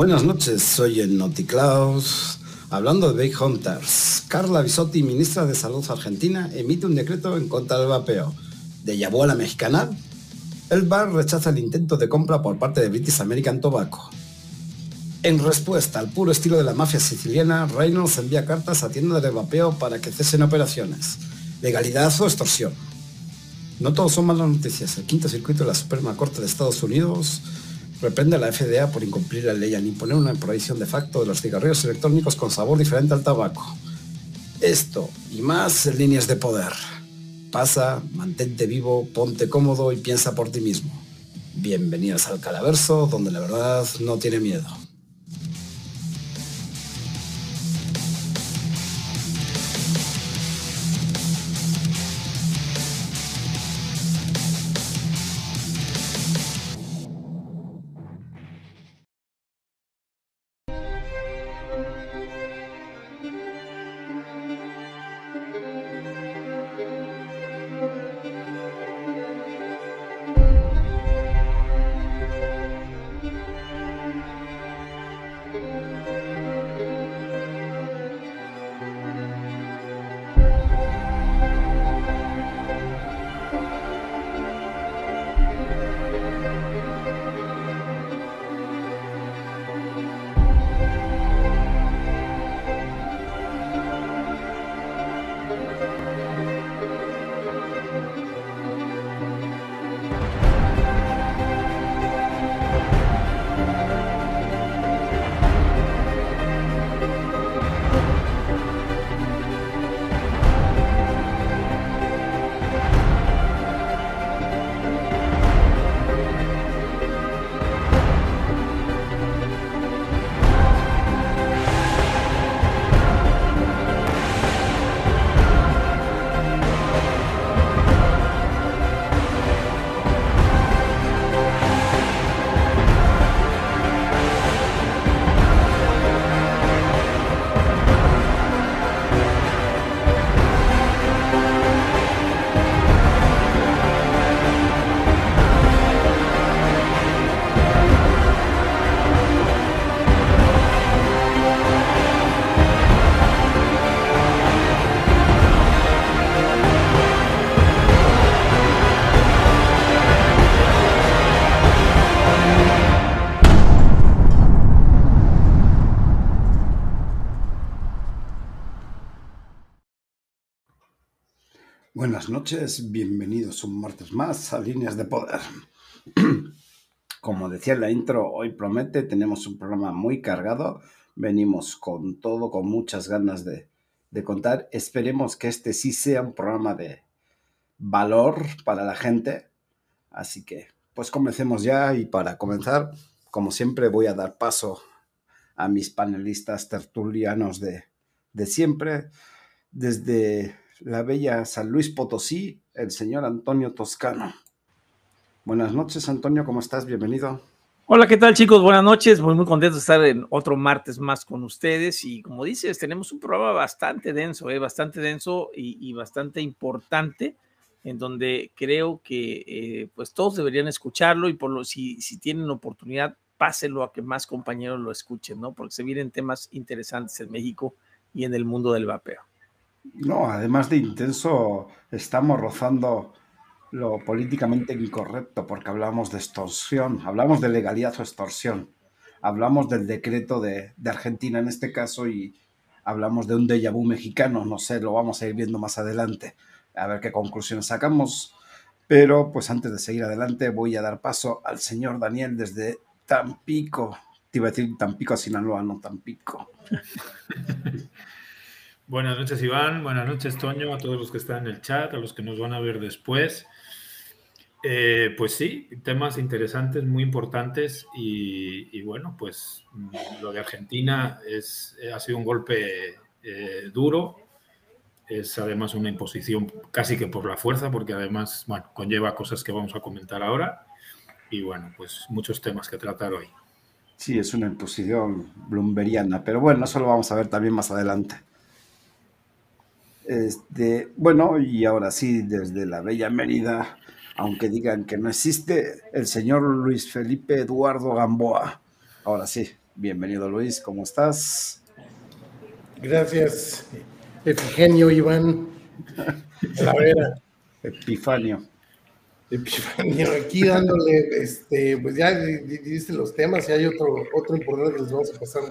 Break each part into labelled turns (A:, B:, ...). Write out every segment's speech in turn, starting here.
A: Buenas noches, soy el Noticlaus. Hablando de Big Hunters, Carla Bisotti, ministra de Salud argentina, emite un decreto en contra del vapeo. ¿De a la mexicana? El bar rechaza el intento de compra por parte de British American Tobacco. En respuesta al puro estilo de la mafia siciliana, Reynolds envía cartas a tiendas de vapeo para que cesen operaciones. ¿Legalidad o extorsión? No todos son malas noticias. El quinto circuito de la Suprema Corte de Estados Unidos reprende a la FDA por incumplir la ley al imponer una prohibición de facto de los cigarrillos electrónicos con sabor diferente al tabaco. Esto y más en líneas de poder. Pasa, mantente vivo, ponte cómodo y piensa por ti mismo. Bienvenidos al Calaverso, donde la verdad no tiene miedo. Noches, bienvenidos un martes más a Líneas de Poder. Como decía la intro, hoy promete, tenemos un programa muy cargado, venimos con todo, con muchas ganas de, de contar. Esperemos que este sí sea un programa de valor para la gente. Así que, pues comencemos ya y para comenzar, como siempre, voy a dar paso a mis panelistas tertulianos de, de siempre. Desde la bella San Luis Potosí, el señor Antonio Toscano. Buenas noches, Antonio, ¿cómo estás? Bienvenido.
B: Hola, ¿qué tal chicos? Buenas noches, muy, muy contento de estar en otro martes más con ustedes y como dices, tenemos un programa bastante denso, ¿eh? bastante denso y, bastante importante, en donde creo que eh, pues todos deberían escucharlo y por lo, si, si tienen oportunidad, pásenlo a que más compañeros lo escuchen, ¿no? Porque se vienen temas interesantes en México y en el mundo del vapeo.
A: No, además de intenso, estamos rozando lo políticamente incorrecto porque hablamos de extorsión, hablamos de legalidad o extorsión, hablamos del decreto de, Argentina en este caso y hablamos de un déjà vu mexicano, no sé, lo vamos a ir viendo más adelante, a ver qué conclusiones sacamos. Pero pues antes de seguir adelante voy a dar paso al señor Daniel desde Tampico. Te iba a decir Tampico a Sinaloa, no Tampico.
C: Buenas noches, Iván. Buenas noches, Toño, a todos los que están en el chat, a los que nos van a ver después. Eh, pues sí, temas interesantes, muy importantes y, bueno, pues mm, lo de Argentina es, ha sido un golpe eh, duro, es además una imposición casi que por la fuerza, porque además, conlleva cosas que vamos a comentar ahora y bueno, pues muchos temas que tratar hoy.
A: Sí, es una imposición bloombergiana, pero bueno, eso lo vamos a ver también más adelante. Este, bueno, y ahora sí, desde la Bella Mérida, aunque digan que no existe, el señor Luis Felipe Eduardo Gamboa. Ahora sí, Bienvenido Luis, ¿cómo estás?
D: Gracias, Epigenio Iván. La vera.
A: Epifanio.
D: Epifanio, aquí dándole, este, pues ya dice los temas y hay otro, otro importante que les vamos a pasar.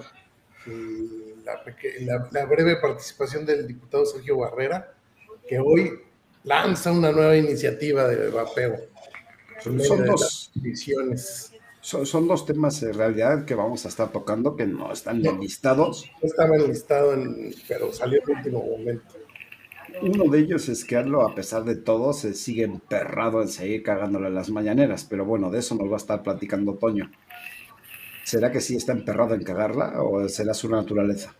D: La, la, breve participación del diputado Sergio Barrera, que hoy lanza una nueva iniciativa de vapeo.
A: Son, son dos visiones. Son, dos temas en realidad que vamos a estar tocando que no están enlistados.
D: No estaba enlistado, pero salió en el último momento.
A: Uno de ellos es que Arlo, a pesar de todo, se sigue emperrado en seguir cagándole las mañaneras, pero bueno, de eso nos va a estar platicando Toño. ¿Será que sí está emperrado en cagarla o será su naturaleza?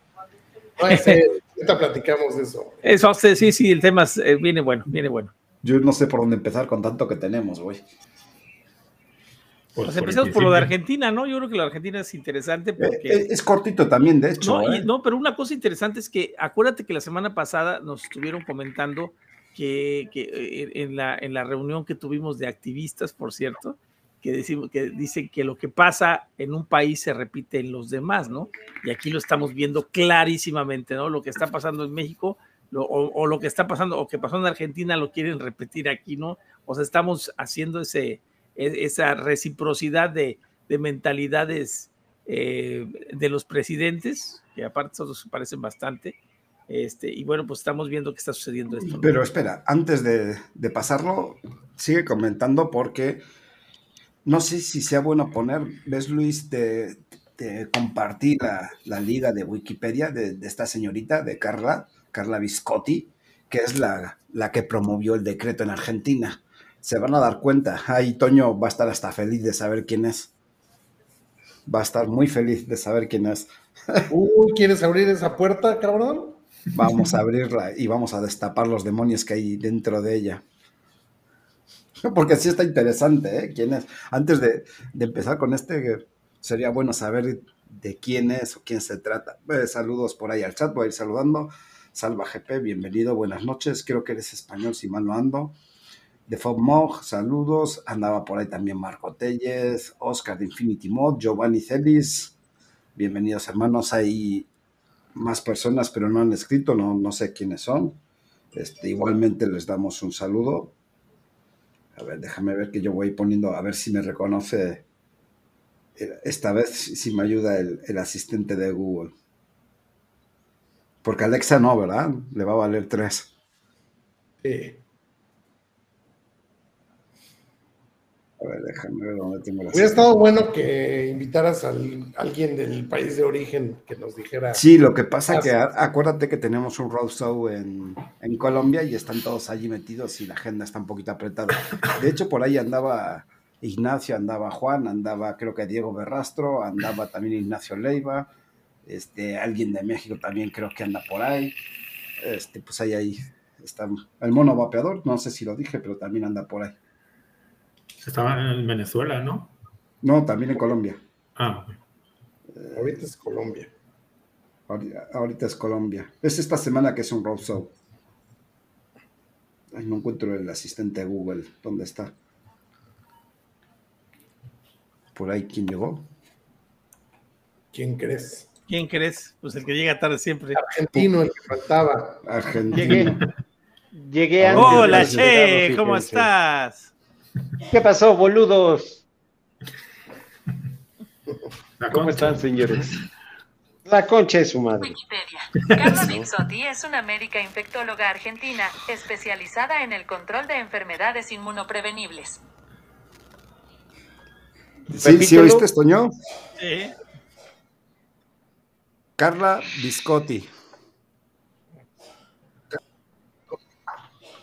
D: Ahorita platicamos de eso.
B: Eso, sí, sí, el tema eh, viene bueno, viene bueno.
A: Yo no sé por dónde empezar con tanto que tenemos, güey.
B: Pues, pues empezamos por lo de Argentina, ¿no? Yo creo que la Argentina es interesante porque...
A: Eh, eh, es cortito también, de hecho.
B: No, no, pero una cosa interesante es que acuérdate que la semana pasada nos estuvieron comentando que, que en, la, en la reunión que tuvimos de activistas, por cierto, que, decimos, que dicen que lo que pasa en un país se repite en los demás, ¿no? Y aquí lo estamos viendo clarísimamente, ¿no? Lo que está pasando en México o, lo que está pasando o que pasó en Argentina lo quieren repetir aquí, ¿no? O sea, estamos haciendo ese, e, esa reciprocidad de, de mentalidades eh, de los presidentes, que aparte todos se parecen bastante. Este, y bueno, pues estamos viendo que está sucediendo esto.
A: Pero espera, antes de, de pasarlo, sigue comentando porque no sé si sea bueno poner, ves Luis, de, compartir la, liga de Wikipedia de, esta señorita, de Carla, Carla Viscotti, que es la, la, que promovió el decreto en Argentina. Se van a dar cuenta, ahí Toño va a estar hasta feliz de saber quién es. Va a estar muy feliz de saber quién es.
D: Uy, ¿quieres abrir esa puerta, cabrón?
A: Vamos a abrirla y vamos a destapar los demonios que hay dentro de ella. Porque sí está interesante, ¿eh? ¿Quién es? Antes de, empezar con este, sería bueno saber de quién es o quién se trata. Pues, saludos por ahí al chat, voy a ir saludando. Salva GP, bienvenido, buenas noches. Creo que eres español, si mal no ando. De Mog, saludos. Andaba por ahí también Marco Telles, Oscar de Infinity Mod, Giovanni Celis. Bienvenidos, hermanos. Hay más personas, pero no han escrito, no, no sé quiénes son. Este, igualmente les damos un saludo. A ver, déjame ver que yo voy poniendo, a ver si me reconoce. Esta vez si me ayuda el, asistente de Google. Porque Alexa no, ¿verdad? Le va a valer tres. Sí. A ver, déjame ver dónde tengo
D: la. Hubiera estado bueno que invitaras a alguien del país de origen que nos dijera.
A: Sí, lo que pasa es que acuérdate que tenemos un roadshow en, en Colombia y están todos allí metidos y la agenda está un poquito apretada. De hecho, por ahí andaba Ignacio, andaba Juan, andaba creo que Diego Berrastro, andaba también Ignacio Leiva, este, alguien de México también creo que anda por ahí. Este, pues ahí, ahí está el mono vapeador, no sé si lo dije, pero también anda por ahí.
C: Estaba en Venezuela, ¿no?
A: No, también en Colombia.
C: Ah,
D: ahorita es Colombia.
A: Ahorita, es Colombia. Es esta semana que es un roadshow. Ay, no encuentro el asistente de Google. ¿Dónde está? Por ahí, ¿quién llegó?
D: ¿Quién crees?
B: ¿Quién crees? Pues el que llega tarde siempre.
D: Argentino, el que faltaba.
A: Argentino.
B: Llegué, antes. Hola, Che, ¿cómo estás?
E: ¿Qué pasó, boludos? ¿Cómo están, señores? La concha es su madre.
F: Wikipedia. Carla Bizzotti es una médica infectóloga argentina especializada en el control de enfermedades inmunoprevenibles.
A: ¿Sí, ¿sí oíste, Toño? Sí. Carla Biscotti.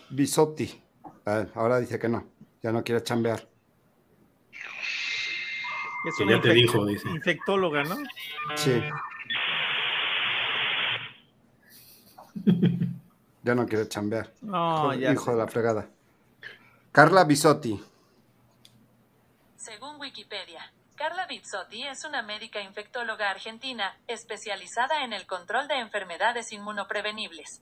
A: Bisotti. Ah, ahora dice que no. Ya no quiere chambear.
B: Es una ya te dijo, dice. infectóloga, ¿no?
A: Sí. ya no quiere chambear.
B: No,
A: ya. Hijo de la fregada. Carla Bisotti.
F: Según Wikipedia, Carla Bizzotti es una médica infectóloga argentina especializada en el control de enfermedades inmunoprevenibles.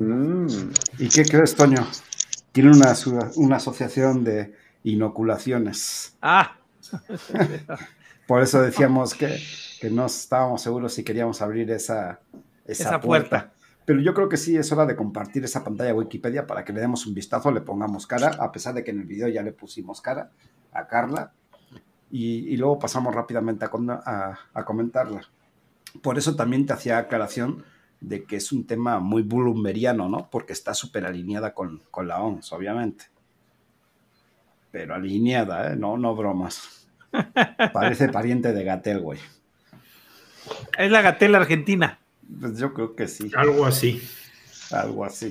A: Mm. ¿Y qué crees, Toño? Tiene una, una asociación de inoculaciones.
B: Ah,
A: Por eso decíamos que, que no estábamos seguros si queríamos abrir esa, esa,
B: Esa
A: puerta.
B: puerta.
A: Pero yo creo que sí es hora de compartir esa pantalla Wikipedia para que le demos un vistazo, le pongamos cara, a pesar de que en el video ya le pusimos cara a Carla, y, y luego pasamos rápidamente a, a- a comentarla. Por eso también te hacía aclaración de que es un tema muy bloomeriano, ¿no? Porque está súper alineada con, con la OMS, obviamente. Pero alineada, ¿eh? No, no bromas. Parece pariente de Gatel, güey.
B: Es la gatela argentina.
A: Pues yo creo que sí,
C: Algo así.
A: algo así.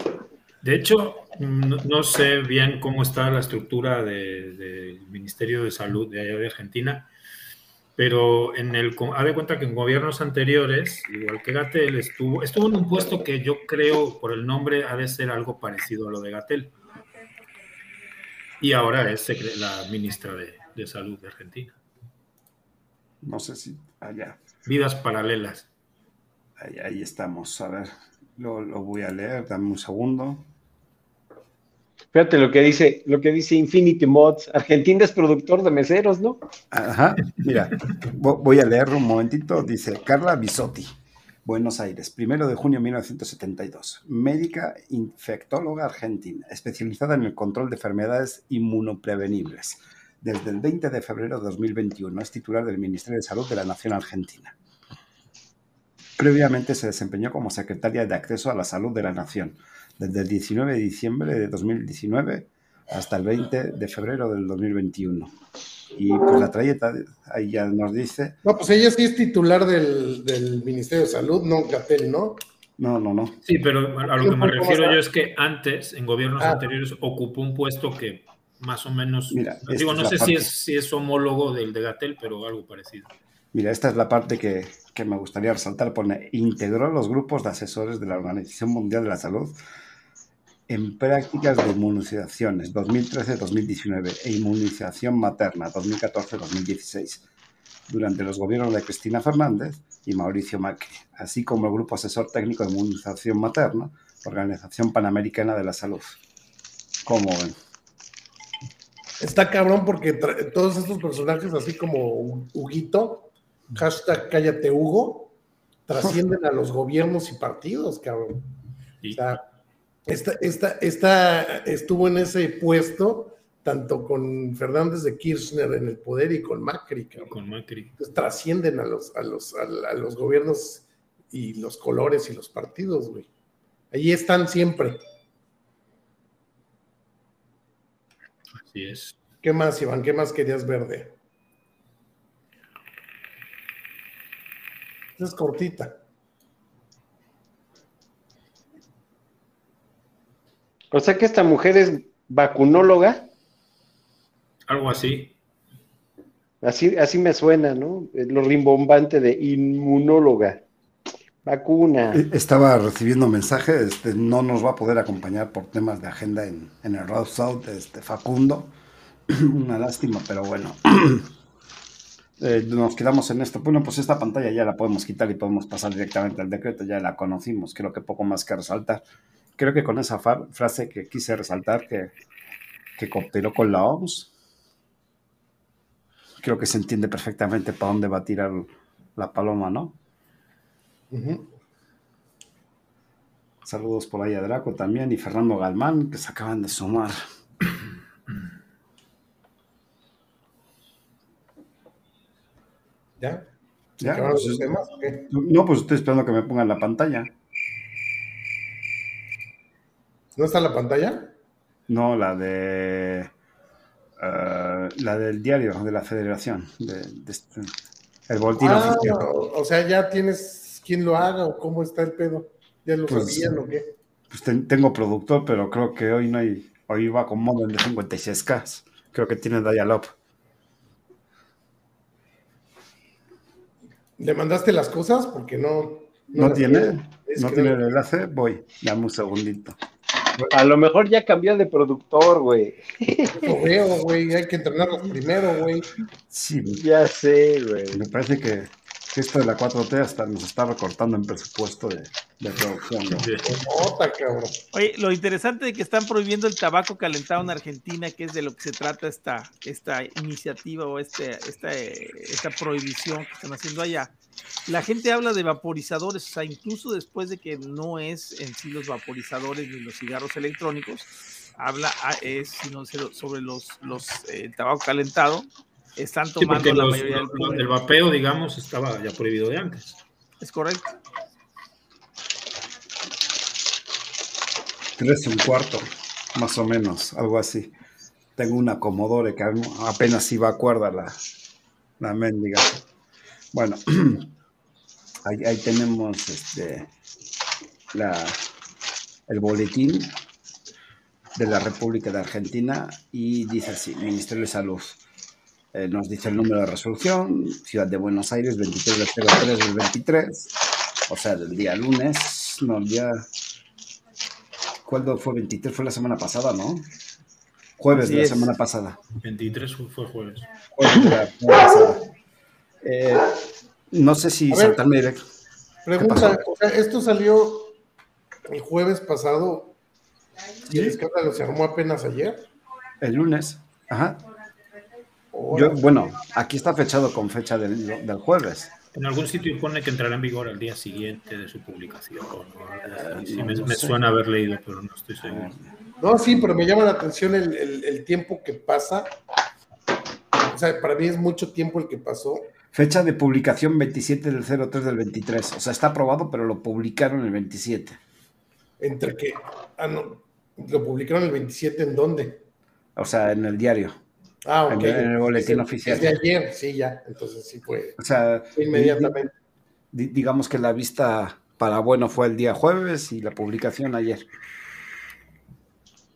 C: De hecho, no, no sé bien cómo está la estructura de- del Ministerio de Salud de allá de Argentina, pero en el, haz de cuenta que en gobiernos anteriores, igual que Gatel, estuvo, estuvo en un puesto que yo creo por el nombre ha de ser algo parecido a lo de Gatel. Y ahora es la ministra de, de Salud de Argentina.
A: No sé si allá.
C: Vidas paralelas.
A: Ahí, ahí estamos. A ver, lo, lo voy a leer, dame un segundo.
E: Fíjate lo que dice, lo que dice Infinity Mods. Argentina es productor de meseros, ¿no?
A: Ajá, mira, vo- voy a leerlo un momentito. Dice Carla Bisotti, Buenos Aires, primero de junio de 1972. Médica infectóloga argentina, especializada en el control de enfermedades inmunoprevenibles. Desde el 20 de febrero de 2021 es titular del Ministerio de Salud de la Nación Argentina. Previamente se desempeñó como secretaria de Acceso a la Salud de la Nación, desde el 19 de diciembre de 2019 hasta el 20 de febrero del 2021. Y pues la trayectoria, ahí ya nos dice,
D: No, pues ella sí es titular del, del Ministerio de Salud, no Gatel, ¿no?
A: no, no, no,
C: Sí, pero a lo que me
D: ¿Cómo
C: refiero yo es que antes, en gobiernos
D: Ah.
C: anteriores, ocupó un puesto que más o menos,
A: Mira,
C: digo, no sé si es, si es homólogo del de Gatel, pero algo parecido.
A: Mira, esta es la parte que, que me gustaría resaltar. Pone, integró los grupos de asesores de la Organización Mundial de la Salud en prácticas de inmunizaciones 2013-2019 e inmunización materna 2014-2016 durante los gobiernos de Cristina Fernández y Mauricio Macri, así como el Grupo Asesor Técnico de Inmunización Materna, Organización Panamericana de la Salud. ¿Cómo ven?
D: Está cabrón porque todos estos personajes, así como Huguito, hashtag cállate Hugo, trascienden a los gobiernos y partidos, cabrón. O sea, esta, esta, esta estuvo en ese puesto tanto con Fernández de Kirchner en el poder y con Macri, cabrón.
C: con Macri.
D: Entonces, trascienden a los, a, los, a los gobiernos y los colores y los partidos, güey. Allí están siempre.
C: Así es.
D: ¿Qué más, Iván? ¿Qué más querías ver de? Es cortita.
E: O sea que esta mujer es vacunóloga.
C: Algo así.
E: Así, así me suena, ¿no? Lo rimbombante de inmunóloga. Vacuna.
A: Eh, Estaba recibiendo mensajes, este, no nos va a poder acompañar por temas de agenda en, en el Road South, este, Facundo. Una lástima, pero bueno. Eh, nos quedamos en esto. Bueno, pues esta pantalla ya la podemos quitar y podemos pasar directamente al decreto, ya la conocimos, creo que poco más que resaltar. Creo que con esa frase que quise resaltar, que, que cooperó con la OMS, creo que se entiende perfectamente para dónde va a tirar la paloma, ¿no? Saludos por ahí a Draco también y Fernando Galmán, que se acaban de sumar.
D: ¿Ya? ¿Se
A: Ya,
D: acabaron
A: pues
D: temas? o qué?
A: No, pues estoy esperando que me pongan la pantalla.
D: ¿No está la pantalla?
A: No, la de. eh, la del diario de la Federación. de- de este- el boletín
D: Ah,
A: oficial.
D: o sea, ya tienes quien lo haga o cómo está el pedo. ¿Ya lo
A: Pues,
D: sabían o qué?
A: Pues ten- tengo productor, pero creo que hoy no hay. Hoy va con modem de 56K. Creo que tiene dial-up.
D: ¿Le mandaste las cosas? Porque no.
A: ¿No, tiene?
D: Es
A: ¿No
D: que
A: tiene el enlace? Voy. Dame un segundito.
E: A lo mejor ya cambió de productor, güey.
D: Lo veo, güey. Hay que entrenarlos primero, güey.
A: Sí,
E: Ya sé, güey.
A: me parece que, que esto de la 4T hasta nos está recortando en presupuesto de, de producción. ¿no?
D: Nota, cabrón.
B: Oye, lo interesante de que están prohibiendo el tabaco calentado en Argentina, que es de lo que se trata esta, esta iniciativa o este, esta, esta prohibición que están haciendo allá. La gente habla de vaporizadores, o sea, incluso después de que no es en sí los vaporizadores ni los cigarros electrónicos, habla ah, es sino sobre los, los eh, el tabaco calentado. Están tomando la
C: los-
B: mayoría del
C: el vapeo, digamos, estaba ya prohibido de antes.
B: Es correcto.
A: Tres y un cuarto, más o menos, algo así. Tengo una Commodore que apenas iba a cuerda la, la mendiga. Bueno, ahí, ahí tenemos este, la, el boletín de la República de Argentina y dice así, Ministerio de Salud. Eh, nos dice el número de resolución, Ciudad de Buenos Aires, 23 del 03 del 23, o sea, del día lunes, no, el día... ¿Cuándo fue 23? Fue la semana pasada, ¿no? Jueves
B: Así
A: de la
B: es.
A: semana pasada.
C: 23 fue jueves.
A: Jueves de la semana pasada. Eh, no sé si
D: ver.
A: saltarme directo.
D: Pregunta, o sea, esto salió el jueves pasado y el escándalo se armó apenas ayer.
A: El lunes. Ajá. Yo, bueno, aquí está fechado con fecha del, del jueves.
C: En algún sitio pone que entrará en vigor al día siguiente de su publicación. ¿no? Sí,
A: no
C: me, me suena haber leído, pero no estoy seguro.
D: No, sí, pero me llama la atención el, el- el tiempo que pasa. O sea, para mí es mucho tiempo el que pasó.
A: Fecha de publicación 27 del 03 del 23. O sea, está aprobado, pero lo publicaron el 27.
D: Entre que. Ah, no. Lo publicaron el 27 en dónde.
A: O sea, en el diario.
D: Ah, ok.
A: En el- boletín
D: de-
A: oficial.
D: es de ayer, sí, ya. Entonces sí fue
A: O sea,
D: inmediatamente.
A: di- di- digamos que la vista para bueno fue el día jueves y la publicación ayer.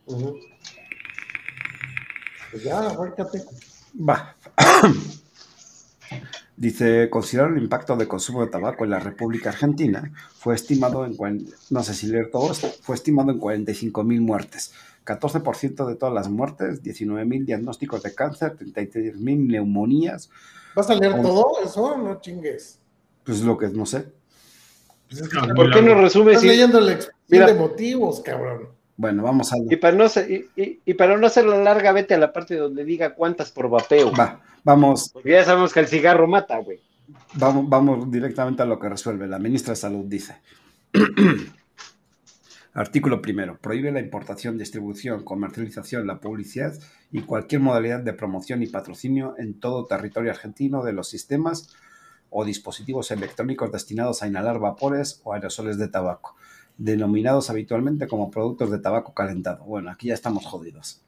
D: Ujú. Pues ya, arráncate.
A: Va. Dice, considerar el impacto de consumo de tabaco en la República Argentina fue estimado en, no sé si leer todo esto, fue estimado en 45 mil muertes, 14% de todas las muertes, 19 mil diagnósticos de cáncer, 33 mil neumonías,
D: ¿Vas a leer todo eso? No chingues.
A: pues lo que no sé.
D: Pues es que
C: No,
E: ¿Por qué no resumes?
D: estás
E: y-
D: leyendo la exposición
E: Mira.
D: de motivos, cabrón.
A: Bueno, vamos a...
E: Y para no ser- y, y- y para no hacerla larga, vete a la parte donde diga cuántas por vapeo.
A: Va, vamos,
E: Porque ya sabemos que el cigarro mata, güey.
A: Vamos, vamos directamente a lo que resuelve. La ministra de Salud dice. Artículo primero. Prohíbe la importación, distribución, comercialización, la publicidad y cualquier modalidad de promoción y patrocinio en todo territorio argentino de los sistemas o dispositivos electrónicos destinados a inhalar vapores o aerosoles de tabaco, denominados habitualmente como productos de tabaco calentado. Bueno, aquí ya estamos jodidos.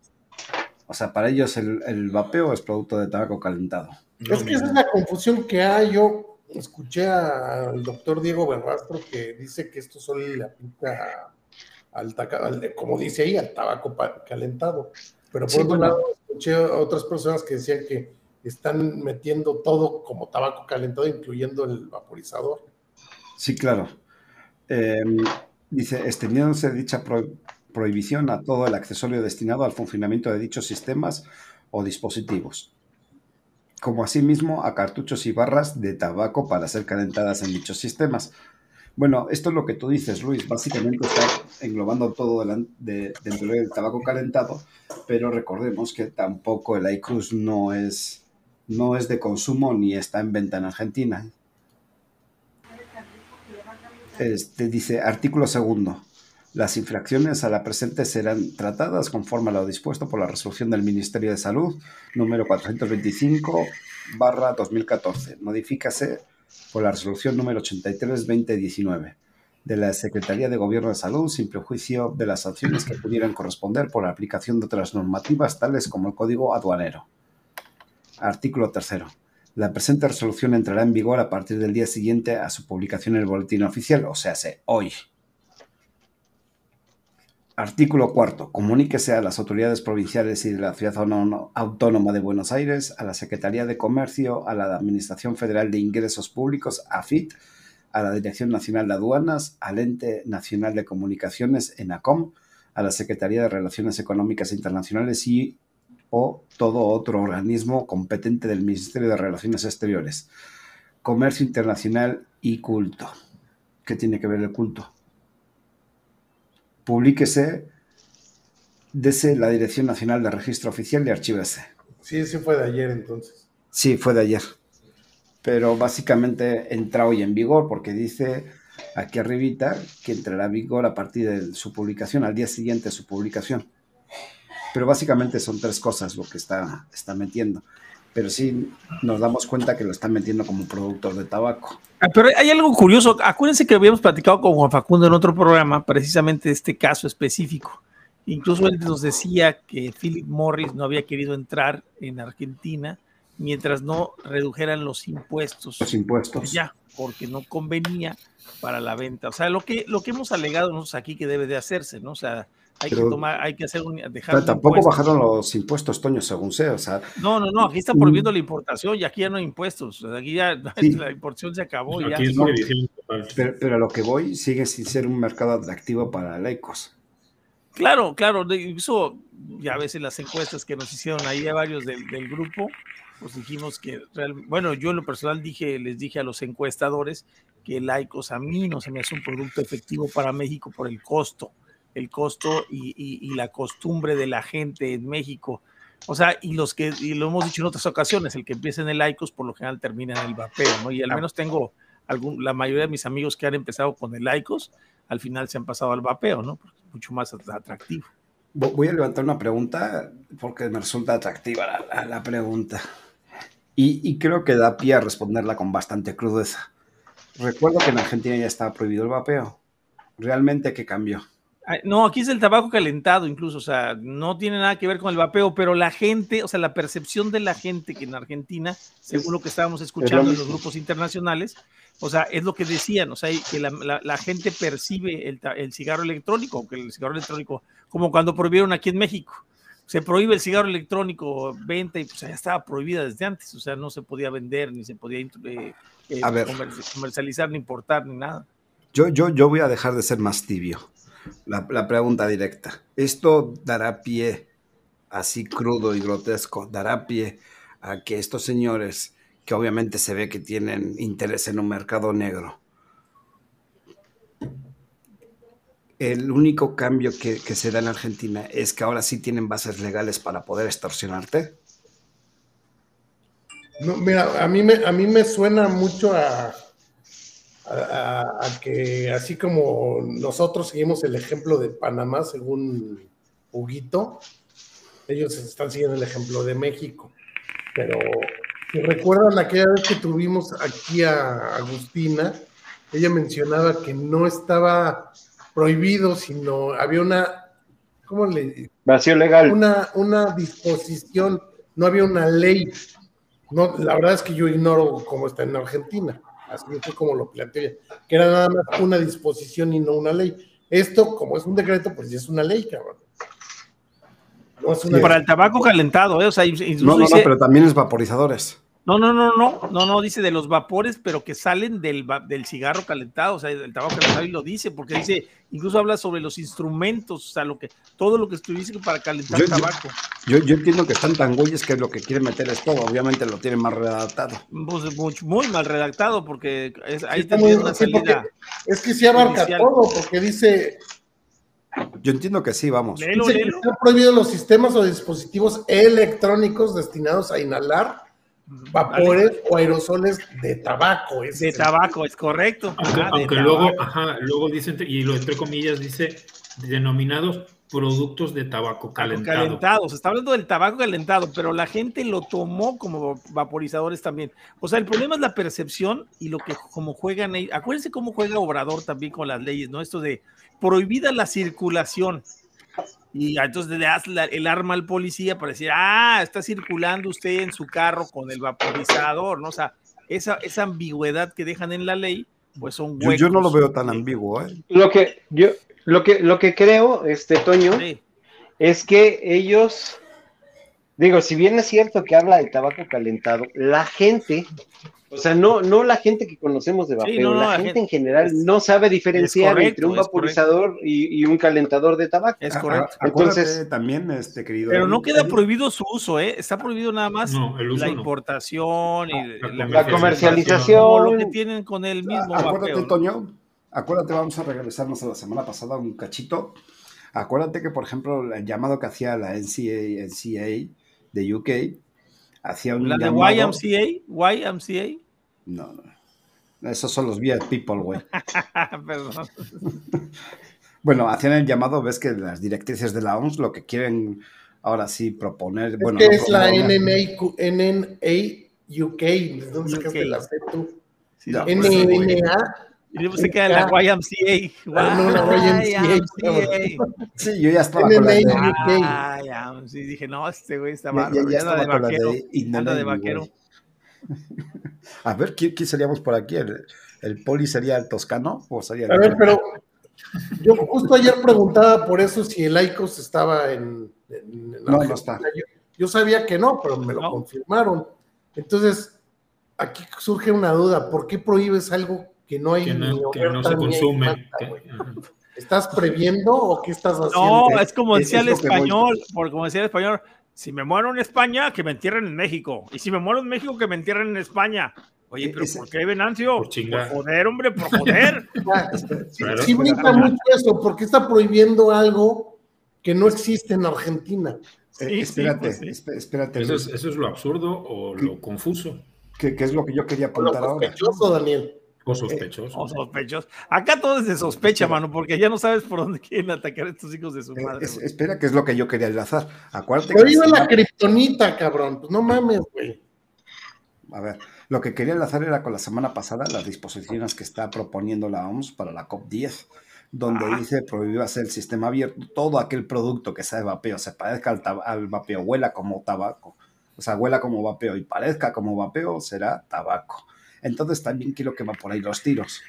A: O sea, para ellos el, el vapeo es producto de tabaco calentado.
D: Es que esa es la confusión que hay. Yo escuché al doctor Diego Berrastro que dice que esto solo le aplica al, al- como dice ahí, al tabaco calentado. Pero por
A: Sí,
D: otro
A: bueno.
D: lado, escuché a otras personas que decían que están metiendo todo como tabaco calentado, incluyendo el vaporizador.
A: Sí, claro. Eh, dice, extendiéndose dicha pro- prohibición a todo el accesorio destinado al funcionamiento de dichos sistemas o dispositivos, como asimismo a cartuchos y barras de tabaco para ser calentadas en dichos sistemas. Bueno, esto es lo que tú dices, Luis. Básicamente está englobando todo dentro del tabaco calentado, pero recordemos que tampoco el IQOS no es, no es de consumo ni está en venta en Argentina. Este, dice, artículo segundo. Las infracciones a la presente serán tratadas conforme a lo dispuesto por la resolución del Ministerio de Salud número 425 barra 2014. Modifícase por la resolución número 83-2019 de la Secretaría de Gobierno de Salud sin prejuicio de las sanciones que pudieran corresponder por la aplicación de otras normativas tales como el Código Aduanero. Artículo tercero. La presente resolución entrará en vigor a partir del día siguiente a su publicación en el Boletín Oficial, o sea, se hoy. Artículo cuarto. Comuníquese a las autoridades provinciales y de la Ciudad Autónoma de Buenos Aires, a la Secretaría de Comercio, a la Administración Federal de Ingresos Públicos, AFIT, a la Dirección Nacional de Aduanas, al Ente Nacional de Comunicaciones, ENACOM, a la Secretaría de Relaciones Económicas Internacionales y o todo otro organismo competente del Ministerio de Relaciones Exteriores, comercio internacional y culto. ¿Qué tiene que ver el culto? Publíquese desde la Dirección Nacional de Registro Oficial de Archivos.
D: Sí, sí fue de ayer entonces.
A: Sí, fue de ayer. Pero básicamente entra hoy en vigor porque dice aquí arribita que entrará en vigor a partir de su publicación, al día siguiente de su publicación. Pero básicamente son tres cosas lo que está, está metiendo. Pero sí nos damos cuenta que lo están metiendo como productor de tabaco.
B: Ah, pero hay algo curioso. Acuérdense que habíamos platicado con Juan Facundo en otro programa, precisamente este caso específico. Incluso él nos decía que Philip Morris no había querido entrar en Argentina mientras no redujeran los impuestos.
A: Los impuestos.
B: Ya, porque no convenía para la venta. O sea, lo que, lo que hemos alegado nosotros aquí que debe de hacerse, ¿no? O sea, hay
A: Pero-
B: que tomar, hay que hacer un, dejar
A: tampoco
B: impuesto.
A: bajaron los impuestos, Toño, según sea. O sea,
B: No, no, no, aquí está prohibiendo la importación y aquí ya no hay impuestos. Aquí ya
A: Sí.
B: la importación se acabó. ya.
C: Es
A: no. pero, pero a lo que voy sigue sin ser un mercado atractivo para laicos.
B: Claro, claro, incluso ya a veces las encuestas que nos hicieron ahí a varios del, del grupo, pues dijimos que, real- bueno, yo en lo personal dije, les dije a los encuestadores que Laicos a mí no se me hace un producto efectivo para México por el costo, el costo y, y- y la costumbre de la gente en México. O sea, y los que, y lo hemos dicho en otras ocasiones, el que empieza en el Laicos por lo general termina en el vapeo, ¿no? Y al menos tengo algún, la mayoría de mis amigos que han empezado con el Laicos, al final se han pasado al vapeo, ¿no? Porque es mucho más at- atractivo.
A: Vo- Voy a levantar una pregunta porque me resulta atractiva la, la- la pregunta. Y, y creo que da pie a responderla con bastante crudeza. Recuerdo que en Argentina ya estaba prohibido el vapeo. ¿Realmente qué cambió?
B: No, aquí es el tabaco calentado incluso, o sea, no tiene nada que ver con el vapeo, pero la gente, o sea, la percepción de la gente que en Argentina, según lo que estábamos escuchando en los grupos internacionales, o sea, es lo que decían, o sea, que la, la- la gente percibe el, el cigarro electrónico, que el cigarro electrónico, como cuando prohibieron aquí en México, se prohíbe el cigarro electrónico, venta, y pues ya estaba prohibida desde antes, o sea, no se podía vender, ni se podía eh, eh, comercializar, ni importar, ni nada.
A: Yo, yo, yo voy a dejar de ser más tibio. La, pregunta directa. ¿Esto dará pie, así crudo y grotesco, dará pie a que estos señores, que obviamente se ve que tienen interés en un mercado negro, el único cambio que, que se da en Argentina es que ahora sí tienen bases legales para poder extorsionarte?
D: No, mira, a mí me, a mí me suena mucho a, a- que así como nosotros seguimos el ejemplo de Panamá, según Huguito, ellos están siguiendo el ejemplo de México. Pero si recuerdan aquella vez que tuvimos aquí a Agustina, ella mencionaba que no estaba prohibido, sino había una, ¿cómo le,
E: Vacío legal.
D: una, una disposición, no había una ley. No, la verdad es que yo ignoro cómo está en Argentina, así fue como lo planteé, que era nada más una disposición y no una ley. Esto, como es un decreto, pues ya es una ley, cabrón. No es una
B: Para el tabaco calentado, ¿eh? o sea,
A: No, no, no,
B: dice-
A: pero también es vaporizadores.
B: No, no, no, no, no, no, dice de los vapores, pero que salen del, del cigarro calentado, o sea, del tabaco calentado, y lo dice, porque dice, incluso habla sobre los instrumentos, o sea, lo que, todo lo que estuviste para calentar
A: Yo-
B: tabaco.
A: Yo, yo entiendo que están tan güeyes que lo que quieren meter es todo. Obviamente lo tienen más redactado.
B: Pues, muy, muy mal redactado, porque es- ahí
D: está
B: tendría
D: muy-
B: una
D: sí,
B: salida.
D: Es que sí abarca
B: Judicial.
D: todo, porque dice,
A: Yo entiendo que sí, vamos.
B: Léelo,
D: dice que están prohibidos los sistemas o dispositivos electrónicos destinados a inhalar vapores o aerosoles de tabaco.
B: De
D: es el-
B: tabaco, es correcto.
C: Aunque,
B: Ajá, de
C: aunque luego, ajá, luego dicen, y lo entre comillas dice, denominados productos de tabaco calentado.
B: calentado. Se está hablando del tabaco calentado, pero la gente lo tomó como vaporizadores también. O sea, el problema es la percepción y lo que como juegan ellos. Acuérdense cómo juega Obrador también con las leyes, ¿no? Esto de prohibida la circulación. Y entonces le das la- el arma al policía para decir, ah, está circulando usted en su carro con el vaporizador, ¿no? O sea, esa, esa ambigüedad que dejan en la ley, pues son
A: Yo,
B: huecos.
A: yo no lo veo tan ambiguo, ¿eh?
E: Lo que yo, lo que, lo que creo, este Toño,
B: Sí.
E: es que ellos digo, si bien es cierto que habla de tabaco calentado, la gente, o sea, no, no la gente que conocemos de vapeo,
B: no, no,
E: la,
B: la
E: gente,
B: gente-
E: en general
B: es-
E: no sabe diferenciar
B: correcto,
E: entre un vaporizador y, y un calentador de tabaco.
B: Es
A: A- a-
B: correcto.
E: Entonces-
A: también, este querido.
B: Pero no queda
A: Eric,
B: prohibido su uso, ¿eh? Está prohibido nada más
C: No, el uso
B: la
C: no.
B: importación y
C: La
E: La
B: como
E: comercialización.
B: lo que tienen con el mismo
A: Ah, Acuérdate,
B: vapeo, ¿no?
A: Toño, acuérdate, vamos a regresarnos a la semana pasada un cachito. Acuérdate que, por ejemplo, el llamado que hacía la NCA, NCA de UK, hacía un
B: La de
A: llamado...
B: YMCA, YMCA.
A: No, no. Esos son los Viet People, güey.
B: Perdón.
A: Bueno, hacían el llamado, ves que las directrices de la OMS lo que quieren ahora sí proponer...
D: Es
A: bueno,
D: que
A: no
D: es la NNA, UK. ¿De dónde sacaste la C tú? NNA.
B: y luego se queda la YMCA.
D: Ah, no, la YMCA.
A: Sí, yo ya estaba con la de...
B: Ah, ya, sí, dije, no, este güey está
A: Ya, ya-
B: de vaquero. Anda de vaquero.
A: A ver, ¿quién, quién seríamos por aquí? ¿El, el poli sería el toscano o sería el
D: A ver, pero yo justo ayer preguntaba por eso si el ICOS estaba en. en- en
A: No, no está.
D: Yo, yo sabía que no, pero me lo
B: No.
D: confirmaron. Entonces, aquí surge una duda: ¿por qué prohíbes algo que no hay
C: Que
D: ni
C: no, que no se consume. que-.
D: ¿Estás previendo o qué estás haciendo?
B: No, es como decía
A: es
B: el español, porque como decía el español, si me muero en España, que me entierren en México. Y si me muero en México, que me entierren en España. Oye, pero
A: Ese-
B: ¿por qué, Venancio?
C: Por
B: joder, hombre, por joder.
D: Sí,
C: Claro.
D: sí brinca mucho eso, porque está prohibiendo algo que no existe en Argentina.
A: Eh,
B: Sí, sí,
A: espérate,
B: pues sí.
A: esp- espérate.
C: Eso es,
A: Luis,
C: eso es lo absurdo o lo confuso
A: ¿Qué, qué es lo que yo quería
D: O lo
A: apuntar ahora?
D: sospechoso, Daniel.
C: O sospechoso.
B: O sospechosos. Acá todo es de sospecha, mano, porque ya no sabes por dónde quieren atacar a estos hijos de su
A: Eh,
B: madre.
A: es- espera, que es lo que yo quería enlazar. Acuérdate que
D: Prohíbe
A: la
D: la kriptonita, cabrón. Pues no mames, güey.
A: A ver, lo que quería enlazar era con la semana pasada las disposiciones que está proponiendo la OMS para la COP10, donde
B: Ah.
A: dice prohibir hacer el sistema abierto, todo aquel producto que sea de vapeo, se parezca al, al vapeo, huela como tabaco, o sea, huela como vapeo y parezca como vapeo, será tabaco. Entonces también quiero que va por ahí los tiros.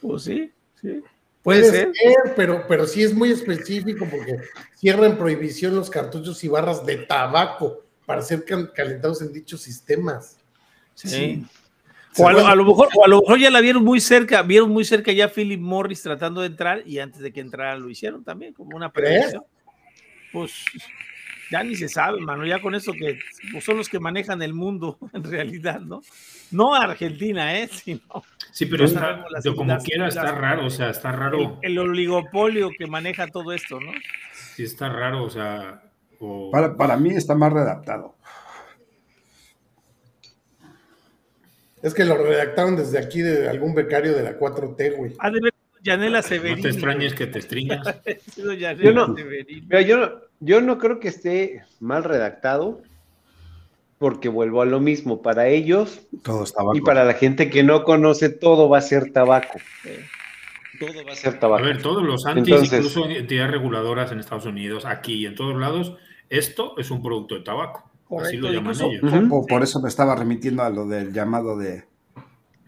B: Pues sí, sí. Puede ser.
D: pero, pero sí es muy específico porque cierran en prohibición los cartuchos y barras de tabaco para ser cal- calentados en dichos sistemas.
B: Sí. O a, lo,
A: puede-
B: a lo mejor, o a lo mejor ya la vieron muy cerca, vieron muy cerca ya a Philip Morris tratando de entrar y antes de que entrara lo hicieron también, como una
D: ¿Crees?
B: prevención. Pues ya ni se sabe, mano, ya con eso que pues, son los que manejan el mundo en realidad, ¿no? No Argentina, ¿eh? Sino
C: Sí, pero está, yo como quiera está raro, o sea, está
B: el,
C: raro,
B: el oligopolio que maneja todo esto, ¿no?
C: sí está raro, o sea, o-
A: Para, para mí está más redactado.
D: Es que lo redactaron desde aquí de algún becario de la 4T, güey.
B: Ha de Yanela
C: no
B: Severini.
C: te extrañes que te
B: Yanela
E: Yo no. Mira, yo, no- yo no creo que esté mal redactado, porque vuelvo a lo mismo. Para ellos
A: Todo
E: y para la gente que no conoce, todo va a ser tabaco. Todo va a ser
C: A
E: tabaco.
C: ver, todos los antis,
E: Entonces-
C: incluso entidades reguladoras en Estados Unidos, aquí y en todos lados, esto es un producto de tabaco. Así lo llaman
B: incluso-
C: ellos.
A: Por, por eso me estaba remitiendo a lo del llamado de,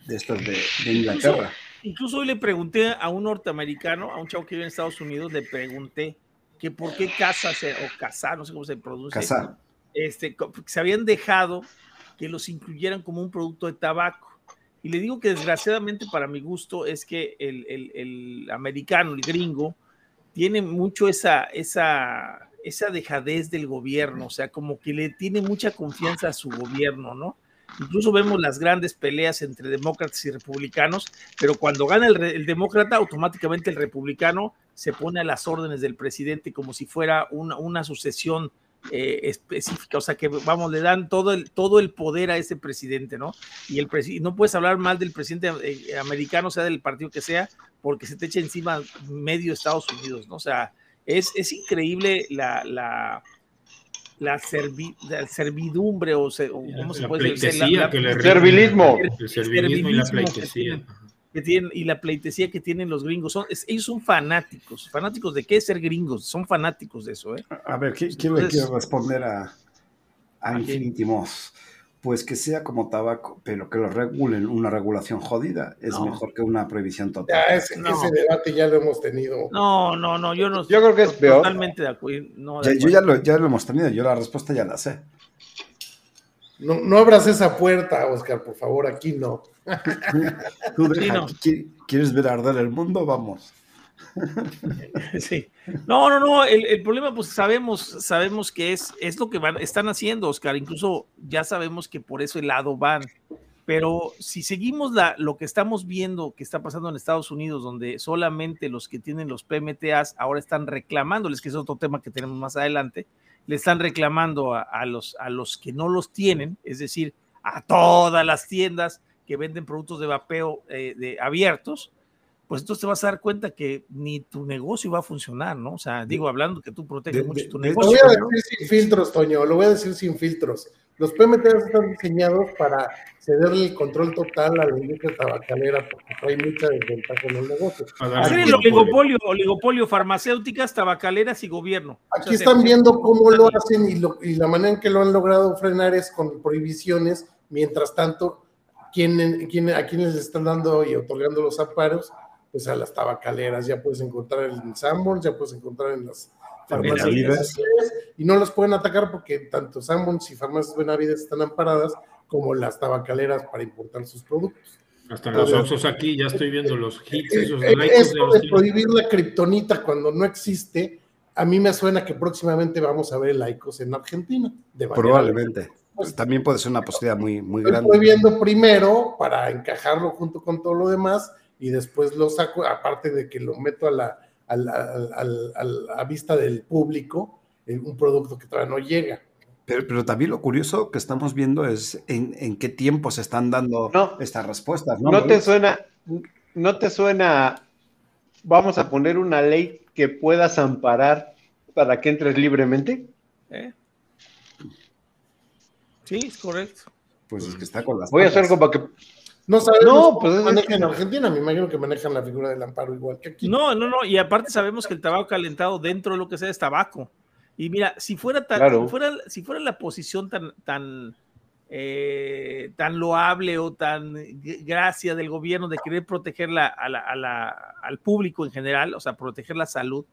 A: de estos de, de Inglaterra.
B: Incluso hoy le pregunté a un norteamericano, a un chavo que vive en Estados Unidos, le pregunté que por qué casa se, o casa, no sé cómo se produce,
A: Casar.
B: este, se habían dejado que los incluyeran como un producto de tabaco. Y le digo que desgraciadamente para mi gusto es que el, el- el americano, el gringo, tiene mucho esa, esa, esa dejadez del gobierno, o sea, como que le tiene mucha confianza a su gobierno, ¿no? Incluso vemos las grandes peleas entre demócratas y republicanos, pero cuando gana el, el demócrata, automáticamente el republicano se pone a las órdenes del presidente como si fuera una, una sucesión eh, específica, o sea que vamos, le dan todo el, todo el poder a ese presidente, ¿no? Y el presi- no puedes hablar mal del presidente eh, americano, sea del partido que sea, porque se te echa encima medio Estados Unidos, ¿no? O sea, es, es increíble la, la, la, servi- la servidumbre o, se- o cómo se
C: La
B: puede decir, la- la-
C: que le
E: Servilismo.
C: El servilismo y la pleitesía.
B: tienen. que tienen y la pleitesía que tienen los gringos. Son, es- ellos son fanáticos. ¿Fanáticos de qué? Ser gringos. Son fanáticos de eso, ¿eh?
A: A ver, ¿qui- ¿quién le
B: Entonces-
A: quiere responder a, a
B: ¿A?
A: Infinity Moss? Pues que sea como tabaco, pero que lo regulen, una regulación jodida, es
B: No.
A: mejor que una prohibición total.
D: Ya ese,
B: No.
D: ese debate ya lo hemos tenido.
B: No, no, no, yo no
E: Yo creo que es peor.
B: Totalmente de acuerdo. no, de
A: Ya- yo ya lo, ya lo hemos tenido, yo la respuesta ya la sé.
D: No, no abras esa puerta, Oscar, por favor, aquí no.
A: Tú
B: Sí, no.
A: ¿qui- ¿Quieres ver arder el mundo? Vamos.
B: Sí. No, no, no. El, problema, pues sabemos, sabemos que es, es lo que van, están haciendo, Oscar. Incluso ya sabemos que por ese lado van. Pero si seguimos la, lo que estamos viendo que está pasando en Estados Unidos, donde solamente los que tienen los PMTAs ahora están reclamándoles, que es otro tema que tenemos más adelante, le están reclamando a, a los, a los que no los tienen, es decir, a todas las tiendas que venden productos de vapeo eh, de, abiertos, pues entonces te vas a dar cuenta que ni tu negocio va a funcionar, ¿no? O sea, digo, hablando que tú proteges
A: de-
B: mucho
A: de-
B: tu
A: de-
D: Lo
B: negocio.
D: voy a
B: ¿no?
D: decir sin filtros, Toño, lo voy a decir sin filtros. Los PMTs están diseñados para cederle el control total a la industria tabacalera porque trae mucha desventaja en el negocio.
B: Hacer
C: el
B: oligopolio, oligopolio, farmacéuticas, tabacaleras y gobierno. O
D: Aquí
B: sea,
D: están
B: se-
D: viendo cómo lo hacen y, lo- y la manera en que lo han logrado frenar es con prohibiciones. Mientras tanto, ¿quién, quién- a quienes le están dando y otorgando los amparos? Pues a las tabacaleras. Ya puedes encontrar en Sanborns, ya puedes encontrar en las farmacias
B: Benavides.
D: Y no los pueden atacar porque tanto Sanborns y farmacias Benavides están amparadas como las tabacaleras para importar sus productos.
C: Hasta los Oxxos aquí ya estoy viendo los hits, esos
D: Eh,
C: likes de
D: Esto de
C: que-
D: prohibir la kriptonita cuando no existe, a mí me suena que próximamente vamos a ver laicos en Argentina. de
A: Probablemente. Pues también puede ser una posibilidad muy, muy
D: Estoy
A: grande.
D: prohibiendo primero para encajarlo junto con todo lo demás y después lo saco, aparte de que lo meto a la, a la- vista del público, en un producto que todavía no llega.
A: Pero, pero también lo curioso que estamos viendo es en, en qué tiempo se están dando
E: No.
A: estas respuestas. No,
E: ¿No te suena, no te suena, vamos a poner una ley que puedas amparar para que entres libremente?
B: ¿Eh? Sí, es correcto.
A: Pues es que está con las
E: Voy a hacer
A: patas.
E: como que,
D: No sabemos
E: No,
D: cómo
E: pues es-
D: manejan en Argentina, me imagino que manejan la figura del amparo igual que aquí.
B: No, no, no. Y aparte sabemos que el tabaco calentado dentro de lo que sea es tabaco. Y mira, si fuera tan,
E: Claro.
B: si fuera, si fuera la posición tan, tan, eh, tan loable o tan gracia del gobierno de querer proteger la- a la- a la- al público en general, o sea, proteger la salud,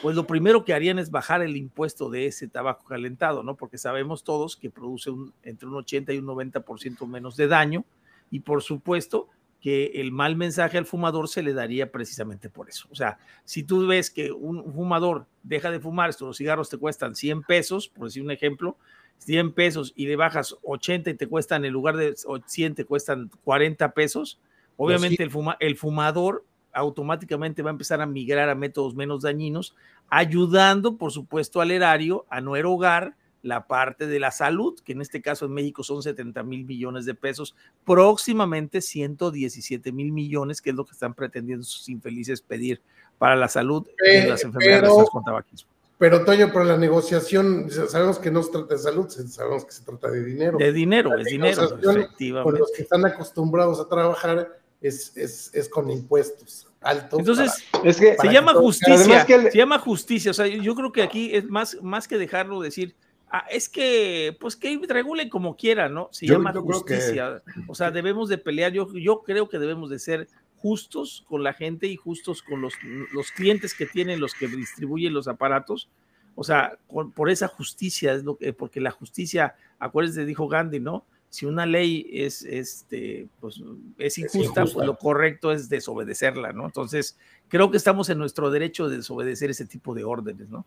B: pues lo primero que harían es bajar el impuesto de ese tabaco calentado, ¿no? Porque sabemos todos que produce un- entre un 80 y un 90% menos de daño y por supuesto que el mal mensaje al fumador se le daría precisamente por eso. O sea, si tú ves que un fumador deja de fumar, estos los cigarros te cuestan 100 pesos, por decir un ejemplo, 100 pesos y le bajas 80 y te cuestan, en lugar de 100 te cuestan 40 pesos, obviamente el, fuma, el fumador automáticamente va a empezar a migrar a métodos menos dañinos, ayudando, por supuesto, al erario a no erogar la parte de la salud, que en este caso en México son 70 mil millones de pesos, próximamente 117 mil millones, que es lo que están pretendiendo sus infelices pedir para la salud
D: Eh,
B: y las enfermedades
D: pero-
B: con tabaquismo.
D: Pero Toño, pero la negociación, sabemos que no se trata de salud, sabemos que se trata de dinero.
B: De dinero,
D: La
B: es dinero,
D: negociación Con
B: efectivamente.
D: los que están acostumbrados a trabajar es, es, es con impuestos altos.
B: Entonces,
E: es que
B: se llama
D: que
B: justicia,
E: además que el-
B: se llama justicia, o sea, yo creo que aquí es más, más que dejarlo decir, ah, es que, pues que regulen como quieran, ¿no? Se
A: Yo-
B: llama
A: yo creo que-
B: justicia, o sea, debemos de pelear, yo, yo creo que debemos de ser justos con la gente y justos con los, los clientes que tienen, los que distribuyen los aparatos, o sea, por, por esa justicia, es lo que, porque la justicia, acuérdense, dijo Gandhi, ¿no? Si una ley es, este, pues, es injusta,
D: injusta.
B: pues lo correcto es desobedecerla, ¿no? Entonces, creo que estamos en nuestro derecho de desobedecer ese tipo de órdenes, ¿no?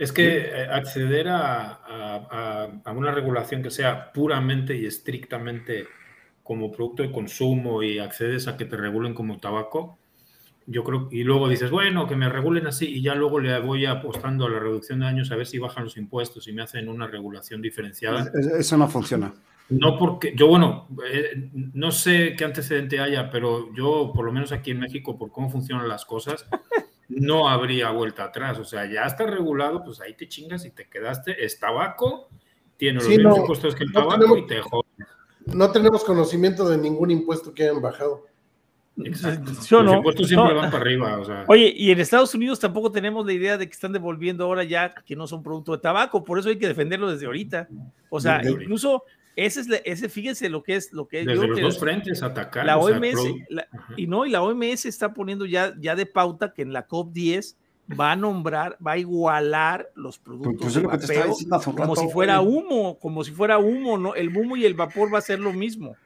C: Es que eh, acceder a, a- una regulación que sea puramente y estrictamente como producto de consumo y accedes a que te regulen como tabaco, yo creo, y luego dices, bueno, que me regulen así y ya luego le voy apostando a la reducción de daños a ver si bajan los impuestos y me hacen una regulación diferenciada.
A: Es- Eso no funciona.
C: No porque, yo bueno, eh, no sé qué antecedente haya, pero yo, por lo menos aquí en México, por cómo funcionan las cosas, no habría vuelta atrás. O sea, ya está regulado, pues ahí te chingas y te quedaste. Es tabaco, tiene los
D: Sí,
C: mismos
D: no,
C: impuestos que el
D: no
C: tabaco
D: tenemos-
C: y te jodes.
D: No tenemos conocimiento de ningún impuesto que hayan bajado.
C: Exacto.
B: Yo
C: los
B: no.
C: impuestos siempre
B: No.
C: van para arriba. O sea,
B: Oye, y en Estados Unidos tampoco tenemos la idea de que están devolviendo ahora ya que no son producto de tabaco, por eso hay que defenderlo desde ahorita. O sea, incluso ese es la- ese, fíjense lo que es lo que
C: Desde
B: yo
C: los
B: que
C: dos
B: es-
C: frentes atacar.
B: la
C: o sea,
B: OMS, la- y no, y la OMS está poniendo ya, ya de pauta que en la COP10 va a nombrar, va a igualar los productos de
A: es lo que te estaba
B: vapeo
A: diciendo hace un
B: como
A: rato,
B: si fuera humo, como si fuera humo, ¿no? El humo y el vapor va a ser lo mismo.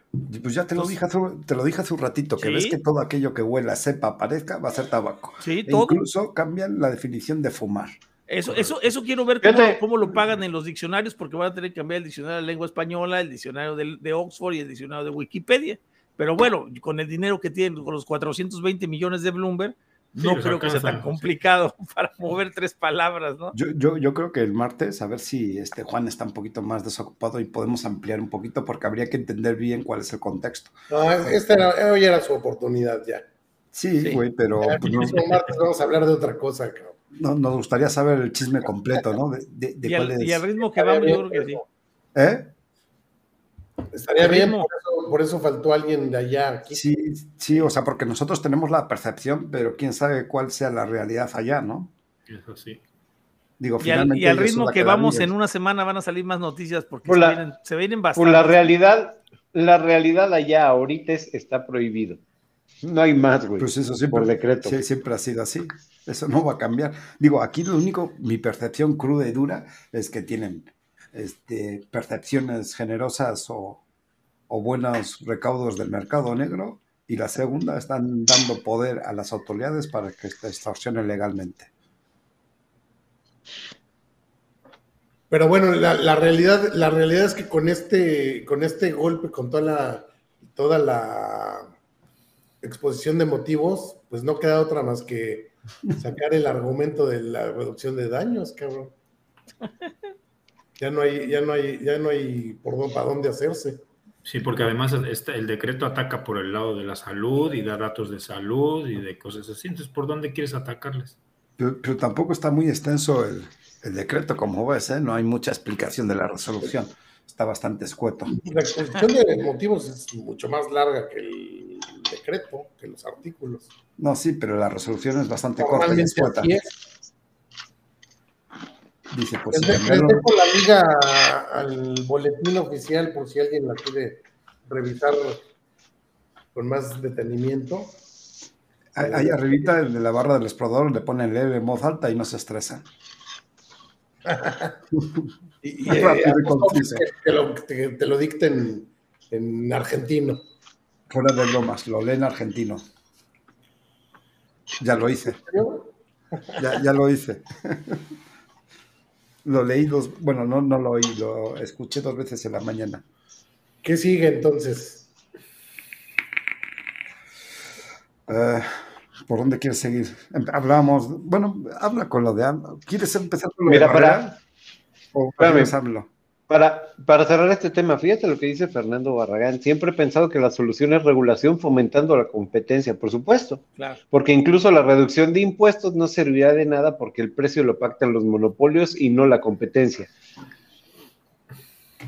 A: Pues ya te lo, dije hace, un- te lo dije hace un ratito, que
B: Sí.
A: ves que todo aquello que huela, sepa, parezca, va a ser tabaco.
B: Sí,
A: E
B: todo.
A: incluso cambian la definición de fumar.
B: Eso, eso, eso quiero ver cómo, cómo lo pagan en los diccionarios, porque van a tener que cambiar el diccionario de la lengua española, el diccionario del- de, Oxford y el diccionario de Wikipedia. Pero bueno, con el dinero que tienen, con los 420 millones de Bloomberg, no creo que sea tan complicado para mover tres palabras, ¿no?
A: Yo, yo, yo creo que el martes, a ver si este Juan está un poquito más desocupado y podemos ampliar un poquito, porque habría que entender bien cuál es el contexto.
D: No, esta era, hoy era su oportunidad ya.
A: Sí,
B: Sí.
A: güey, pero pues,
D: el
A: no-
D: próximo martes vamos a hablar de otra cosa, cabrón.
A: No- nos gustaría saber el chisme completo, ¿no? De, de- de
B: Y
A: cuál
B: al,
A: es.
B: y al ritmo que vamos, yo creo que sí.
A: ¿Eh?
D: Estaría bien, por eso, por eso faltó alguien de allá aquí.
A: Sí, sí, o sea, porque nosotros tenemos la percepción, pero quién sabe cuál sea la realidad allá, ¿no?
C: Es así.
A: Digo,
B: Y al,
A: finalmente
B: y al ritmo que vamos en una semana van a salir más noticias porque
E: Por
B: se,
E: la-
B: vienen, se vienen
E: Por la realidad, la realidad allá ahorita es, está prohibido. No hay más, güey.
A: Pues eso siempre,
E: por decreto.
A: sí, siempre ha sido así. Eso no va a cambiar. Digo, aquí lo único, mi percepción cruda y dura es que tienen este, percepciones generosas o, o buenos recaudos del mercado negro. Y la segunda, están dando poder a las autoridades para que se extorsionen legalmente.
D: Pero bueno, la, la realidad, la realidad es que con este, con este golpe, con toda la, toda la exposición de motivos, pues no queda otra más que sacar el argumento de la reducción de daños, cabrón. Ya no hay, ya no hay, ya no hay por dónde, para dónde hacerse.
C: Sí, porque además este- el decreto ataca por el lado de la salud y da datos de salud y de cosas así. Entonces, ¿por dónde quieres atacarles?
A: Pero, pero tampoco está muy extenso el, el decreto, como ves, ¿eh? No hay mucha explicación de la resolución. Está bastante escueto.
D: La exposición de motivos es mucho más larga que el decreto, que los artículos.
A: No, sí, pero la resolución es bastante corta y escueta. Dice, pues,
D: Les,
A: si
D: de- dejo la liga al boletín oficial por si alguien la quiere revisar con más detenimiento.
A: Ahí arribita en la barra del explorador le ponen leve en voz alta y no se estresan.
D: Y, y, te, lo, te- te lo dicten en argentino.
A: Fuera de bromas, lo leen argentino. Ya lo hice, ya, ya lo hice. Lo leí dos, bueno, no, no lo oí, lo escuché dos veces en la mañana.
D: ¿Qué sigue entonces?
A: Eh, ¿Por dónde quieres seguir? Em- Hablamos, bueno, habla con lo de AMLO. ¿Quieres empezar con lo
E: Mira,
A: de
E: para-
A: Barrera? ¿O
E: Espérame. Para, para cerrar este tema, fíjate lo que dice Fernando Barragán. Siempre he pensado que la solución es regulación fomentando la competencia, por supuesto,
B: Claro.
E: porque incluso la reducción de impuestos no servirá de nada porque el precio lo pactan los monopolios y no la competencia.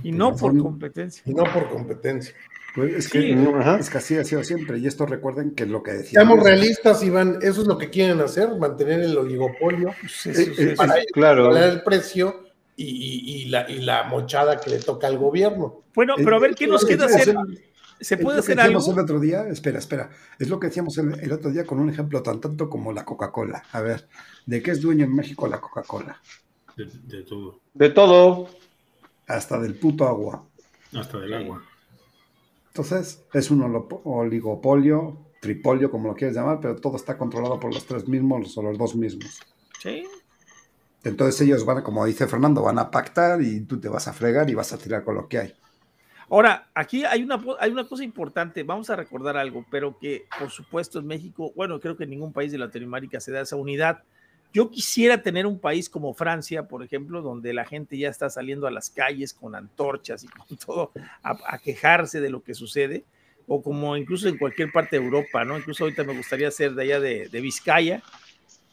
B: Y no por competencia.
D: Y no por competencia.
A: Pues es, que,
B: Sí.
A: Es que así ha sido siempre. Y esto recuerden que lo que decía.
D: Seamos realistas, Iván, eso es lo que quieren hacer, mantener el oligopolio,
B: Pues
A: Eh,
B: eso-
A: eh,
B: eso-
D: para
E: Claro.
D: el precio y, la, y la mochada que le toca al gobierno.
B: Bueno, pero a ver, ¿qué nos queda hacer? ¿Se
A: Es
B: puede
A: lo que
B: hacer algo?
A: decíamos el otro día, espera, espera, es lo que decíamos el, el otro día con un ejemplo tan tanto como la Coca-Cola. A ver, ¿de qué es dueño en México la Coca-Cola?
C: De, de todo,
E: De todo.
A: Hasta del puto agua.
C: hasta del agua.
A: Entonces, es un oligopolio, tripolio, como lo quieres llamar, pero todo está controlado por los tres mismos o los dos mismos.
B: Sí.
A: Entonces ellos van, como dice Fernando, van a pactar y tú te vas a fregar y vas a tirar con lo que hay.
B: Ahora, aquí hay una, hay una cosa importante, vamos a recordar algo, pero que por supuesto en México, bueno, creo que en ningún país de Latinoamérica se da esa unidad. Yo quisiera tener un país como Francia, por ejemplo, donde la gente ya está saliendo a las calles con antorchas y con todo a, a quejarse de lo que sucede, o como incluso en cualquier parte de Europa, ¿no? Incluso ahorita me gustaría ser de allá de, de Vizcaya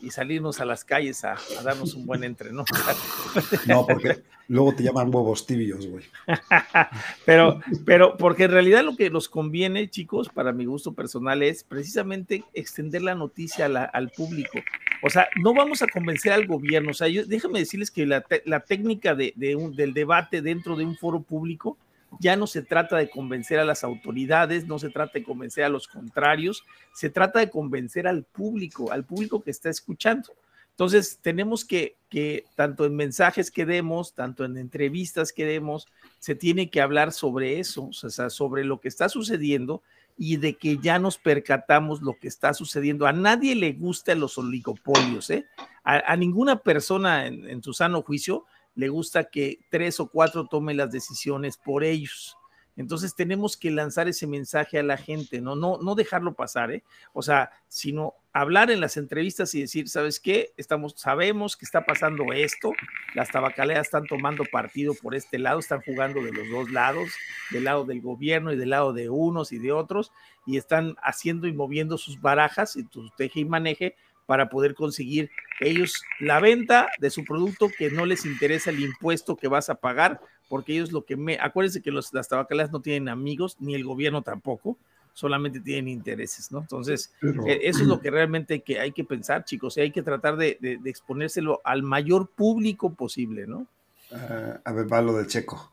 B: y salirnos a las calles a, a darnos un buen entre, ¿no?
A: Porque luego te llaman huevos tibios, güey.
B: Pero, pero, porque en realidad lo que nos conviene, chicos, para mi gusto personal, es precisamente extender la noticia a la- al público. O sea, no vamos a convencer al gobierno. O sea, yo, déjame decirles que la, te- la técnica de, de un- del debate dentro de un foro público, ya no se trata de convencer a las autoridades, no se trata de convencer a los contrarios, se trata de convencer al público, al público que está escuchando. Entonces, tenemos que, que tanto en mensajes que demos, tanto en entrevistas que demos, se tiene que hablar sobre eso, o sea, sobre lo que está sucediendo y de que ya nos percatamos lo que está sucediendo. A nadie le gustan los oligopolios, ¿eh? A, ninguna persona en, en, su sano juicio le gusta que tres o cuatro tomen las decisiones por ellos. Entonces tenemos que lanzar ese mensaje a la gente, no, no, no dejarlo pasar, ¿eh? O sea, sino hablar en las entrevistas y decir, ¿sabes qué? Estamos, sabemos que está pasando esto, las tabacaleras están tomando partido por este lado, están jugando de los dos lados, del lado del gobierno y del lado de unos y de otros, y están haciendo y moviendo sus barajas y tu teje y maneje para poder conseguir ellos la venta de su producto que no les interesa el impuesto que vas a pagar, porque ellos lo que me, acuérdense que los, las tabacaleras no tienen amigos, ni el gobierno tampoco, solamente tienen intereses, ¿no? Entonces, eh, eso es lo que realmente hay que, hay que pensar, chicos, y hay que tratar de, de, exponérselo al mayor público posible, ¿no?
A: Uh, a ver, va lo de Checo.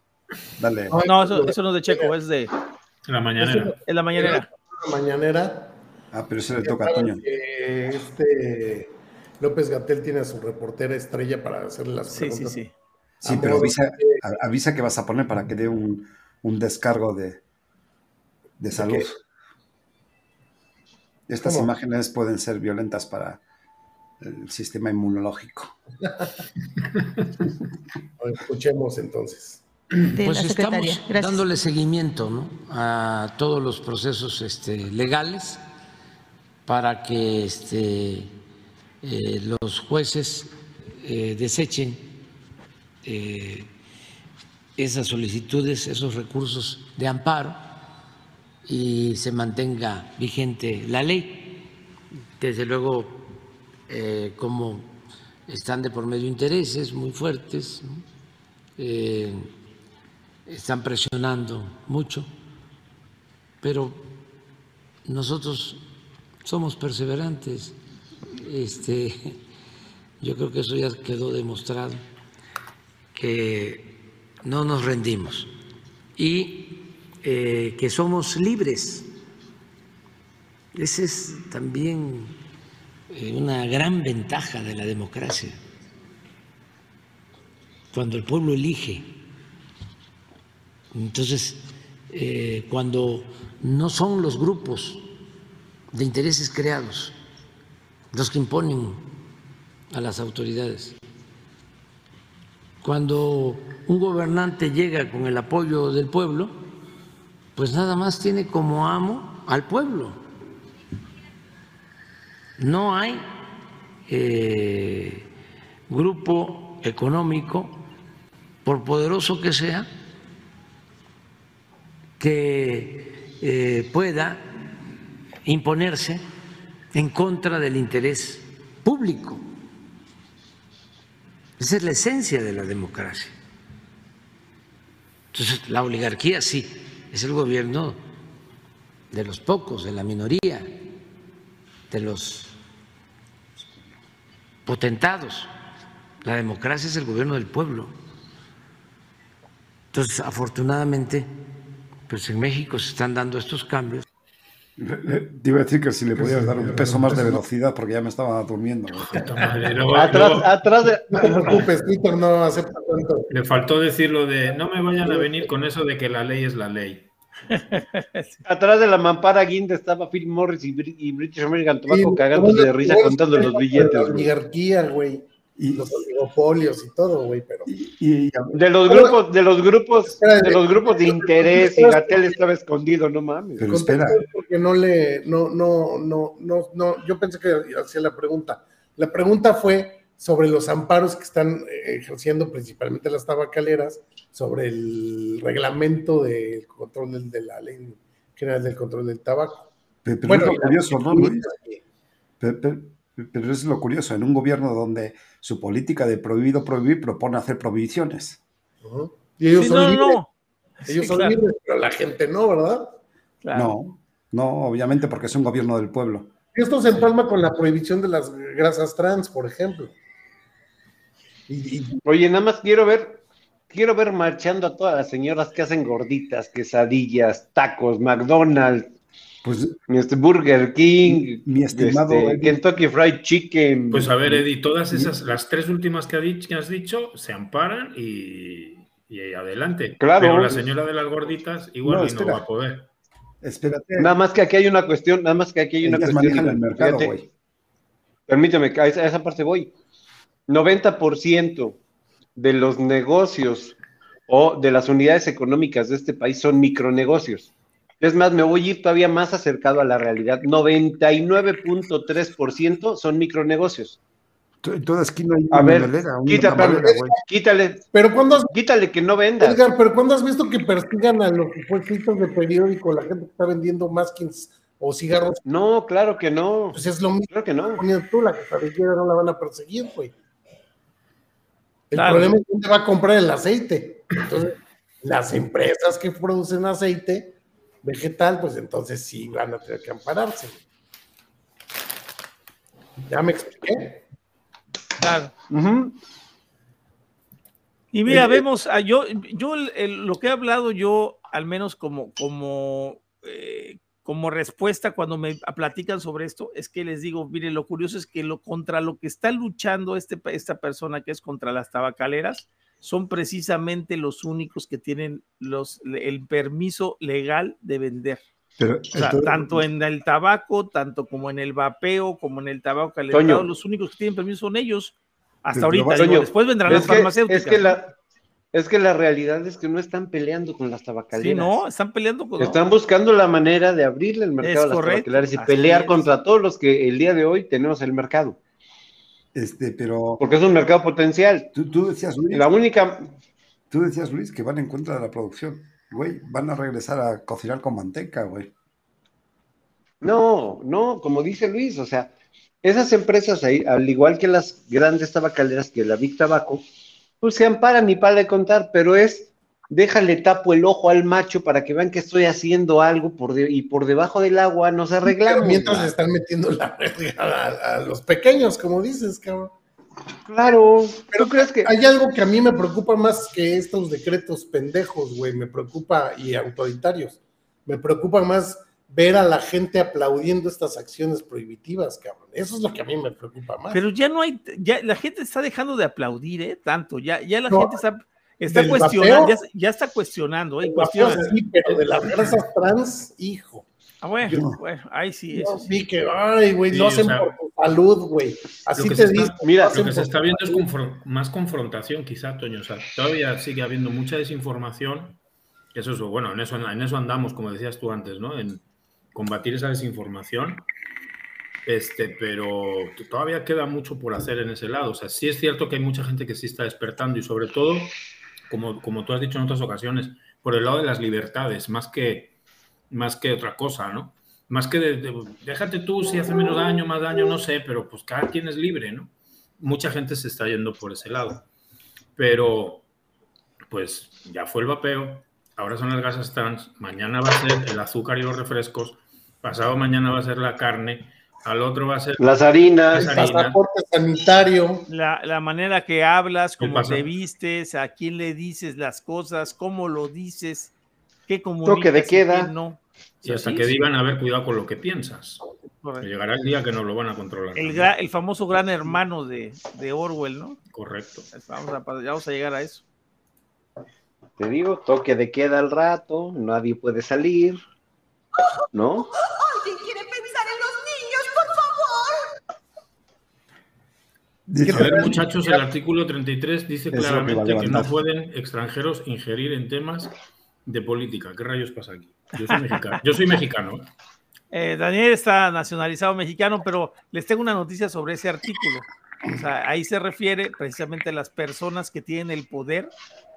A: Dale.
B: No, eso, eso, no es de Checo, es de...
C: La mañanera.
B: Es la mañanera.
D: La mañanera.
A: Ah, pero eso le toca a Toño.
D: Este López Gatel tiene a su reportera estrella para hacerle las
B: sí, preguntas. Sí, sí,
A: sí. pero avisa, avisa, que vas a poner para que dé un, un descargo de, de salud. ¿De Estas ¿Cómo? imágenes pueden ser violentas para el sistema inmunológico.
D: Escuchemos entonces.
G: De pues estamos Gracias. dándole seguimiento ¿no? a todos los procesos este, legales para que este, eh, los jueces eh, desechen eh, esas solicitudes, esos recursos de amparo y se mantenga vigente la ley. Desde luego, como están de por medio intereses muy fuertes, están presionando mucho, pero nosotros somos perseverantes. Este, yo creo que eso ya quedó demostrado, que no nos rendimos y eh, que somos libres. Esa es también eh, una gran ventaja de la democracia, cuando el pueblo elige. Entonces, eh, cuando no son los grupos de intereses creados los que imponen a las autoridades, cuando un gobernante llega con el apoyo del pueblo, pues nada más tiene como amo al pueblo. No hay eh, grupo económico, por poderoso que sea, que eh, pueda imponerse en contra del interés público. Esa es la esencia de la democracia. Entonces, la oligarquía sí, es el gobierno de los pocos, de la minoría, de los potentados. La democracia es el gobierno del pueblo. Entonces, afortunadamente, pues en México se están dando estos cambios.
A: Te iba a decir que si le podías dar un peso más de velocidad porque ya me estaba durmiendo.
E: atrás, atrás de...
D: No te preocupes, Twitter no acepta tanto.
C: Le faltó decir lo de no me vayan a venir con eso de que la ley es la ley.
E: Atrás de la mampara guinda estaba Phil Morris y, British American Tobacco sí, cagándose de risa contando los billetes.
D: La oligarquía, güey y los oligopolios y todo, güey, pero
E: y, y, de los grupos, de los grupos, de los grupos de interés y Gatel estaba escondido, no mames.
A: Pero espera,
D: porque no le, no, no, no, no, no, yo pensé que hacía la pregunta. La pregunta fue sobre los amparos que están ejerciendo principalmente las tabacaleras sobre el reglamento del control de la ley general del control del tabaco.
A: Pero, pero bueno, es lo curioso, ¿no, Luis? Pero, pero, es lo curioso, en un gobierno donde su política de prohibido prohibir propone hacer prohibiciones.
D: Uh -huh. Y ellos sí, son no, libres. No. Ellos sí, son claro. libres, pero la gente no, ¿verdad?
A: Claro. No, no, obviamente porque es un gobierno del pueblo.
D: Esto se empalma con la prohibición de las grasas trans, por ejemplo.
E: Y, y... Oye, nada más quiero ver quiero ver marchando a todas las señoras que hacen gorditas, quesadillas, tacos, McDonald's,
A: Pues
E: este Burger King,
A: Mi estimado
E: este. Kentucky Fried Chicken.
C: Pues a ver, Eddie, todas esas, las tres últimas que, ha dicho- que has dicho, se amparan y, y adelante.
E: Claro.
C: Pero la señora de las gorditas igual
A: No,
C: y no va a poder.
A: espérate.
E: Nada más que aquí hay una cuestión, nada más que aquí hay una
A: Ellas
E: cuestión.
A: manejan el mercado,
E: fíjate.
A: güey.
E: Permíteme, a esa, a esa parte voy. 90% de los negocios o de las unidades económicas de este país son micronegocios. Es más, me voy a ir todavía más acercado a la realidad. 99.3% son micronegocios.
A: En toda esquina hay
E: A
A: una
E: ver,
A: melera, una
E: quita. Quítale,
D: Pero cuando has,
E: quítale que no vendas.
D: Edgar, pero cuando has visto que persigan a los puestitos de periódico, la gente que está vendiendo maskins o cigarros,
E: No, claro que no.
D: pues es lo mismo.
E: Claro que no.
D: Tú, la quesadillera no la van a perseguir, güey. El
B: Claro.
D: problema es dónde va a comprar el aceite. Entonces, las empresas que producen aceite vegetal, pues entonces sí van a tener que ampararse. ¿Ya me expliqué?
B: Claro. Y mira,
D: Eh,
B: vemos, a yo, yo el- el- lo que he hablado yo, al menos como, como, eh, como respuesta cuando me platican sobre esto, es que les digo, mire, lo curioso es que lo contra lo que está luchando este, esta persona que es contra las tabacaleras, son precisamente los únicos que tienen los, el permiso legal de vender.
A: Pero,
B: O sea,
A: entonces,
B: tanto en el tabaco, tanto como en el vapeo, como en el tabaco calentado,
E: Toño.
B: los únicos que tienen permiso son ellos. Hasta ahorita,
A: Toño,
B: digo, después vendrán las
E: Es que,
B: farmacéuticas.
E: es, que la, es que la realidad es que no están peleando con las
B: Sí,
E: tabacaleras.
B: no, están peleando con.
E: Están buscando la manera de abrirle el mercado
B: Es
E: a las
B: correcto,
E: tabacaleras y pelear
B: es.
E: contra todos los que el día de hoy tenemos el mercado.
A: Este, pero
E: Porque es un mercado potencial.
A: tú, tú decías, Luis,
E: La única.
A: tú decías, Luis, que van en contra de la producción. Güey, van a regresar a cocinar con manteca, güey.
E: No, no, como dice Luis, o sea, esas empresas ahí, al igual que las grandes tabacaleras, que la Big Tabaco, pues se amparan y para de contar, pero es déjale tapo el ojo al macho para que vean que estoy haciendo algo por de- y por debajo del agua nos
D: Pero
E: arreglamos.
D: mientras están metiendo la verga a, a los pequeños, como dices, cabrón.
E: Claro,
D: Pero
E: ¿tú crees que
D: Hay algo que a mí me preocupa más que estos decretos pendejos, güey, me preocupa y autoritarios. Me preocupa más ver a la gente aplaudiendo estas acciones prohibitivas, cabrón. Eso es lo que a mí me preocupa más.
B: Pero ya no hay, ya la gente está dejando de aplaudir, ¿eh? Tanto, ya, ya la
D: No,
B: gente está, está cuestionando, ya, ya está cuestionando, ¿eh? Cuestiona.
D: sí, pero de las grasas trans, hijo.
B: Ah, bueno,
A: Yo-
B: bueno, ahí sí,
D: Yo
B: eso sí.
D: que, ay, güey,
C: Sí,
D: lo
C: o
D: hacen
C: sea,
D: por tu salud, güey. Así
C: que
D: te
C: se está-
E: mira,
D: lo
C: Lo que se está viendo es confron- más confrontación, quizá, Toño. O sea, todavía sigue habiendo mucha desinformación. Eso es, bueno, en eso, en eso andamos, como decías tú antes, ¿no? En combatir esa desinformación. Este, pero todavía queda mucho por hacer en ese lado. O sea, sí es cierto que hay mucha gente que sí está despertando y sobre todo, como, como tú has dicho en otras ocasiones, por el lado de las libertades, más que, más que otra cosa, ¿no? Más que de, de- déjate tú si hace menos daño, más daño, no sé, pero pues cada quien es libre, ¿no? Mucha gente se está yendo por ese lado. Pero, pues ya fue el vapeo, ahora son las gasas trans, mañana va a ser el azúcar y los refrescos, pasado mañana va a ser la carne, al otro va a ser
E: las harinas,
D: El pasaporte sanitario.
B: La, la manera que hablas, cómo te vistes, a quién le dices las cosas, cómo lo dices, qué
E: Toque de
B: comunicas y
E: queda.
B: no.
C: y hasta
B: Sí,
C: que
B: sí,
C: digan, a ver, cuidado con lo que piensas.
B: correcto.
C: Llegará el día que nos lo van a controlar.
B: El, gra- el famoso gran hermano de, de Orwell, ¿no?
C: Correcto.
B: Vamos a, vamos a llegar a eso.
E: te digo, toque de queda al rato, nadie puede salir, ¿no?
H: ¿Alguien quiere pensar en los niños, por favor?
A: Dice-
C: A ver, muchachos, el artículo 33 dice
A: Es lo que
C: claramente que, no pueden extranjeros ingerir en temas de política. ¿Qué rayos pasa aquí? Yo soy mexicano. Yo soy mexicano. ¿eh?
B: Eh, Daniel está nacionalizado mexicano, pero les tengo una noticia sobre ese artículo. O sea, ahí se refiere precisamente a las personas que tienen el poder,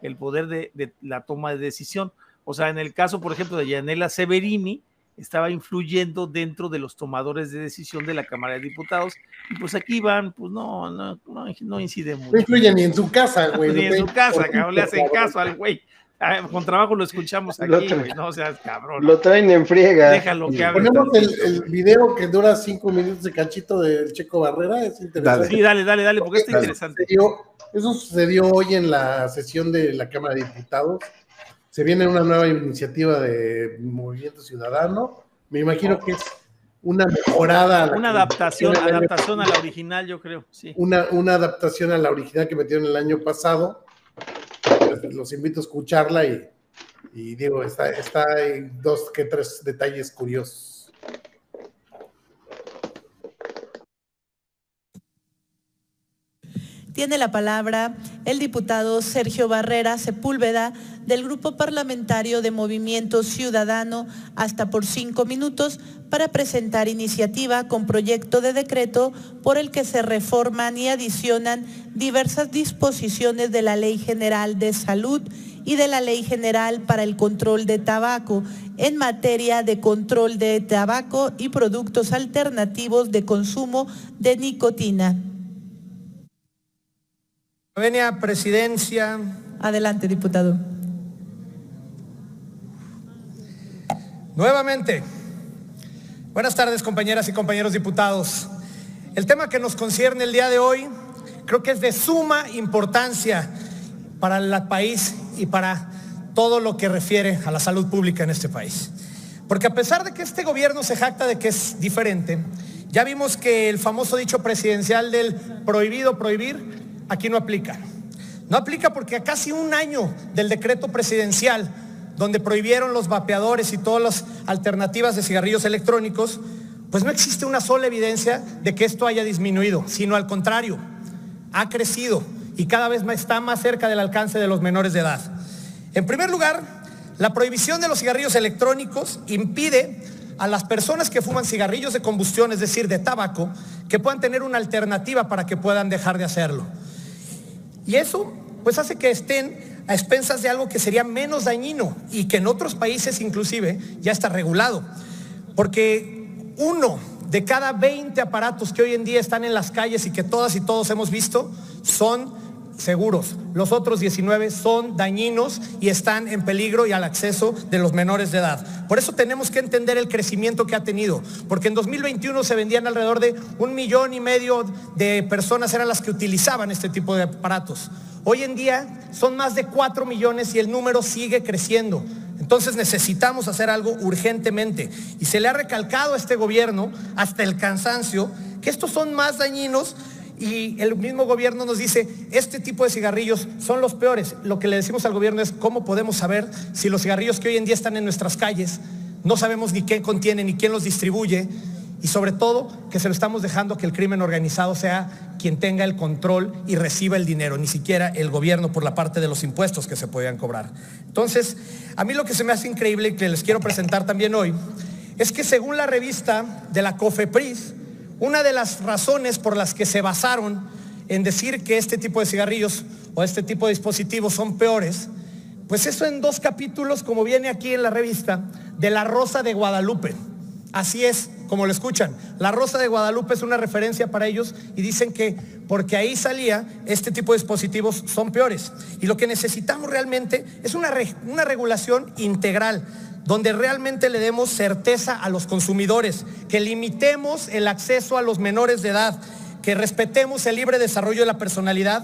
B: el poder de, de la toma de decisión. O sea, en el caso, por ejemplo, de Yanela Severini, estaba influyendo dentro de los tomadores de decisión de la Cámara de Diputados. Y pues aquí van, pues no, no, no, no incide mucho.
D: No influye ni en su casa, güey.
B: Ni en su casa, cabrón, le hacen caso al güey. Ah, Con trabajo lo escuchamos aquí, güey. No seas cabrón.
E: Lo traen en friega.
B: Déjalo que hable.
D: Ponemos el, el video que dura cinco minutos de cachito del Checo Barrera, es interesante.
B: Sí, dale, dale, dale, porque está interesante.
D: Eso sucedió hoy en la sesión de la Cámara de Diputados. Se viene una nueva iniciativa de Movimiento Ciudadano. Me imagino que es una mejorada.
B: Una adaptación, adaptación a la original, yo creo, sí.
D: Una, una adaptación a la original que metieron el año pasado. Pues, los invito a escucharla y, y digo, está, está hay dos que tres detalles curiosos.
I: Tiene la palabra el diputado Sergio Barrera Sepúlveda del Grupo Parlamentario de Movimiento Ciudadano hasta por cinco minutos para presentar iniciativa con proyecto de decreto por el que se reforman y adicionan diversas disposiciones de la Ley General de Salud y de la Ley General para el Control de Tabaco en materia de control de tabaco y productos alternativos de consumo de nicotina.
J: Venia Presidencia.
I: Adelante, diputado.
J: Nuevamente, buenas tardes compañeras y compañeros diputados. El tema que nos concierne el día de hoy creo que es de suma importancia para el país y para todo lo que refiere a la salud pública en este país. Porque a pesar de que este gobierno se jacta de que es diferente, ya vimos que el famoso dicho presidencial del prohibido prohibir aquí no aplica. No aplica porque a casi un año del decreto presidencial, donde prohibieron los vapeadores y todas las alternativas de cigarrillos electrónicos, pues no existe una sola evidencia de que esto haya disminuido, sino al contrario, ha crecido y cada vez está más cerca del alcance de los menores de edad. En primer lugar, la prohibición de los cigarrillos electrónicos impide a las personas que fuman cigarrillos de combustión, es decir, de tabaco, que puedan tener una alternativa para que puedan dejar de hacerlo. Y eso pues hace que estén a expensas de algo que sería menos dañino y que en otros países inclusive ya está regulado. Porque uno de cada 20 aparatos que hoy en día están en las calles y que todas y todos hemos visto son seguros. Los otros 19 son dañinos y están en peligro y al acceso de los menores de edad. Por eso tenemos que entender el crecimiento que ha tenido, porque en 2021 se vendían alrededor de un millón y medio de personas eran las que utilizaban este tipo de aparatos. Hoy en día son más de 4 millones y el número sigue creciendo. Entonces necesitamos hacer algo urgentemente. Y se le ha recalcado a este gobierno hasta el cansancio que estos son más dañinos y el mismo gobierno nos dice, este tipo de cigarrillos son los peores. Lo que le decimos al gobierno es cómo podemos saber si los cigarrillos que hoy en día están en nuestras calles, no sabemos ni qué contienen ni quién los distribuye y sobre todo que se lo estamos dejando que el crimen organizado sea quien tenga el control y reciba el dinero, ni siquiera el gobierno por la parte de los impuestos que se podían cobrar. Entonces, a mí lo que se me hace increíble y que les quiero presentar también hoy es que según la revista de la COFEPRIS, una de las razones por las que se basaron en decir que este tipo de cigarrillos o este tipo de dispositivos son peores, pues eso en dos capítulos, como viene aquí en la revista, de La Rosa de Guadalupe. Así es, como lo escuchan. La Rosa de Guadalupe es una referencia para ellos y dicen que porque ahí salía, este tipo de dispositivos son peores. Y lo que necesitamos realmente es una, una regulación integral donde realmente le demos certeza a los consumidores, que limitemos el acceso a los menores de edad, que respetemos el libre desarrollo de la personalidad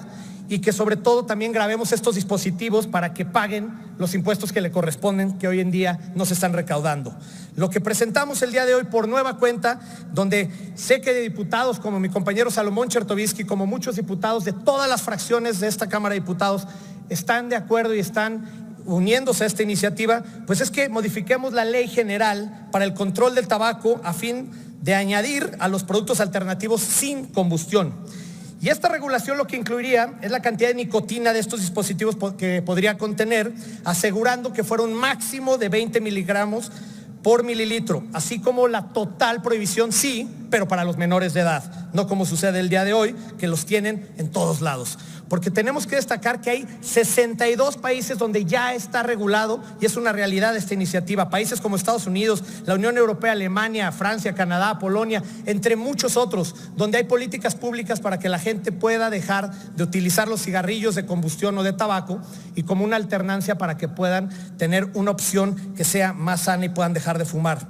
J: y que sobre todo también grabemos estos dispositivos para que paguen los impuestos que le corresponden, que hoy en día no se están recaudando. Lo que presentamos el día de hoy por nueva cuenta, donde sé que de diputados como mi compañero Salomón Chertovisky, como muchos diputados de todas las fracciones de esta Cámara de Diputados, están de acuerdo y están uniéndose a esta iniciativa, pues es que modifiquemos la ley general para el control del tabaco a fin de añadir a los productos alternativos sin combustión. Y esta regulación lo que incluiría es la cantidad de nicotina de estos dispositivos que podría contener, asegurando que fuera un máximo de 20 miligramos por mililitro, así como la total prohibición sí, pero para los menores de edad, no como sucede el día de hoy, que los tienen en todos lados porque tenemos que destacar que hay 62 países donde ya está regulado y es una realidad esta iniciativa. Países como Estados Unidos, la Unión Europea, Alemania, Francia, Canadá, Polonia, entre muchos otros, donde hay políticas públicas para que la gente pueda dejar de utilizar los cigarrillos de combustión o de tabaco y como una alternancia para que puedan tener una opción que sea más sana y puedan dejar de fumar.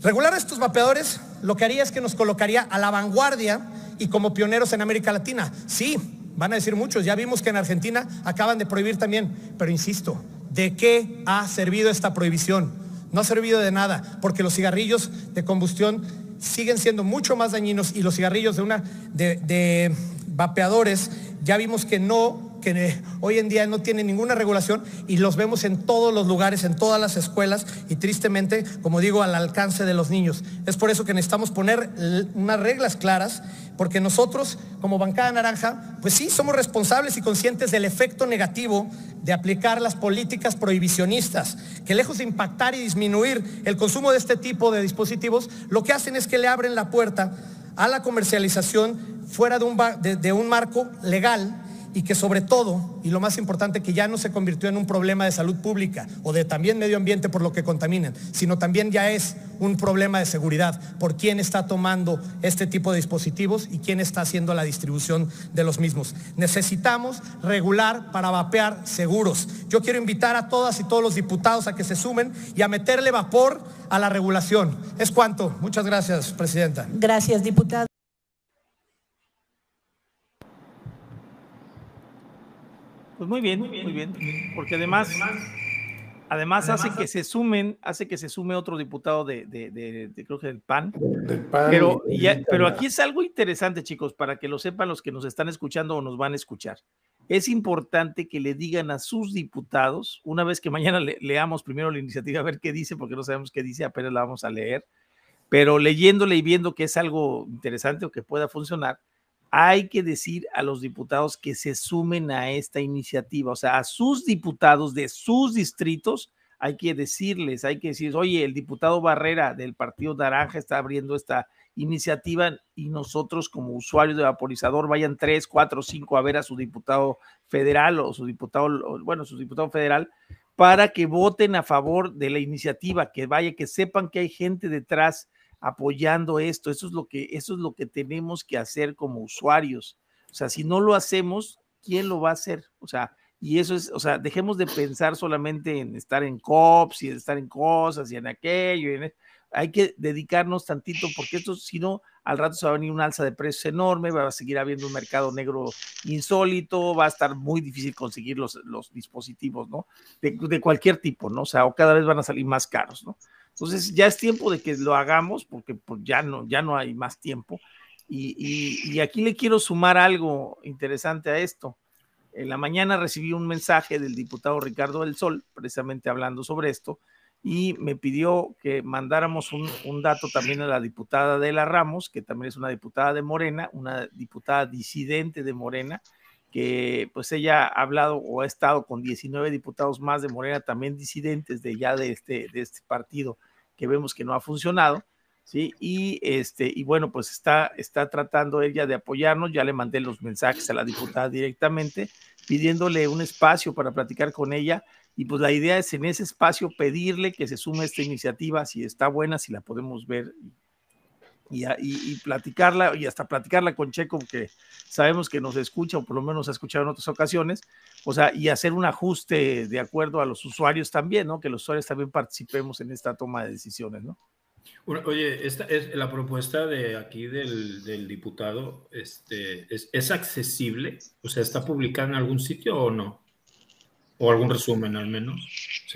J: Regular estos vapeadores lo que haría es que nos colocaría a la vanguardia y como pioneros en América Latina. Sí, van a decir muchos, ya vimos que en Argentina acaban de prohibir también, pero insisto, ¿de qué ha servido esta prohibición? No ha servido de nada, porque los cigarrillos de combustión siguen siendo mucho más dañinos y los cigarrillos de una de, de vapeadores ya vimos que no que hoy en día no tienen ninguna regulación y los vemos en todos los lugares, en todas las escuelas y tristemente, como digo, al alcance de los niños. Es por eso que necesitamos poner unas reglas claras, porque nosotros, como bancada naranja, pues sí, somos responsables y conscientes del efecto negativo de aplicar las políticas prohibicionistas, que lejos de impactar y disminuir el consumo de este tipo de dispositivos, lo que hacen es que le abren la puerta a la comercialización fuera de un, de un marco legal y que sobre todo, y lo más importante, que ya no se convirtió en un problema de salud pública o de también medio ambiente por lo que contaminan, sino también ya es un problema de seguridad por quién está tomando este tipo de dispositivos y quién está haciendo la distribución de los mismos. Necesitamos regular para vapear seguros. Yo quiero invitar a todas y todos los diputados a que se sumen y a meterle vapor a la regulación. Es cuanto. Muchas gracias, Presidenta.
I: Gracias, diputado.
B: Pues muy bien, muy bien, porque además, además hace que se sumen, hace que se sume otro diputado de, de, creo que del PAN. pero, pero aquí es algo interesante, chicos, para que lo sepan los que nos están escuchando o nos van a escuchar. Es importante que le digan a sus diputados, una vez que mañana leamos primero la iniciativa, a ver qué dice, porque no sabemos qué dice, apenas la vamos a leer, pero leyéndole y viendo que es algo interesante o que pueda funcionar, hay que decir a los diputados que se sumen a esta iniciativa, o sea, a sus diputados de sus distritos, hay que decirles, hay que decir, oye, el diputado Barrera del Partido Naranja está abriendo esta iniciativa y nosotros como usuarios de vaporizador vayan tres, cuatro, cinco a ver a su diputado federal o su diputado, bueno, su diputado federal para que voten a favor de la iniciativa, que vaya, que sepan que hay gente detrás apoyando esto. Eso es lo que, eso es lo que tenemos que hacer como usuarios. O sea, si no lo hacemos, ¿quién lo va a hacer? O sea, y eso es, o sea, dejemos de pensar solamente en estar en COPS y en estar en cosas y en aquello. Y hay que dedicarnos tantito porque esto, si no, al rato se va a venir una alza de precios enorme, va a seguir habiendo un mercado negro insólito, va a estar muy difícil conseguir los, los dispositivos, ¿no? De, de, cualquier tipo, ¿no? O sea, o cada vez van a salir más caros, ¿no? Entonces ya es tiempo de que lo hagamos porque pues, ya, no, ya no hay más tiempo. Y, aquí le quiero sumar algo interesante a esto. En la mañana recibí un mensaje del diputado Ricardo del Sol, precisamente hablando sobre esto, y me pidió que mandáramos un, un, dato también a la diputada Adela Ramos, que también es una diputada de Morena, una diputada disidente de Morena, que pues ella ha hablado o ha estado con 19 diputados más de Morena, también disidentes de ya de este, de este partido que vemos que no ha funcionado, ¿sí? Y, este, y bueno, pues está, está tratando ella de apoyarnos, ya le mandé los mensajes a la diputada directamente, pidiéndole un espacio para platicar con ella, y pues la idea es en ese espacio pedirle que se sume a esta iniciativa, si está buena, si la podemos ver y, platicarla y hasta platicarla con Checo, que sabemos que nos escucha o por lo menos ha escuchado en otras ocasiones, o sea, y hacer un ajuste de acuerdo a los usuarios también, ¿no? Que los usuarios también participemos en esta toma de decisiones, ¿no?
C: oye, esta es la propuesta de aquí del, diputado, este, es, ¿es accesible? O sea, ¿está publicada en algún sitio o no? O algún resumen al menos.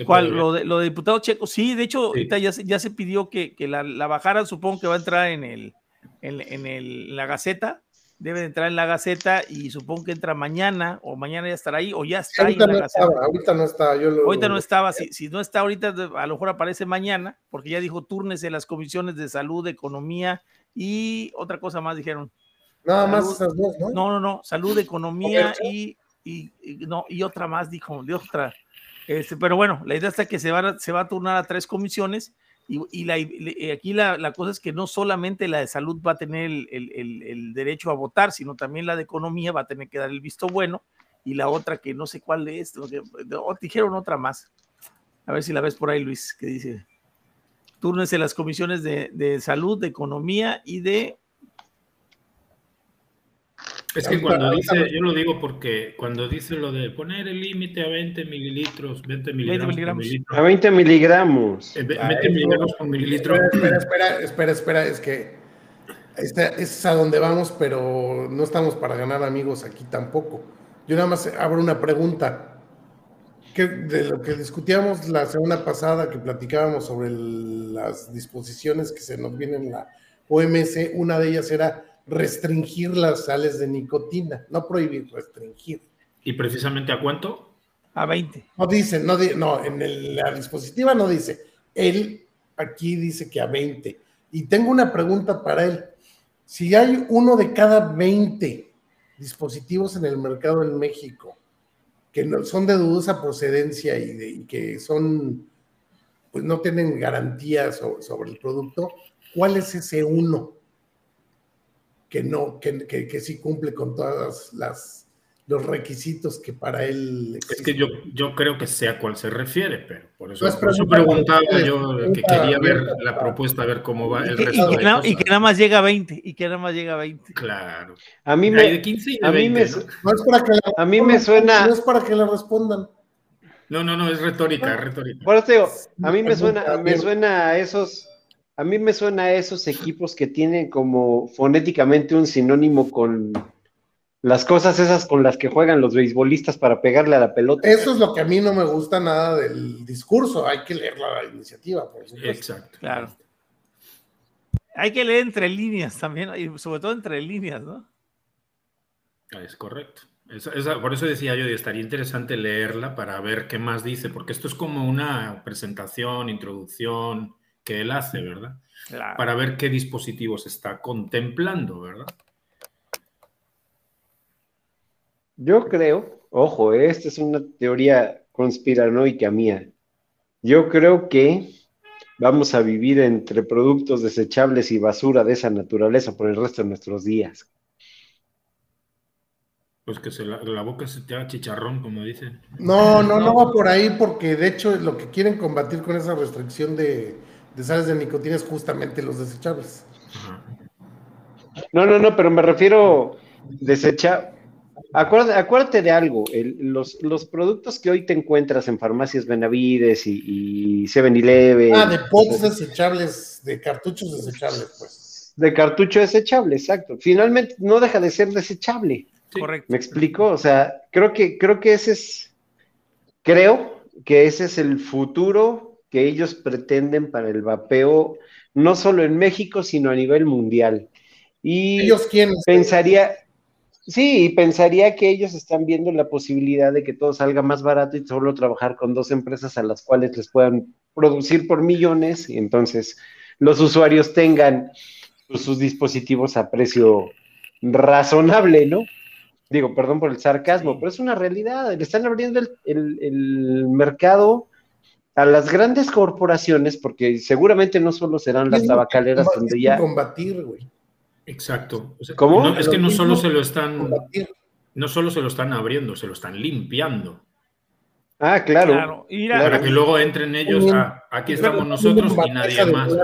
B: ¿Cuál? Lo de, lo de diputado Checo. Sí, de hecho, ahorita ya se, ya se pidió que, que la, la, bajaran, supongo que va a entrar en el, en, en el, la Gaceta. Debe de entrar en la Gaceta y supongo que entra mañana o mañana ya estará ahí o ya está ahí en la Gaceta.
D: ahorita no está. Yo lo,
B: ahorita no estaba. Si, si, no está ahorita, a lo mejor aparece mañana, porque ya dijo turnes en las comisiones de salud, economía y otra cosa más dijeron.
D: Nada más esas dos, ¿no?
B: No, no, no. Salud, economía y y, no, y otra más, dijo, de otra. Este, pero bueno, la idea está que se va, se va a turnar a tres comisiones y, y, aquí la, la, cosa es que no solamente la de salud va a tener el, el, derecho a votar, sino también la de economía va a tener que dar el visto bueno y la otra que no sé cuál es, o dijeron otra más. A ver si la ves por ahí, Luis, que dice, túrnese las comisiones de, de salud, de economía y de
C: es que cuando dice, yo lo digo porque cuando dice lo de poner el límite a 20 mililitros, 20 miligramos,
E: A 20 miligramos.
C: 20 eh, miligramos por mililitro.
D: Espera, espera, espera, espera, es que Esta- es a donde vamos, pero no estamos para ganar amigos aquí tampoco. Yo nada más abro una pregunta. Que de lo que discutíamos la semana pasada, que platicábamos sobre el- las disposiciones que se nos vienen en la OMS, una de ellas era restringir las sales de nicotina, no prohibir, restringir.
C: ¿Y precisamente a cuánto?
B: A 20.
D: No dice, no, no en el- la dispositiva no dice. Él aquí dice que a 20. Y tengo una pregunta para él. Si hay uno de cada 20 dispositivos en el mercado en México que no, son de dudosa procedencia y, de- y que son, pues no tienen garantía so- sobre el producto, ¿cuál es ese uno que no, que, que, que sí cumple con todas las los requisitos que para él
C: Es que yo, yo creo que sé a cuál se refiere, pero por eso,
D: Pues
C: por eso
D: pregunta-
C: preguntaba yo que quería ver la propuesta, a ver cómo va el resto
B: y
C: de
B: que nada,
C: cosas.
B: y que nada más llega a 20. Y que nada más llega a 20.
C: Claro.
E: A mí
C: Hay
E: me,
C: de 15 y de
E: a mí
C: 20,
E: me,
C: ¿no?
E: su-
D: No es para que la
E: a mí me suena,
D: No es para que le respondan.
C: No, no, no, es retórica, es retórica.
E: por eso digo, a mí me suena, me suena a esos, a mí me suena a esos equipos que tienen como fonéticamente un sinónimo con las cosas esas con las que juegan los beisbolistas para pegarle a la pelota.
D: Eso es lo que a mí no me gusta nada del discurso. Hay que leer la iniciativa, por supuesto.
C: Exacto.
B: Claro. Hay que leer entre líneas también, y sobre todo entre líneas, ¿no?
C: Es correcto. Por eso decía yo, y estaría interesante leerla para ver qué más dice, porque esto es como una presentación, introducción que él hace, ¿verdad?
B: Claro.
C: Para ver qué dispositivos está contemplando, ¿verdad?
E: Yo creo, ojo, eh, esta es una teoría conspiranoica mía. Yo creo que vamos a vivir entre productos desechables y basura de esa naturaleza por el resto de nuestros días.
C: Pues que se la, la boca se te haga chicharrón, como dicen.
D: No, no, no va por ahí porque de hecho lo que quieren combatir con esa restricción de, de sales de nicotina es justamente los desechables.
E: No, no, no, pero me refiero desecha. Acuérdate, acuérdate de algo, el- los, los productos que hoy te encuentras en farmacias Benavides y, y 7-Eleven.
D: Ah, de pots desechables, de cartuchos desechables, pues.
E: de cartucho desechable, exacto. Finalmente no deja de ser desechable.
C: Sí.
B: Correcto.
E: ¿Me explico? O sea, creo que, creo que ese es, creo que ese es el futuro que ellos pretenden para el vapeo, no solo en México, sino a nivel mundial. Y
D: Ellos quieren.
E: pensaría, sí, y pensaría que ellos están viendo la posibilidad de que todo salga más barato y solo trabajar con dos empresas a las cuales les puedan producir por millones, y entonces los usuarios tengan pues, sus dispositivos a precio razonable, ¿no? Digo, perdón por el sarcasmo, pero es una realidad. Le están abriendo el, el- el mercado a las grandes corporaciones, porque seguramente no solo serán las
D: que
E: tabacaleras donde ya.
D: Combatir, güey.
C: Exacto. O sea,
E: ¿Cómo?
C: no, es que no
D: Lo
C: solo se lo están,
D: Combatir.
C: no solo se lo están abriendo, se lo están limpiando.
E: Ah, claro.
B: Y.
C: Para que luego entren ellos a aquí estamos nosotros y nadie más. ¿no?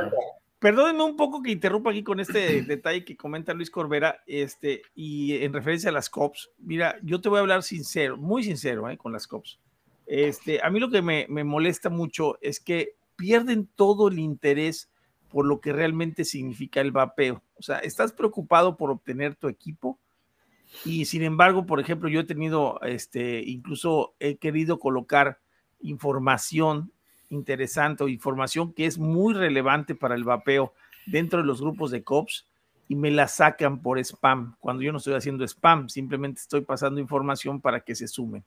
B: Perdónenme un poco que interrumpa aquí con este detalle que comenta Luis Corbera, este, y en referencia a las COPs. Mira, yo te voy a hablar sincero, muy sincero, ¿eh? con las COPs. Este, a mí lo que me, molesta mucho es que pierden todo el interés por lo que realmente significa el vapeo. O sea, estás preocupado por obtener tu equipo y sin embargo, por ejemplo, yo he tenido, este, incluso he querido colocar información interesante o información que es muy relevante para el vapeo dentro de los grupos de COPS y me la sacan por spam, cuando yo no estoy haciendo spam, simplemente estoy pasando información para que se sumen.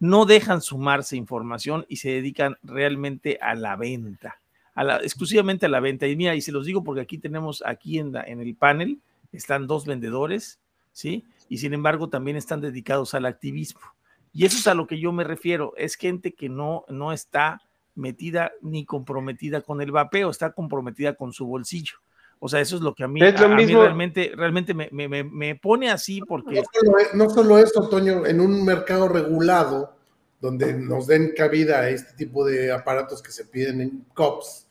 B: No dejan sumarse información y se dedican realmente a la venta, a la, exclusivamente a la venta. Y mira, y se los digo porque aquí tenemos, aquí en, el panel, están dos vendedores, ¿sí? Y sin embargo también están dedicados al activismo. Y eso es a lo que yo me refiero, es gente que no, no está metida ni comprometida con el vapeo, está comprometida con su bolsillo. O sea, eso es lo que a mí,
E: Es lo
B: a- a mí realmente, realmente me, me- me- me pone así porque
D: No solo, es- no solo eso, Toño, en un mercado regulado, donde nos den cabida a este tipo de aparatos que se piden en COPS,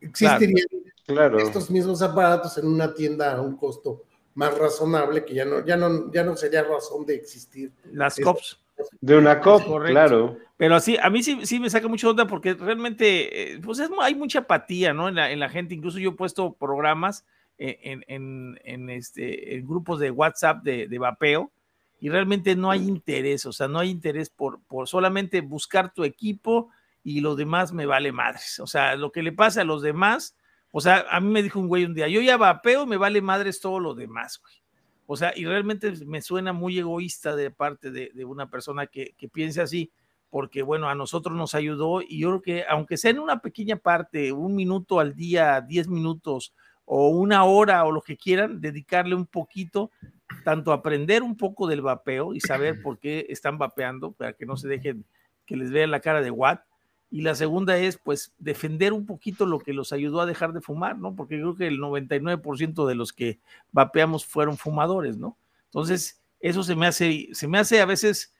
D: existirían
E: Claro.
D: estos mismos aparatos en una tienda a un costo más razonable, que ya no, ya no, ya no sería razón de existir.
B: las
D: Es-
B: COPs,
E: De una COP,
B: correcto.
E: claro.
B: pero así, a mí sí, sí me saca mucha onda porque realmente, eh, pues es, hay mucha apatía, ¿no? En la, en la gente, incluso yo he puesto programas en, en, en este, en grupos de WhatsApp de, de vapeo y realmente no hay interés, o sea, no hay interés por, por solamente buscar tu equipo y lo demás me vale madres. O sea, lo que le pasa a los demás, o sea, a mí me dijo un güey un día, yo ya vapeo, me vale madres todo lo demás, güey. O sea, y realmente me suena muy egoísta de parte de, de una persona que, que piense así, porque bueno, a nosotros nos ayudó y yo creo que aunque sea en una pequeña parte, un minuto al día, diez minutos o una hora o lo que quieran, dedicarle un poquito, tanto aprender un poco del vapeo y saber por qué están vapeando, para que no se dejen que les vean la cara de Watt. Y la segunda es, pues, defender un poquito lo que los ayudó a dejar de fumar, ¿no? Porque creo que el 99% de los que vapeamos fueron fumadores, ¿no? Entonces, eso se me hace, se me hace a veces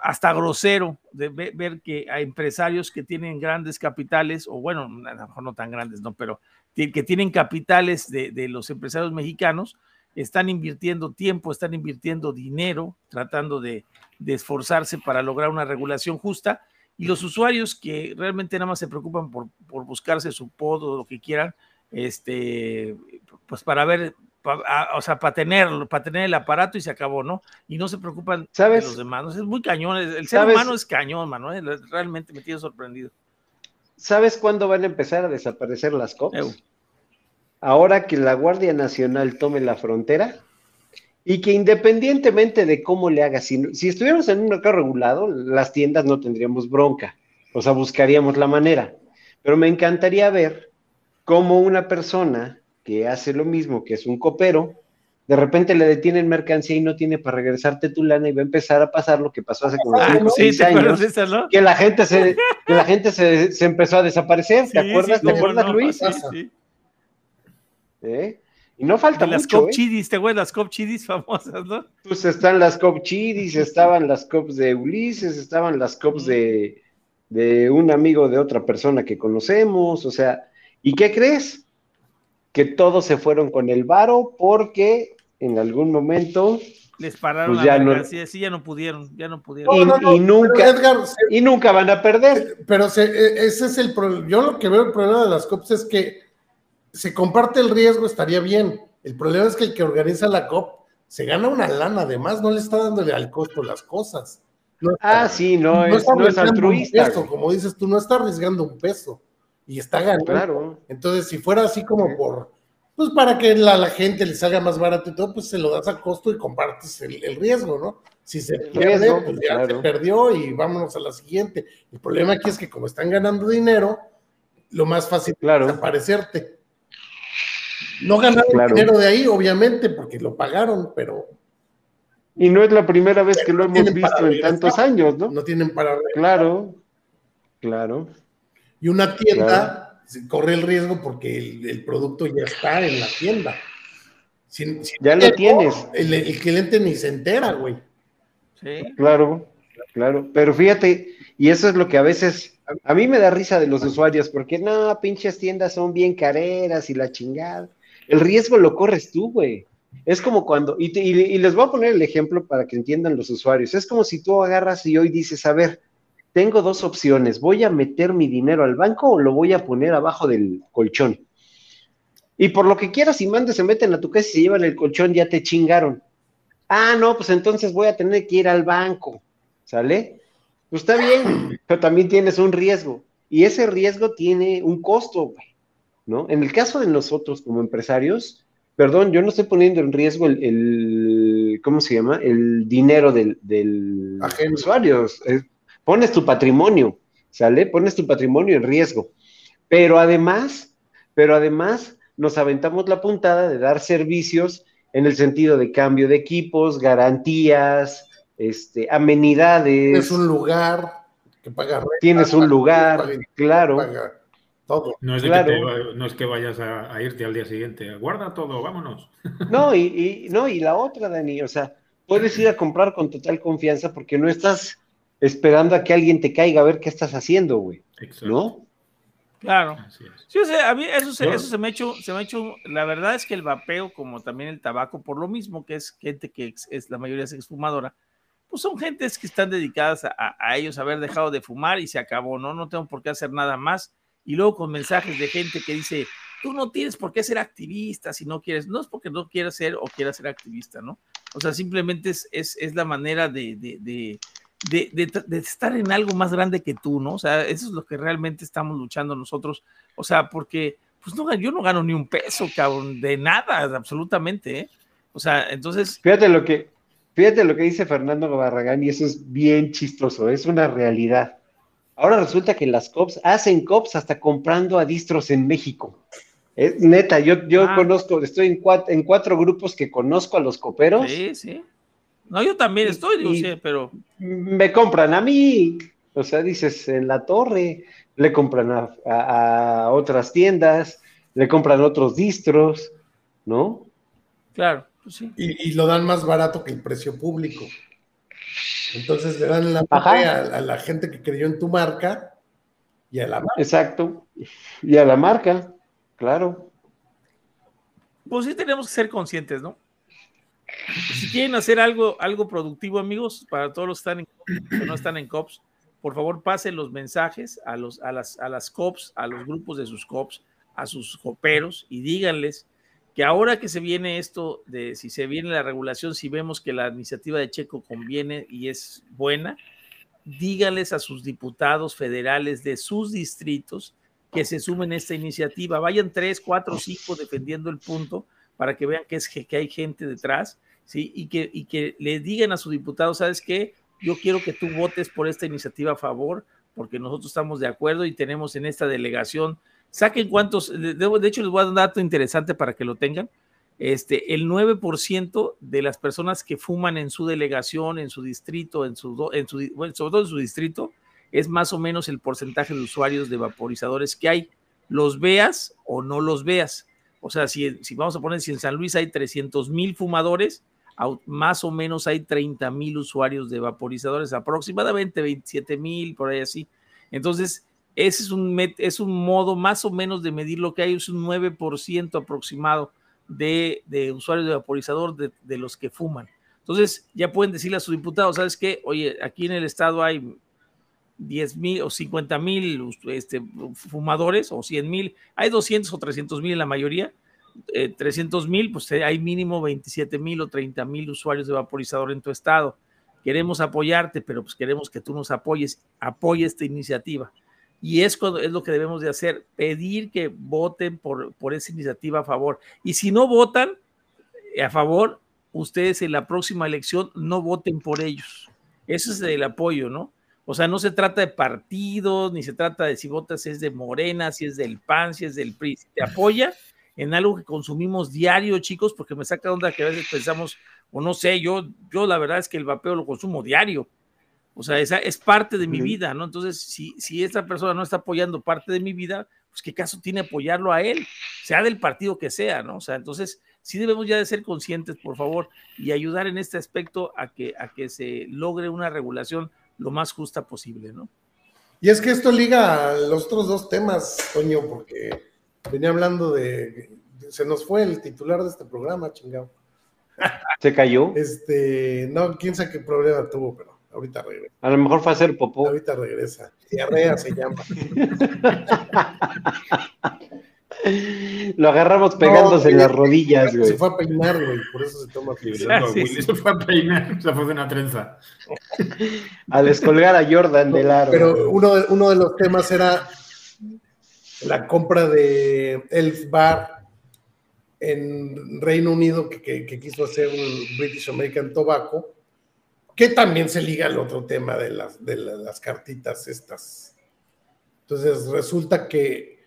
B: hasta grosero de ver, que hay empresarios que tienen grandes capitales, o bueno, a lo mejor no tan grandes, ¿no? Pero que tienen capitales de, los empresarios mexicanos, están invirtiendo tiempo, están invirtiendo dinero, tratando de, esforzarse para lograr una regulación justa. Y los usuarios que realmente nada más se preocupan por, por buscarse su pod o lo que quieran, este, pues para ver, pa, o sea, para tener, para tener el aparato y se acabó, ¿no? Y no se preocupan
E: ¿Sabes?
B: de los demás. ¿no? Es muy cañón. El ser
E: ¿Sabes?
B: humano es cañón, mano. ¿eh? Realmente me tiene sorprendido.
E: ¿Sabes cuándo van a empezar a desaparecer las COPs? Ahora que la Guardia Nacional tome la frontera y que independientemente de cómo le haga, si, si estuviéramos en un mercado regulado, las tiendas no tendríamos bronca, o sea, buscaríamos la manera. Pero me encantaría ver cómo una persona que hace lo mismo, que es un copero, de repente le detienen mercancía y no tiene para regresarte tu lana y va a empezar a pasar lo que pasó hace como
B: Ah,
E: 5 o
B: sí,
E: 6
B: ¿te acuerdas
E: años,
B: esa, no?
E: que la gente se, que la gente se, se empezó a desaparecer, ¿te
B: Sí,
E: acuerdas?
B: sí,
E: ¿Te acuerdas,
B: no,
E: Luis?
B: sí, sí.
E: ¿Eh? Y no falta
B: De las
E: mucho,
B: cop
E: ¿eh?
B: chidis, ¿te acuerdas? Las cop chidis famosas, ¿no?
E: Pues están las cop chidis, estaban las cops de Ulises, estaban las cops de, de un amigo de otra persona que conocemos, o sea, ¿y qué crees? Que todos se fueron con el varo porque en algún momento
B: Les pararon
E: Pues
B: la
E: ya no-
B: mercancía, sí, ya no pudieron, ya no pudieron.
E: y,
D: No, no, no,
E: y nunca
D: Edgar,
E: y nunca van a perder.
D: Pero se- e- ese es el problema. Yo lo que veo el problema de las COPs es que se comparte el riesgo, estaría bien. El problema es que el que organiza la COP se gana una lana, además no le está dándole al costo las cosas. No está-
E: Ah, sí, no, es, no es
D: arriesgando un
E: altruista.
D: peso, como dices tú, no está arriesgando un peso y está ganando.
E: Claro.
D: Entonces, si fuera así como por, pues para que la, la gente les haga más barato y todo, pues se lo das a costo y compartes el, el riesgo, ¿no? Si se pierde,
E: riesgo,
D: pues ya
E: claro.
D: se perdió y vámonos a la siguiente. El problema aquí es que como están ganando dinero, lo más fácil
E: Claro.
D: es desaparecerte. No ganaron
E: Claro.
D: dinero de ahí, obviamente, porque lo pagaron, pero
E: Y no es la primera vez que lo
D: No
E: hemos visto en
D: regresar.
E: tantos años, ¿no?
D: no tienen para
E: Claro, claro.
D: Y una tienda
E: Claro.
D: se corre el riesgo porque el, el producto ya está en la tienda.
E: Ya lo tienes.
D: El, el cliente ni se entera, güey.
B: Sí.
E: Claro, claro. Pero fíjate, y eso es lo que a veces, a mí me da risa de los usuarios, porque no, pinches tiendas son bien careras y la chingada. El riesgo lo corres tú, güey. Es como cuando, y, te- y- y les voy a poner el ejemplo para que entiendan los usuarios. Es como si tú agarras y hoy dices, a ver, tengo dos opciones, ¿voy a meter mi dinero al banco o lo voy a poner abajo del colchón? Y por lo que quieras y mandes, se meten a tu casa y se llevan el colchón, ya te chingaron. Ah, no, pues entonces voy a tener que ir al banco, ¿sale? Pues está bien, pero también tienes un riesgo. Y ese riesgo tiene un costo, güey, ¿no? En el caso de nosotros como empresarios, perdón, yo no estoy poniendo en riesgo el, el- ¿cómo se llama? El dinero del, del
D: Ajeno.
E: usuario. Pones tu patrimonio, ¿sale? Pones tu patrimonio en riesgo. Pero además, pero además nos aventamos la puntada de dar servicios en el sentido de cambio de equipos, garantías, este, amenidades.
D: Es un lugar que paga renta,
E: Tienes un lugar,
D: paga-
E: claro.
D: paga todo.
C: No es, de
E: Claro.
C: que te va- no es que vayas a, a irte al día siguiente. Guarda todo, vámonos.
E: No, y, y- no, y la otra, Dani, o sea, puedes ir a comprar con total confianza porque no estás esperando a que alguien te caiga a ver qué estás haciendo, güey,
C: Exacto.
E: ¿no?
B: Claro. Sí, o sea, a mí eso se, eso se me ha hecho, se me ha hecho, la verdad es que el vapeo, como también el tabaco, por lo mismo que es gente que es, la mayoría es exfumadora, pues son gentes que están dedicadas a, a ellos haber dejado de fumar y se acabó, ¿no? No tengo por qué hacer nada más. Y luego con mensajes de gente que dice, tú no tienes por qué ser activista si no quieres, no es porque no quieras ser o quieras ser activista, ¿no? O sea, simplemente es, es, es la manera de, de, de, estar en algo más grande que tú, ¿no? O sea, eso es lo que realmente estamos luchando nosotros. O sea, porque pues no, yo no gano ni un peso, cabrón, de nada, absolutamente, ¿eh? O sea, entonces...
E: Fíjate lo que, fíjate lo que dice Fernando Barragán y eso es bien chistoso, es una realidad. Ahora resulta que las COPs hacen COPs hasta comprando a distros en México. Es neta, yo, yo ah. conozco, estoy en cuatro, en cuatro grupos que conozco a los coperos.
B: Sí, sí. No, yo también estoy, digo, sí, pero.
E: Me compran a mí. O sea, dices, en la torre, le compran a, otras tiendas, le compran otros distros, ¿no?
B: Claro, pues sí.
D: Y, lo dan más barato que el precio público. Entonces le dan la a, a, la gente que creyó en tu marca y a la marca.
E: Exacto. Y a la marca, claro.
B: Pues sí tenemos que ser conscientes, ¿no? Si quieren hacer algo, algo productivo, amigos, para todos los que, están que no están en COPS, por favor pasen los mensajes a, los, a, las, a las COPS, a los grupos de sus COPS, a sus coperos y díganles que ahora que se viene esto de si se viene la regulación, si vemos que la iniciativa de Checo conviene y es buena, díganles a sus diputados federales de sus distritos que se sumen a esta iniciativa. Vayan tres, cuatro, cinco defendiendo el punto para que vean que, es, que hay gente detrás, ¿sí? Y que, y que le digan a su diputado, ¿sabes qué? Yo quiero que tú votes por esta iniciativa a favor, porque nosotros estamos de acuerdo y tenemos en esta delegación, saquen cuántos, de, hecho les voy a dar un dato interesante para que lo tengan, este, el 9% de las personas que fuman en su delegación, en su distrito, en su, en su, bueno, sobre todo en su distrito, es más o menos el porcentaje de usuarios de vaporizadores que hay, los veas o no los veas. O sea, si, si vamos a poner, si en San Luis hay 300 mil fumadores, más o menos hay 30 mil usuarios de vaporizadores, aproximadamente 27 mil, por ahí así. Entonces, ese es un, es un modo más o menos de medir lo que hay, es un 9% aproximado de, de, usuarios de vaporizador de, de, los que fuman. Entonces, ya pueden decirle a su diputado, ¿sabes qué? Oye, aquí en el estado hay 10 mil o 50 mil este, fumadores o 100 mil, hay 200 o 300 mil en la mayoría, 300 eh, mil, pues eh, hay mínimo 27 mil o 30 mil usuarios de vaporizador en tu estado. Queremos apoyarte, pero pues queremos que tú nos apoyes, apoye esta iniciativa. Y es, es lo que debemos de hacer, pedir que voten por, por esa iniciativa a favor. Y si no votan eh, a favor, ustedes en la próxima elección no voten por ellos. Ese es el apoyo, ¿no? O sea, no se trata de partidos, ni se trata de si votas es de Morena, si es del PAN, si es del PRI. Si te apoya en algo que consumimos diario, chicos, porque me saca onda que a veces pensamos, o no sé, yo, yo la verdad es que el vapeo lo consumo diario. O sea, esa es parte de mi vida, ¿no? Entonces, si, si esta persona no está apoyando parte de mi vida, pues qué caso tiene apoyarlo a él, sea del partido que sea, ¿no? O sea, entonces sí debemos ya de ser conscientes, por favor, y ayudar en este aspecto a que, a que se logre una regulación lo más justa posible, ¿no?
D: Y es que esto liga a los otros dos temas, Toño, porque venía hablando de, se nos fue el titular de este programa, chingado.
E: ¿Se cayó?
D: Este, no, quién sabe qué problema tuvo, pero ahorita regresa.
E: A lo mejor fue a hacer popó.
D: Ahorita regresa. Diarrea se llama.
E: Lo agarramos pegándose en las rodillas, güey.
D: Se fue a peinar, güey, por eso se toma
C: fibra. Se fue a peinar, se fue de una trenza.
E: A descolgar a Jordan del aro.
D: Pero uno de, uno de los temas era la compra de Elf Bar en Reino Unido que, quiso hacer un British American Tobacco, que también se liga al otro tema de las, de las cartitas estas. Entonces resulta que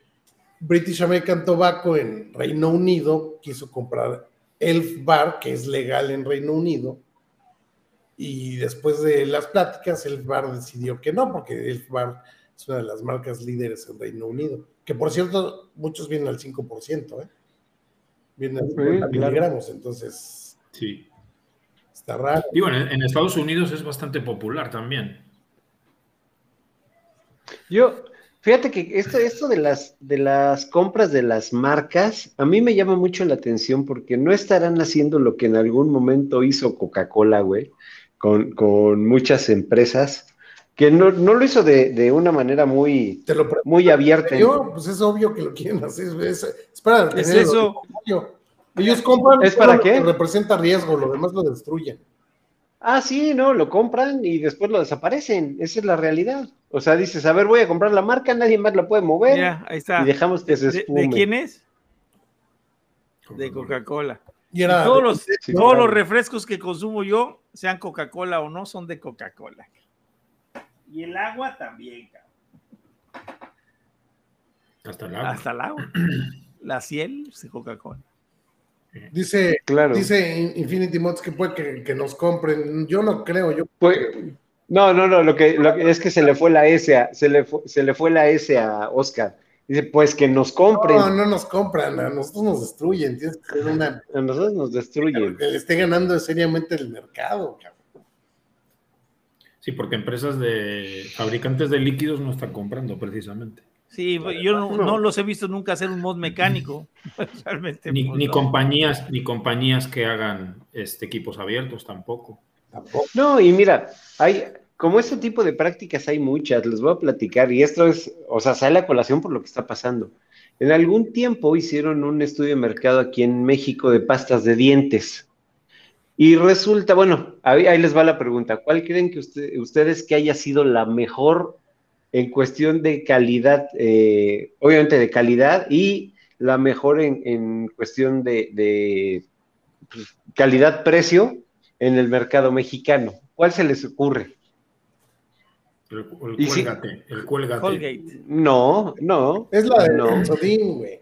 D: British American Tobacco en Reino Unido quiso comprar Elf Bar, que es legal en Reino Unido, y después de las pláticas, Elf Bar decidió que no, porque Elf Bar es una de las marcas líderes en Reino Unido, que por cierto, muchos vienen al 5%, ¿eh? Vienen al 50 miligramos, entonces.
C: Sí.
D: Está raro.
C: Y bueno, en Estados Unidos es bastante popular también.
E: Yo, Fíjate que esto, esto de, las, de las compras de las marcas, a mí me llama mucho la atención porque no estarán haciendo lo que en algún momento hizo Coca-Cola, güey, con, con, muchas empresas, que no, no lo hizo de, de una manera muy,
D: Te lo
E: muy abierta.
D: Yo, pues es obvio que lo quieren hacer. Es, es para tener
B: eso.
D: Ellos compran
E: ¿Es para
D: todo lo
E: qué?
D: que representa riesgo, lo demás lo destruyen.
E: Ah, sí, no, lo compran y después lo desaparecen. Esa es la realidad. O sea, dices, a ver, voy a comprar la marca, nadie más la puede mover
B: Mira, ahí está.
E: y dejamos que se
B: ¿De, de
E: espume.
B: quién es? De Coca-Cola.
D: Y era,
B: Todos los,
E: Sí,
B: todos
E: claro.
B: los refrescos que consumo yo, sean Coca-Cola o no, son de Coca-Cola. Y el agua también, cabrón.
C: Hasta el agua.
B: Hasta el agua. La ciel es de Coca-Cola.
D: Dice,
E: Claro.
D: dice In- Infinity Mods que puede que, que nos compren. Yo no creo, yo
E: Pues, no, no, no, lo que, lo que es que se le fue la S a, se le fue, se le fue la S a Oscar. Dice, pues que nos compren.
D: no, no nos compran, a nosotros nos destruyen. Tienes que ser una
E: A nosotros nos destruyen.
D: que le esté ganando seriamente el mercado, cabrón.
C: Sí, porque empresas de fabricantes de líquidos no están comprando precisamente.
B: Sí, yo no, los he visto nunca hacer un mod mecánico. Realmente.
C: Ni,
B: pues,
C: ni
B: no.
C: compañías, ni compañías que hagan este, equipos abiertos tampoco.
D: Tampoco.
E: No, y mira, hay, como este tipo de prácticas hay muchas, les voy a platicar, y esto es, o sea, sale a colación por lo que está pasando. En algún tiempo hicieron un estudio de mercado aquí en México de pastas de dientes. Y resulta, bueno, ahí, ahí les va la pregunta, ¿cuál creen que usted- ustedes que haya sido la mejor en cuestión de calidad, eh, obviamente de calidad, y la mejor en, en cuestión de, de, pues, calidad-precio en el mercado mexicano? ¿Cuál se les ocurre?
C: El, el
E: Y sí.
C: cuélgate, el cuélgate.
B: Colgate.
E: No, no,
D: Es la de
E: No.
D: Sodín, güey.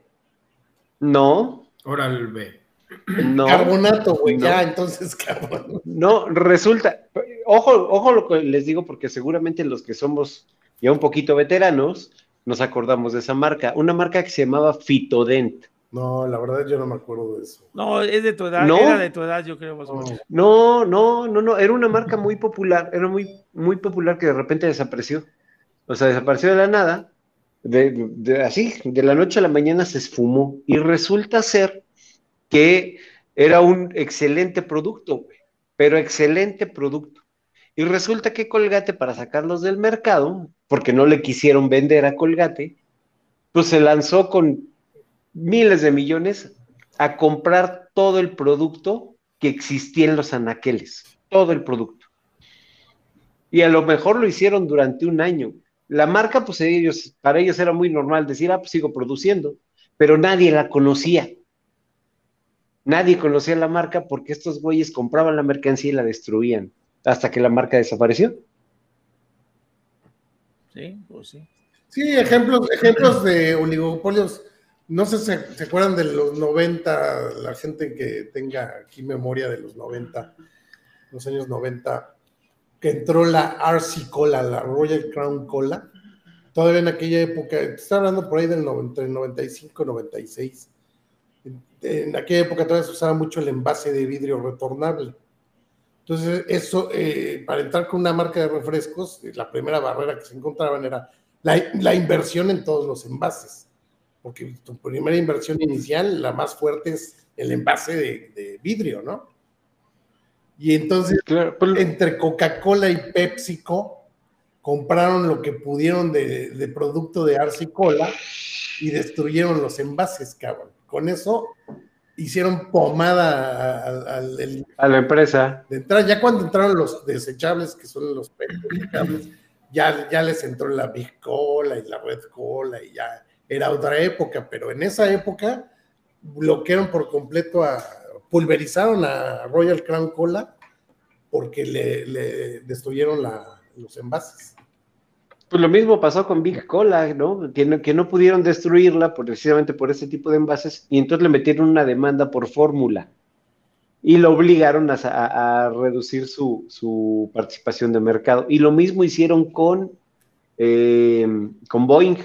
E: no,
C: Oral B.
E: no.
D: Carbonato, güey.
E: No.
D: Ya, entonces, cabrón.
E: No, resulta, ojo, ojo lo que les digo, porque seguramente los que somos ya un poquito veteranos nos acordamos de esa marca, una marca que se llamaba Fitodent.
D: No, la verdad yo no me acuerdo de eso.
B: No, es de tu edad.
E: ¿No?
B: Era de tu edad, yo creo. más o menos.
E: No, no, no, no, era una marca muy popular, era muy, muy popular que de repente desapareció. O sea, desapareció de la nada, de, de- así, de la noche a la mañana se esfumó. Y resulta ser que era un excelente producto, güey, pero excelente producto. Y resulta que Colgate, para sacarlos del mercado, porque no le quisieron vender a Colgate, pues se lanzó con miles de millones a comprar todo el producto que existía en los anaqueles, todo el producto. Y a lo mejor lo hicieron durante un año. La marca, pues para ellos era muy normal decir, ah, pues sigo produciendo, pero nadie la conocía. Nadie conocía la marca porque estos güeyes compraban la mercancía y la destruían hasta que la marca desapareció.
B: Sí, pues sí.
D: Sí, ejemplos, ejemplos de oligopolios. No sé si se, acuerdan de los 90, la gente que tenga aquí memoria de los 90, los años 90, que entró la RC Cola, la Royal Crown Cola. Todavía en aquella época, está hablando por ahí del 90, 95, 96. En, en aquella época todavía se usaba mucho el envase de vidrio retornable. Entonces, eso, eh, para entrar con una marca de refrescos, eh, la primera barrera que se encontraban era la, la inversión en todos los envases. Porque tu primera inversión inicial, la más fuerte, es el envase de, de vidrio, ¿no? Y entonces,
E: Claro,
D: entre Coca-Cola y PepsiCo, compraron lo que pudieron de, de producto de Arce Cola y destruyeron los envases, cabrón. Con eso hicieron pomada al-
E: a la empresa.
D: de entrada. Ya cuando entraron los desechables, que son los desechables, ya, ya les entró la Big Cola y la Red Cola y ya era otra época, pero en esa época bloquearon por completo a, pulverizaron a Royal Crown Cola porque le, le destruyeron la- los envases.
E: Pues lo mismo pasó con Big Cola, ¿no? Que no, que no pudieron destruirla por- precisamente por ese tipo de envases y entonces le metieron una demanda por fórmula y lo obligaron a, sa- a- a reducir su, su participación de mercado. Y lo mismo hicieron con, eh, con Boeing.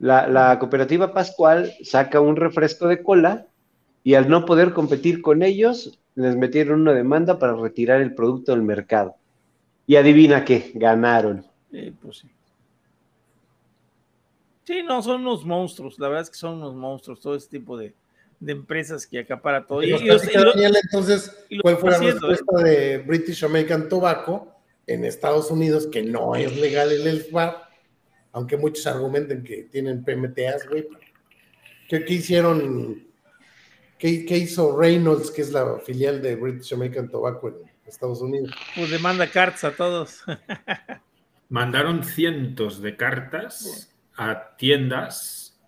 E: La, la cooperativa Pascual saca un refresco de cola y al no poder competir con ellos, les metieron una demanda para retirar el producto del mercado. Y adivina qué, ganaron.
B: Sí, pues sí. Sí, no, son unos monstruos. La verdad es que son unos monstruos, todo ese tipo de, de empresas que acapara todo. Y, y los- y lo-
D: Daniel, entonces,
B: y
D: ¿cuál fue la
B: ¿eh?
D: respuesta de British American Tobacco en Estados Unidos que no es legal el elf bar, aunque muchos argumenten que tienen PMTAs, güey. ¿Qué, qué hicieron? ¿Qué, qué hizo Reynolds, que es la filial de British American Tobacco en Estados Unidos?
B: Pues le manda cartas a todos.
C: Mandaron cientos de cartas a tiendas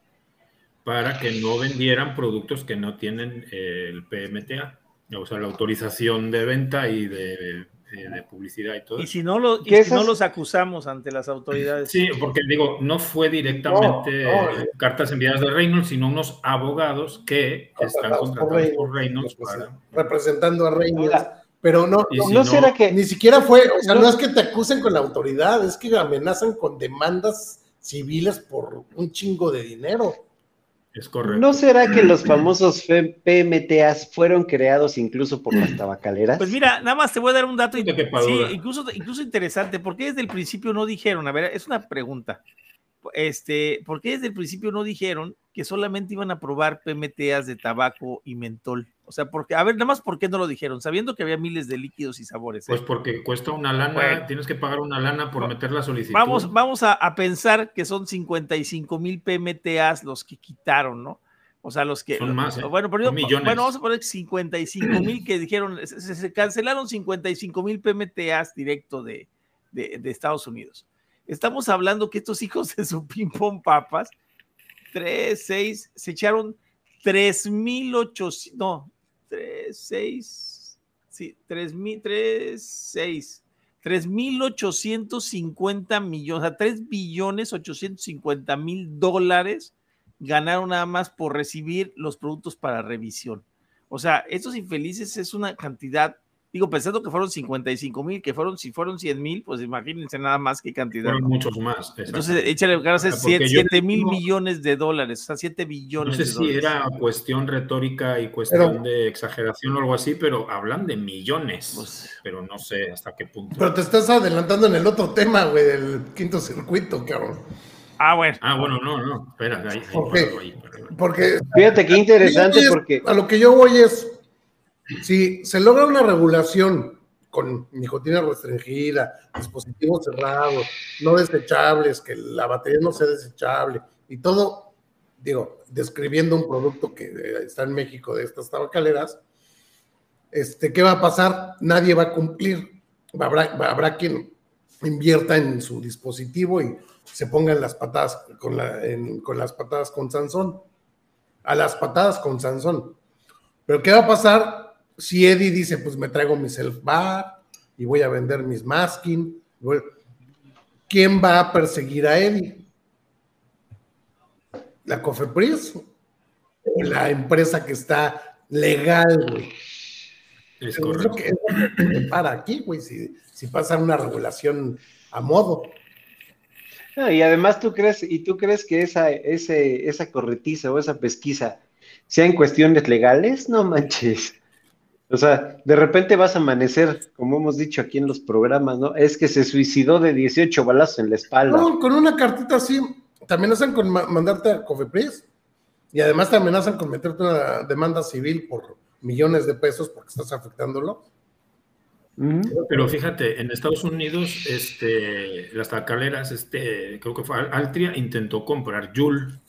C: para que no vendieran productos que no tienen eh, el PMTA, o sea, la autorización de venta y de, de publicidad y todo.
B: Y si no, lo, y
E: ¿Qué
B: si no
E: esas-
B: los acusamos ante las autoridades.
C: Sí, porque digo, no fue directamente
D: No, no,
C: eh, cartas enviadas de Reynolds, sino unos abogados que están
D: Contratados por Reynolds,
C: para...
D: representando a Reynolds. Pero no,
C: Y
D: no,
C: si
E: ¿No
C: no-
E: será que
D: ni siquiera fue, o sea,
E: No.
D: no es que te acusen con la autoridad, es que amenazan con demandas civiles por un chingo de dinero.
C: Es correcto.
E: ¿No será que los famosos PMTAs fueron creados incluso por las tabacaleras?
B: Pues mira, nada más te voy a dar un dato sí, incluso, incluso interesante. ¿Por qué desde el principio no dijeron? A ver, es una pregunta. Este, ¿Por qué desde el principio no dijeron que solamente iban a probar PMTAs de tabaco y mentol? O sea, porque, a ver, nada más, ¿por qué no lo dijeron? Sabiendo que había miles de líquidos y sabores. ¿eh?
C: Pues porque cuesta una lana,
B: Bueno.
C: tienes que pagar una lana por meter la solicitud.
B: Vamos, vamos a, a pensar que son 55 mil PMTAs los que quitaron, ¿no? O sea, los que.
C: Son más, ¿eh?
B: Bueno, pero yo-
C: millones.
B: bueno, vamos a poner 55 mil que dijeron, se, se- se cancelaron 55 mil PMTAs directo de, de, de Estados Unidos. Estamos hablando que estos hijos de su ping-pong papas, 3, 6, se echaron 3,800, no, 3, 6, sí, 3,000, 3, 6, 3,850 millones, o sea, 3 billones 850 mil dólares ganaron nada más por recibir los productos para revisión. O sea, estos infelices es una cantidad, digo, pensando que fueron 55 mil, que fueron, si fueron 100 mil, pues imagínense nada más qué cantidad.
C: Fueron
B: ¿no?
C: muchos más. exacto.
B: Entonces, échale ganas
C: yo
B: 7 mil
C: no-
B: millones de dólares, o sea, 7
C: No
B: billones
C: sé
B: de
C: si
B: dólares.
C: era cuestión retórica y cuestión de exageración o algo así, pero hablan de millones.
B: Pues-
C: pero no sé hasta qué punto.
D: Pero te estás adelantando en el otro tema, güey, del quinto circuito, cabrón.
B: Ah, bueno.
C: Ah, bueno, no, no. Espera, ahí, ahí,
D: Ok.
C: páralo ahí, páralo ahí.
D: Porque
E: Fíjate qué interesante porque
D: A lo que yo voy es, si se logra una regulación con nicotina restringida, dispositivos cerrados, no desechables, que la batería no sea desechable y todo, digo, describiendo un producto que eh, está en México de estas tabacaleras, este, ¿qué va a pasar? Nadie va a cumplir. Habrá, habrá quien invierta en su dispositivo y se pongan las patadas en- con las patadas con Sansón. A las patadas con Sansón. Pero ¿qué va a pasar si Eddie dice, pues me traigo mi self bar y voy a vender mis masking? Bueno, ¿Quién va a perseguir a Eddie? ¿La Cofepris? ¿O la empresa que está legal, güey?
C: Es
D: Es lo
C: correcto.
D: que, es lo que me para aquí, güey, si, si pasa una regulación a modo.
E: Ah, y además tú crees, y tú crees que esa, ese, esa corretiza o esa pesquisa sea en cuestiones legales, no manches. O sea, de repente vas a amanecer, como hemos dicho aquí en los programas, ¿no? Es que se suicidó de 18 balazos en la espalda.
D: No, con una cartita así, te amenazan con ma- mandarte a Cofepris y además te amenazan con meterte una demanda civil por millones de pesos porque estás afectándolo.
C: Pero fíjate, en Estados Unidos, este, las tabacaleras, este, creo que fue Al- Altria, intentó comprar Juul.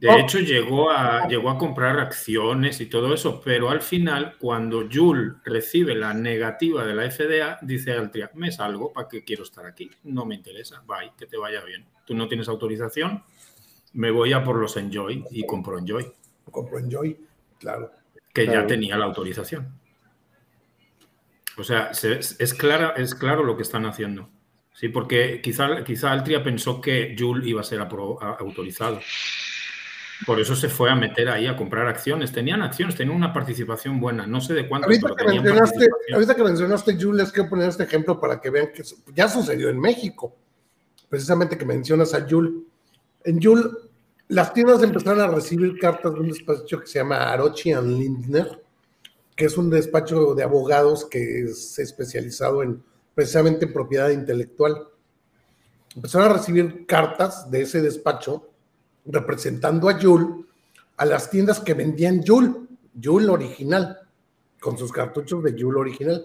C: De hecho, llegó a, llegó a comprar acciones y todo eso, pero al final, cuando Juul recibe la negativa de la FDA, dice Altria, me salgo, ¿para qué quiero estar aquí? No me interesa, bye, que te vaya bien. Tú no tienes autorización, me voy a por los Enjoy y compro Enjoy,
D: Compro Enjoy, claro.
C: que ya tenía la autorización. O sea, se- es, clara, es claro lo que están haciendo. Sí, porque quizá, quizá Altria pensó que Joule iba a ser apro- autorizado. Por eso se fue a meter ahí a comprar acciones. Tenían acciones, tenían una participación buena. No sé de cuánto,
D: Ahorita
C: pero
D: que,
C: tenían
D: mencionaste, ahorita que mencionaste Jules, quiero poner este ejemplo para que vean que ya sucedió en México. Precisamente que mencionas a Jul. En Jul, las tiendas empezaron a recibir cartas de un despacho que se llama Arochi and Lindner, que es un despacho de abogados que es especializado en precisamente en propiedad intelectual. Empezaron a recibir cartas de ese despacho representando a Jul a las tiendas que vendían Jul, Jul original, con sus cartuchos de Jul original,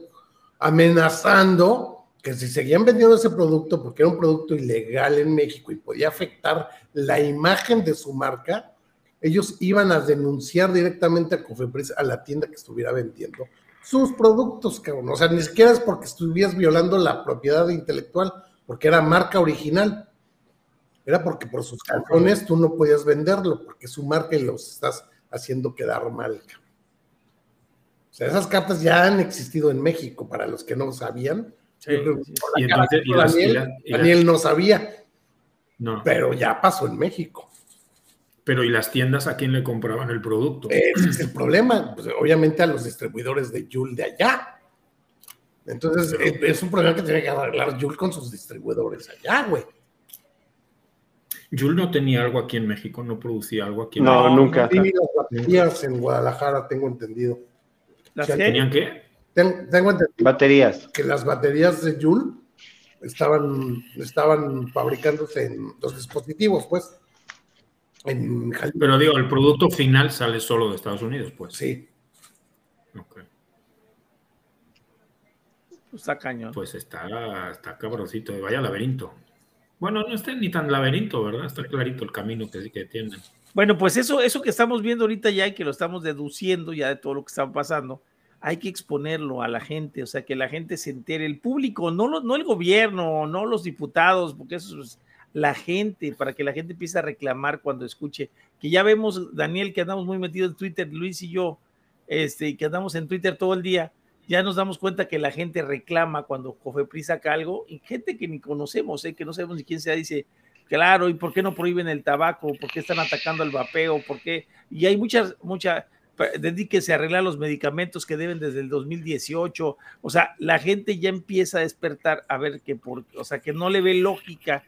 D: amenazando que si seguían vendiendo ese producto porque era un producto ilegal en México y podía afectar la imagen de su marca, ellos iban a denunciar directamente a Cofepris, a la tienda que estuviera vendiendo sus productos, cabrón. O sea, ni siquiera es porque estuvieras violando la propiedad intelectual, porque era marca original. Era porque por sus calzones tú no podías venderlo, porque su marca y los estás haciendo quedar mal. O sea, esas cartas ya han existido en México, para los que no sabían.
B: Sí, sí.
C: Y entonces- y las-
D: Daniel,
C: y la- y la-
D: Daniel no sabía,
C: No.
D: pero ya pasó en México.
C: Pero ¿y las tiendas a quién le compraban el producto?
D: Ese es el problema, pues, obviamente a los distribuidores de Yul de allá. Entonces, es, es un problema que tiene que arreglar Yul con sus distribuidores allá, güey.
C: Jul no tenía algo aquí en México, no producía algo aquí en
E: No,
C: México.
E: nunca.
D: Y las baterías en Guadalajara, tengo entendido.
C: ¿Tenían qué?
D: Ten- tengo entendido
E: Baterías.
D: que las baterías de Yul estaban, estaban fabricándose en los dispositivos, pues. En
C: Pero digo, el producto final sale solo de Estados Unidos, pues.
D: sí.
C: Ok.
B: Pues Está cañón.
C: Pues está, está cabrosito, vaya laberinto. Bueno, no está ni tan laberinto, ¿verdad? Está clarito el camino que que tienen.
B: Bueno, pues eso, eso que estamos viendo ahorita ya y que lo estamos deduciendo ya de todo lo que está pasando, hay que exponerlo a la gente, o sea, que la gente se entere, el público, no, lo- no el gobierno, no los diputados, porque eso es la gente, para que la gente empiece a reclamar cuando escuche, que ya vemos, Daniel, que andamos muy metidos en Twitter, Luis y yo, este, que andamos en Twitter todo el día, ya nos damos cuenta que la gente reclama cuando Cofepris saca algo, y gente que ni conocemos, ¿eh? que no sabemos ni quién sea, dice, Claro, ¿y por qué no prohíben el tabaco? ¿Por qué están atacando el vapeo? ¿Por qué? Y hay muchas, mucha, dedíquese a arreglar los medicamentos que deben desde el 2018. O sea, la gente ya empieza a despertar a ver que por, o sea, que no le ve lógica.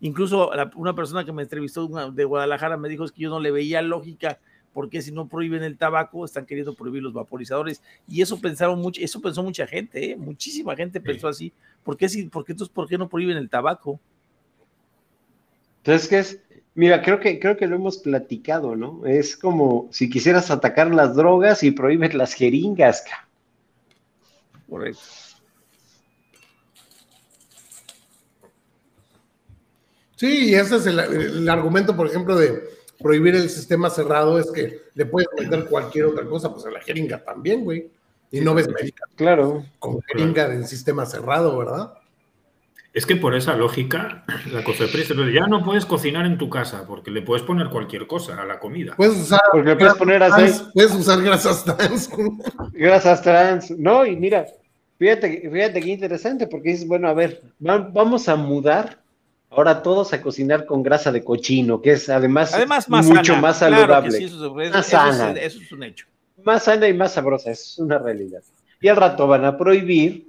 B: Incluso la- una persona que me entrevistó de Guadalajara me dijo es que yo no le veía lógica porque si no prohíben el tabaco están queriendo prohibir los vaporizadores y eso pensaron mucho, eso pensó mucha gente, ¿eh? muchísima gente pensó así. ¿Por qué si, por qué entonces por qué no prohíben el tabaco?
E: Entonces, ¿qué es? Mira, creo que, creo que lo hemos platicado, ¿no? Es como si quisieras atacar las drogas y prohíbes las jeringas. ca.
B: Correcto.
D: Sí, y ese es el, el argumento, por ejemplo, de prohibir el sistema cerrado, es que le puedes meter cualquier otra cosa, pues a la jeringa también, güey. Y no ves medicamentos
E: Claro.
D: con jeringa en sistema cerrado, ¿verdad?
C: Es que por esa lógica, la COFEPRIS ya no puedes cocinar en tu casa porque le puedes poner cualquier cosa a la comida.
D: Puedes usar,
E: Porque le puedes poner aceite.
D: trans, puedes usar grasas trans.
E: Grasas trans. No, y mira, fíjate, fíjate qué interesante, porque dices, bueno, a ver, va- vamos a mudar ahora todos a cocinar con grasa de cochino, que es además,
B: Además, más
E: mucho
B: sana.
E: más
B: Claro
E: saludable.
B: que sí, eso, es-
E: Más
B: eso es-
E: sana.
B: eso es un hecho.
E: Más sana y más sabrosa, eso es una realidad. Y al rato van a prohibir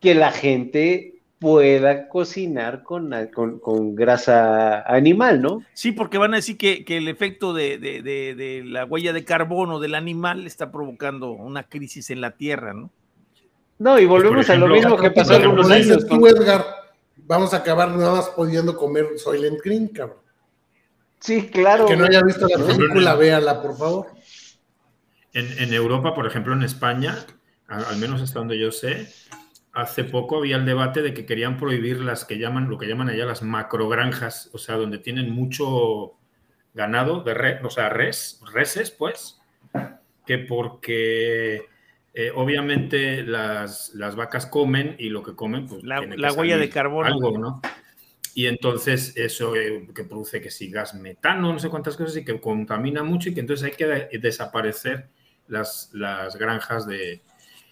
E: que la gente pueda cocinar con, con, con grasa animal, ¿no?
B: Sí, porque van a decir que, que el efecto de, de- de- de la huella de carbono del animal está provocando una crisis en la Tierra, ¿no?
E: No, y volvemos a lo mismo que pasó
D: Como dices
E: años.
D: tú,
E: con-
D: Edgar, vamos a acabar nada más pudiendo comer Soylent Green, cabrón.
E: Sí, claro.
D: Que no haya visto la
C: No,
D: película, véala, por favor.
C: En, en Europa, por ejemplo, en España, al menos hasta donde yo sé, hace poco había el debate de que querían prohibir las que llaman, lo que llaman allá las macrogranjas, o sea, donde tienen mucho ganado, de re- o sea, res, reses, pues, que porque eh, obviamente las, las vacas comen y lo que comen, pues
B: La-
C: tiene que
B: la huella de carbono.
C: Algo, ¿no? Y entonces eso eh, que produce que si gas metano, no sé cuántas cosas, y que contamina mucho y que entonces hay que de- desaparecer las, las granjas de...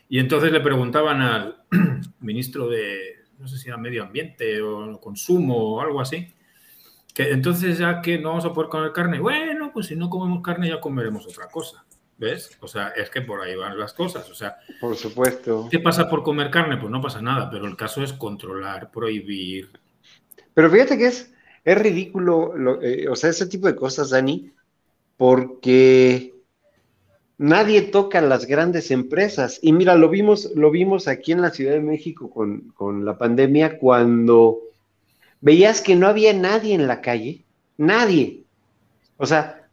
C: Y entonces le preguntaban al ministro de, no sé si era medio ambiente o consumo o algo así, que entonces ya que no vamos a poder comer carne, bueno, pues si no comemos carne ya comeremos otra cosa. ¿Ves? O sea, es que por ahí van las cosas. O sea,
E: Por supuesto.
C: ¿qué pasa por comer carne? Pues no pasa nada, pero el caso es controlar, prohibir,
E: Pero fíjate que es, es ridículo, lo- eh, o sea, ese tipo de cosas, Dani, porque nadie toca las grandes empresas. Y mira, lo vimos, lo vimos aquí en la Ciudad de México con, con la pandemia cuando veías que no había nadie en la calle, nadie. O sea,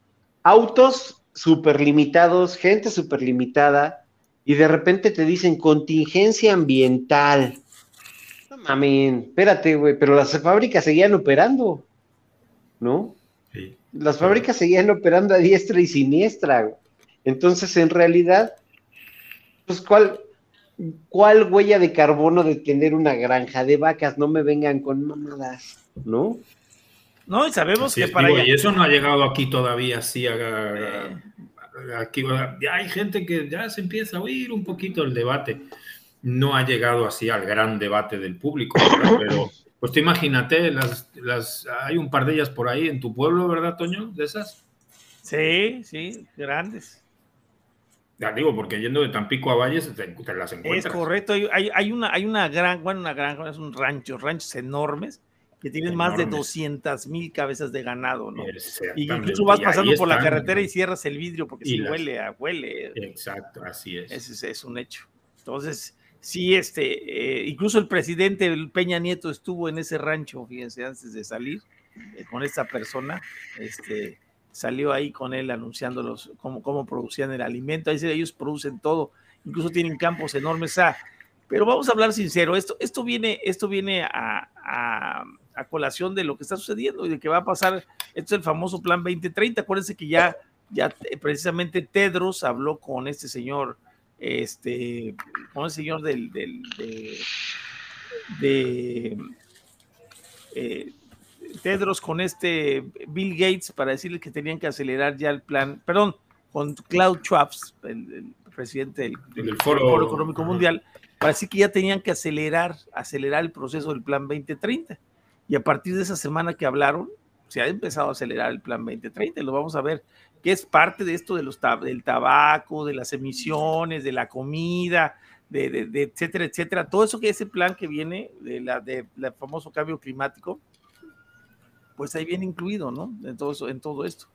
E: autos súper limitados, gente súper limitada, y de repente te dicen contingencia ambiental. No Amén, espérate, güey, pero las fábricas seguían operando, ¿no?
C: Sí.
E: Las fábricas seguían operando a diestra y siniestra. Entonces, en realidad, pues, ¿cuál, ¿cuál huella de carbono de tener una granja de vacas? No me vengan con mamadas, ¿no?
B: No, y sabemos
C: Así
B: que
C: es,
B: para
C: digo,
B: allá-
C: y eso no ha llegado aquí todavía, así a, a- aquí, ya hay gente que ya se empieza a oír un poquito el debate. No ha llegado así al gran debate del público, ¿verdad? pero pues tú imagínate, las, las, hay un par de ellas por ahí en tu pueblo, ¿verdad, Toño? De esas.
B: Sí, sí, grandes.
C: Ya digo, porque yendo de Tampico a Valles te, te las
B: Es
C: encuentras.
B: correcto. Hay, hay- una, hay una gran, bueno, una granja, es un rancho, ranchos enormes que tienen más de
C: Enormes.
B: 200 mil cabezas de ganado, ¿no? Y incluso vas pasando por la carretera y cierras el vidrio porque si huele, a- huele.
C: Exacto, así es.
B: Ese es, es un hecho. Entonces, sí, este, eh, incluso el presidente Peña Nieto estuvo en ese rancho, fíjense, antes de salir eh, con esta persona, este, salió ahí con él anunciando los, cómo, cómo producían el alimento. Ahí ellos producen todo, incluso tienen campos enormes. ah, pero vamos a hablar sincero, esto, esto viene, esto viene a, a- a colación de lo que está sucediendo y de que va a pasar. Esto es el famoso plan 2030. Acuérdense que ya, ya precisamente Tedros habló con este señor, este, con el señor del, del- de, de, eh, Tedros con este Bill Gates para decirle que tenían que acelerar ya el plan, perdón, con Klaus Schwab, el, el presidente del,
C: Del Foro-
B: Foro Económico. Mundial, para decir que ya tenían que acelerar, acelerar el proceso del plan 2030. Y a partir de esa semana que hablaron, se ha empezado a acelerar el plan 2030. y Lo vamos a ver, que es parte de esto de los tab- del tabaco, de las emisiones, de la comida, de, de- de etcétera, etcétera. Todo eso que ese plan que viene de la de la famoso cambio climático, pues ahí viene incluido, ¿no? En todo, eso- en todo esto.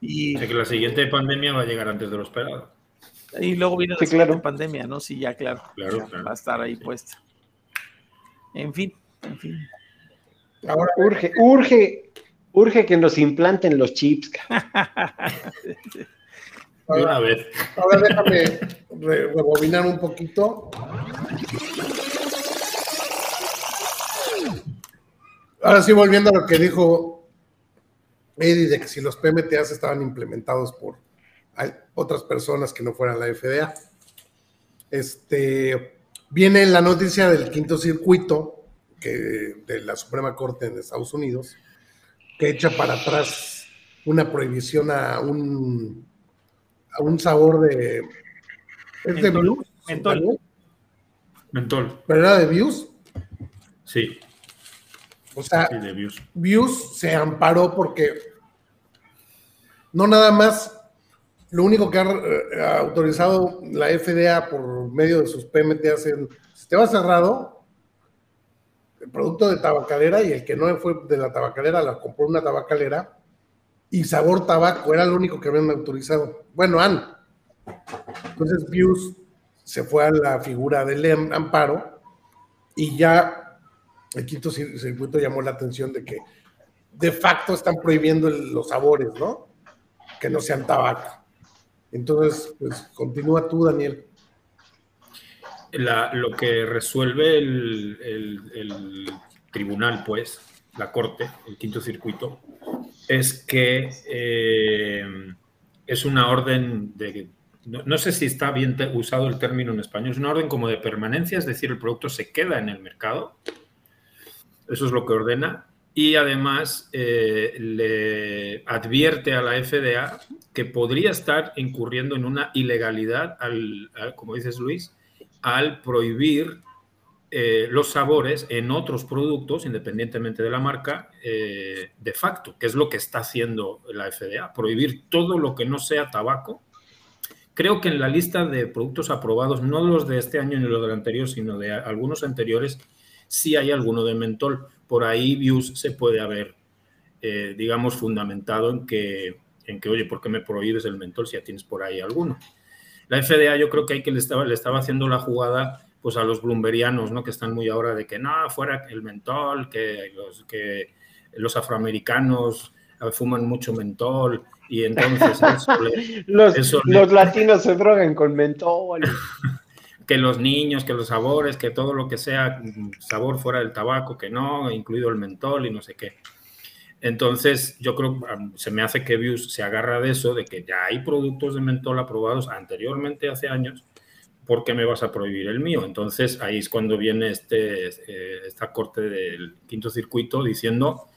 B: Y,
C: O sea que la siguiente pandemia va a llegar antes de lo esperado.
B: y luego viene la
E: Sí,
B: siguiente
E: claro.
B: pandemia, ¿no? Sí, ya, claro.
C: Claro,
B: Ya
C: claro.
B: Va a estar ahí
C: Sí.
B: puesta. En fin, en fin.
D: Ahora,
E: Urge, urge, urge que nos implanten los chips.
C: De una vez.
D: ahora déjame re- rebobinar un poquito. Ahora sí, volviendo a lo que dijo Eddie, de que si los PMTAs estaban implementados por otras personas que no fueran la FDA. Este, viene la noticia del quinto circuito que, de la Suprema Corte en Estados Unidos, que echa para atrás una prohibición a un, a un sabor de... ¿Es de
B: Mentol.
D: Views?
B: Mentol.
D: ¿Pero era de Views?
C: Sí,
D: O sea,
C: sí, de views.
D: Views se amparó porque no nada más, lo único que ha, eh, ha autorizado la FDA por medio de sus PMTAs en sistema cerrado, el producto de tabacalera y el que no fue de la tabacalera, la compró una tabacalera y sabor tabaco, era lo único que habían autorizado. Bueno, han. Entonces Views se fue a la figura del amparo y ya el quinto cir- circuito llamó la atención de que de facto están prohibiendo los sabores, ¿no? Que no sean tabaco. Entonces, pues continúa tú, Daniel.
C: La- lo que resuelve el, tribunal, pues, la corte, el quinto circuito, es que eh, es una orden de. No, sé si está bien usado el término en español, es una orden como de permanencia, es decir, el producto se queda en el mercado. Eso es lo que ordena. Y además eh, le advierte a la FDA que podría estar incurriendo en una ilegalidad, al, al- como dices Luis, al prohibir eh, los sabores en otros productos, independientemente de la marca, eh, de facto, que es lo que está haciendo la FDA, prohibir todo lo que no sea tabaco. Creo que en la lista de productos aprobados, no los de este año ni los del anterior, sino de algunos anteriores, sí hay alguno de mentol. Por ahí Views se puede haber, eh, digamos, fundamentado en que, en que, oye, ¿por qué me prohíbes el mentol si ya tienes por ahí alguno? La FDA yo creo que hay que le estaba, le estaba haciendo la jugada pues a los bloombergianos, ¿no? Que están muy ahora de que no, fuera el mentol, que los, que los afroamericanos eh, fuman mucho mentol y entonces eso le-
E: Los,
C: Eso le-
E: los latinos se drogan con mentol.
C: que los niños, que los sabores, que todo lo que sea mm, sabor fuera del tabaco, que no, incluido el mentol y no sé qué. Entonces, yo creo, se me hace que Views se agarra de eso, de que ya hay productos de mentol aprobados anteriormente, hace años, ¿por qué me vas a prohibir el mío? Entonces, ahí es cuando viene este, eh, esta corte del quinto circuito diciendo,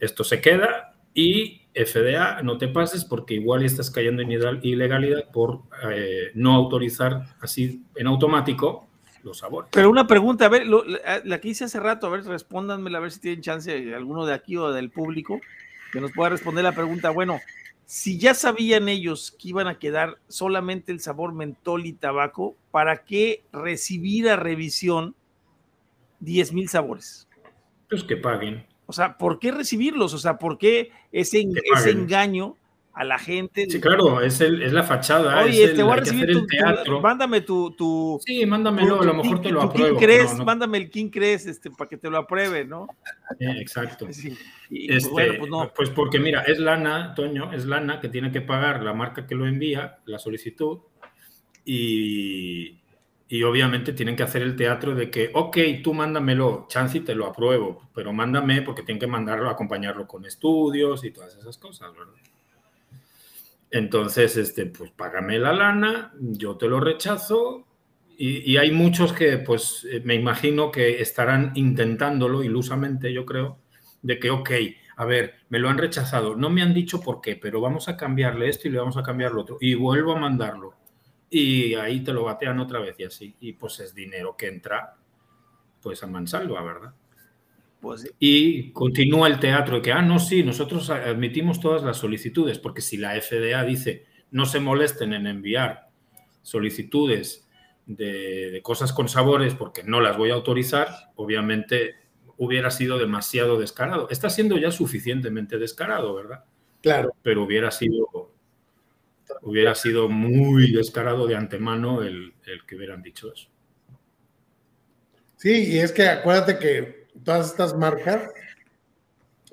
C: esto se queda y FDA, no te pases porque igual estás cayendo en ilegalidad por eh, no autorizar así en automático los sabores.
B: Pero una pregunta, a ver, la que hice hace rato, a ver, respóndanme, a ver si tienen chance alguno de aquí o del público que nos pueda responder la pregunta. Bueno, si ya sabían ellos que iban a quedar solamente el sabor mentol y tabaco, ¿para qué recibir a revisión 10 mil sabores?
C: Pues que paguen.
B: O sea, ¿por qué recibirlos? O sea, ¿por qué ese, ese engaño a la gente.
C: Sí, claro, es, el, es la fachada.
B: Oye,
C: es
B: te voy a recibir tu, teatro. mándame tu, tu,
C: Sí, mándamelo, a lo mejor te lo apruebo.
B: ¿Quién crees? Mándame el quién crees este, para que te lo apruebe, ¿no?
C: exacto. Sí. Pues, este, pues, no. pues porque mira, es lana, Toño, es lana que tiene que pagar la marca que lo envía, la solicitud, y, y obviamente tienen que hacer el teatro de que, ok, tú mándamelo, chance y te lo apruebo, pero mándame porque tienen que mandarlo, acompañarlo con estudios y todas esas cosas, ¿verdad? Entonces, este, pues págame la lana, yo te lo rechazo. Y, hay muchos que, pues, eh, me imagino que estarán intentándolo ilusamente, yo creo, de que, ok, a ver, me lo han rechazado, no me han dicho por qué, pero vamos a cambiarle esto y le vamos a cambiar lo otro. Y vuelvo a mandarlo. Y ahí te lo batean otra vez y así, y pues es dinero que entra, pues a mansalva, ¿verdad? Pues, y continúa el teatro de que, ah, no, sí, nosotros admitimos todas las solicitudes, porque si la FDA dice no se molesten en enviar solicitudes de, cosas con sabores porque no las voy a autorizar, obviamente hubiera sido demasiado descarado. Está siendo ya suficientemente descarado, ¿verdad?
D: Claro.
C: Pero hubiera sido, hubiera sido muy descarado de antemano el, el que hubieran dicho eso.
D: Sí, y es que acuérdate que todas estas marcas,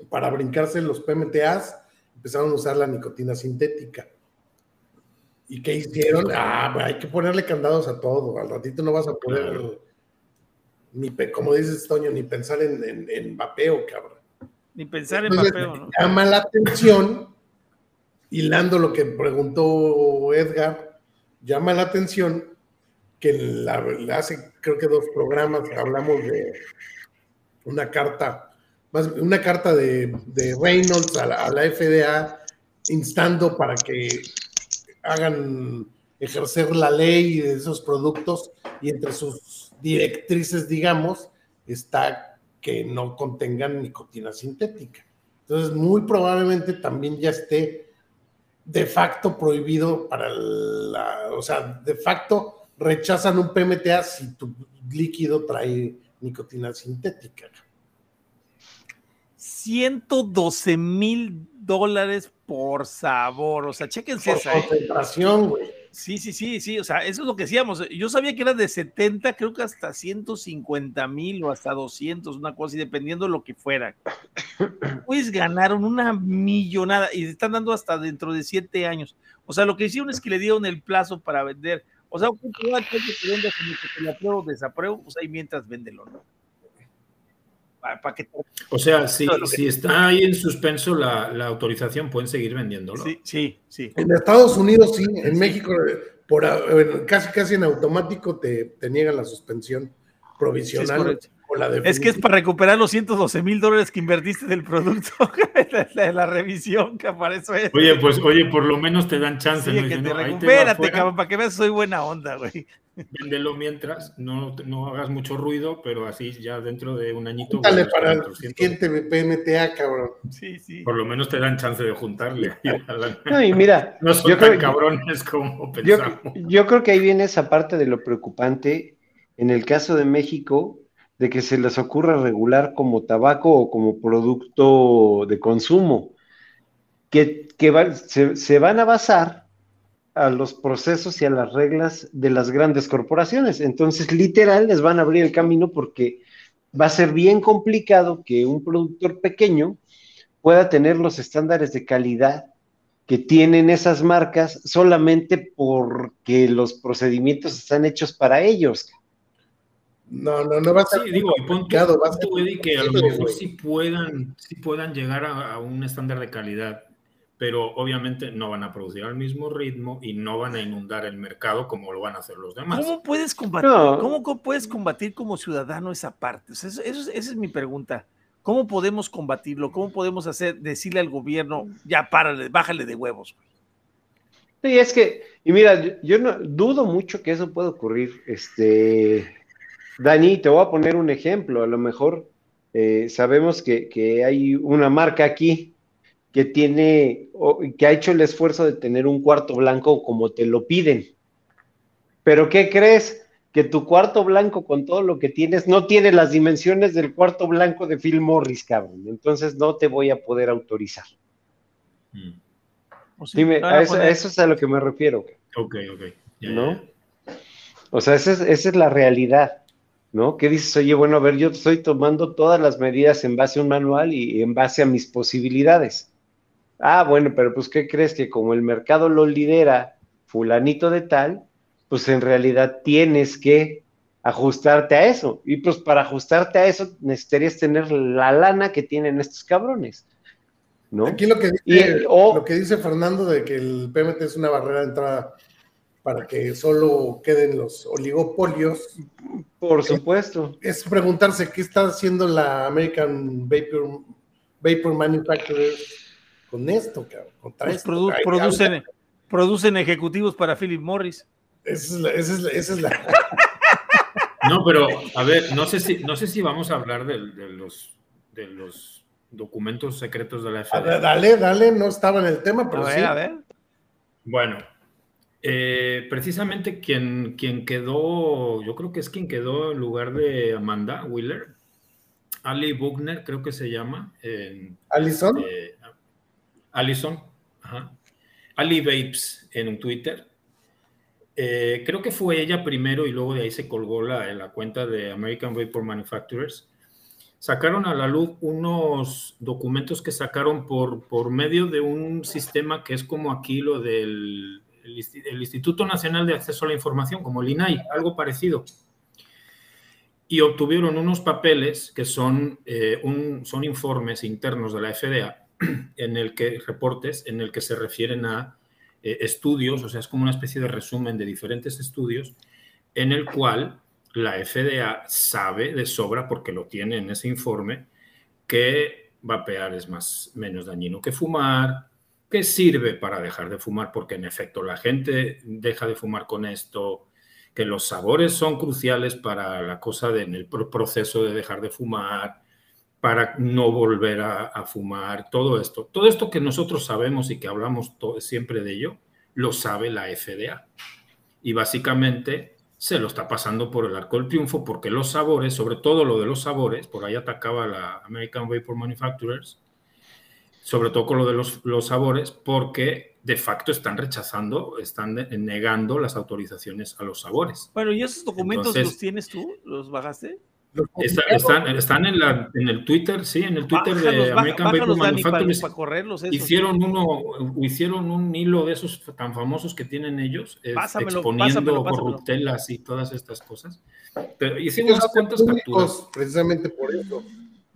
D: para brincarse los PMTAs, empezaron a usar la nicotina sintética. ¿Y qué hicieron? Ah, hay que ponerle candados a todo. Al ratito no vas a poder, ni como dices, Toño, ni pensar en, en, vapeo, cabrón.
B: Ni pensar en vapeo, ¿no?
D: Llama la atención, hilando lo que preguntó Edgar, llama la atención que la, hace, creo que dos programas hablamos de una carta, más, una carta de, Reynolds a la, FDA instando para que hagan ejercer la ley de esos productos y entre sus directrices, digamos, está que no contengan nicotina sintética. Entonces, muy probablemente también ya esté de facto prohibido para la, o sea, de facto rechazan un PMTA si tu líquido trae nicotina sintética.
B: 112 mil dólares por sabor. O sea, chéquense
D: esa. ¿eh? Concentración, güey.
B: Sí, sí, sí, sí. O sea, eso es lo que decíamos. Yo sabía que era de 70, creo que hasta 150 mil o hasta 200, una cosa así, dependiendo de lo que fuera. Pues ganaron una millonada y están dando hasta dentro de siete años. O sea, lo que hicieron es que le dieron el plazo para vender o sea, que te la apruebo, desapruebo, pues ahí mientras véndelo, ¿no?
C: O sea, si, si está ahí en suspenso la, la, autorización, pueden seguir vendiéndolo.
B: Sí, sí, sí.
D: En Estados Unidos sí, en México por, casi casi en automático te, te niegan la suspensión provisional.
B: Es que es para recuperar los 112 mil dólares que invertiste del producto de la revisión, que para eso es.
C: Oye, pues, oye, por lo menos te dan chance.
B: Sí, que te recupérate, cabrón, para que veas soy buena onda, güey.
C: Véndelo mientras, no, no hagas mucho ruido, pero así ya dentro de un añito.
D: Dale para el siguiente PMTA, cabrón.
B: Sí, sí.
C: Por lo menos te dan chance de juntarle.
E: no, y mira,
C: no son yo tan creo, cabrones como pensamos.
E: Yo, yo creo que ahí viene esa parte de lo preocupante. En el caso de México, de que se les ocurra regular como tabaco o como producto de consumo, que, se, van a basar a los procesos y a las reglas de las grandes corporaciones. Entonces, literal, les van a abrir el camino porque va a ser bien complicado que un productor pequeño pueda tener los estándares de calidad que tienen esas marcas solamente porque los procedimientos están hechos para ellos.
D: No, no, no va a ser
C: Sí, digo, y pon Eddie, que a lo mejor sí puedan, sí puedan llegar a, a un estándar de calidad, pero obviamente no van a producir al mismo ritmo y no van a inundar el mercado como lo van a hacer los demás.
B: ¿Cómo puedes combatir,
E: No.
B: cómo puedes combatir como ciudadano esa parte? O sea, eso- eso es- esa es mi pregunta. ¿Cómo podemos combatirlo? ¿Cómo podemos hacer, decirle al gobierno, ya párale, bájale de huevos?
E: Sí, es que, y mira, yo, yo no dudo mucho que eso pueda ocurrir. Este, Dani, te voy a poner un ejemplo. A lo mejor eh, sabemos que, que hay una marca aquí que tiene, o- que ha hecho el esfuerzo de tener un cuarto blanco como te lo piden. Pero ¿qué crees? Que tu cuarto blanco con todo lo que tienes no tiene las dimensiones del cuarto blanco de Phil Morris, cabrón. Entonces no te voy a poder autorizar.
C: Mm.
B: O
E: Dime,
B: a
E: a eso, a
B: poner-
E: eso es a lo que me refiero.
C: Ok, ok. Ya, ya,
E: ¿no?
C: ya.
E: O sea, esa es, esa es la realidad, ¿no? Que dices, oye, bueno, a ver, yo estoy tomando todas las medidas en base a un manual y en base a mis posibilidades. Ah, bueno, pero pues, ¿qué crees? Que como el mercado lo lidera fulanito de tal, pues en realidad tienes que ajustarte a eso. Y pues para ajustarte a eso necesitarías tener la lana que tienen estos cabrones, ¿no?
D: Aquí lo que, dice,
E: Y el- o-
D: lo que dice Fernando de que el PMT es una barrera de entrada para que solo queden los oligopolios,
E: Por supuesto.
D: es preguntarse qué está haciendo la American Vapor, Vapor Manufacturers con esto, cabrón, contra
B: pues,
D: esto.
B: produ-
D: Ay,
B: producen, producen ejecutivos para Philip Morris.
D: Esa es la, esa es la- esa es la-
C: No, pero a ver, no sé si, no sé si vamos a hablar de, los, de los documentos secretos de la
D: A
C: FDA.
D: ver, Dale, dale, no estaba en el tema,
B: A
D: pero
B: ver,
D: sí.
B: a ver.
C: Bueno, eh, precisamente quien, quien quedó, yo creo que es quien quedó en lugar de Amanda Wheeler, Ali Buckner, creo que se llama. en-
D: Alison,
C: eh, Allison, ajá. Ali Vapes en Twitter. Eh, creo que fue ella primero y luego de ahí se colgó la, la cuenta de American Vapor Manufacturers. Sacaron a la luz unos documentos que sacaron por, por medio de un sistema que es como aquí lo del el, Insti- el Instituto Nacional de Acceso a la Información, como el INAI, algo parecido. Y obtuvieron unos papeles que son, eh, un, son informes internos de la FDA en el que reportes en el que se refieren a eh, estudios, o sea, es como una especie de resumen de diferentes estudios en el cual la FDA sabe de sobra, porque lo tiene en ese informe, que vapear es más, menos dañino que fumar, que sirve para dejar de fumar, porque en efecto la gente deja de fumar con esto, que los sabores son cruciales para la cosa de, en el pro- proceso de dejar de fumar, para no volver a, fumar, todo esto. Todo esto que nosotros sabemos y que hablamos siempre de ello, lo sabe la FDA. Y básicamente se lo está pasando por el arco del triunfo porque los sabores, sobre todo lo de los sabores, por ahí atacaba la American Vapor Manufacturers, sobre todo con lo de los, los sabores, porque de facto están rechazando, están negando las autorizaciones a los sabores.
B: Bueno, ¿y esos documentos
C: Entonces-
B: los tienes tú? ¿Los bajaste?
C: Está- están, están en, la, en el Twitter, sí, en el Twitter
B: Bájalos,
C: de
B: baja-
C: American
B: bájalos, Dani, para,
C: Manufacturers.
B: para correrlos. esos.
C: Hicieron uno, hicieron un hilo de esos tan famosos que tienen ellos,
B: Pásamelo,
C: exponiendo
B: pásamelo, pásamelo.
C: corruptelas y todas estas cosas. Pero hicieron unas cuantas capturas.
D: precisamente por eso.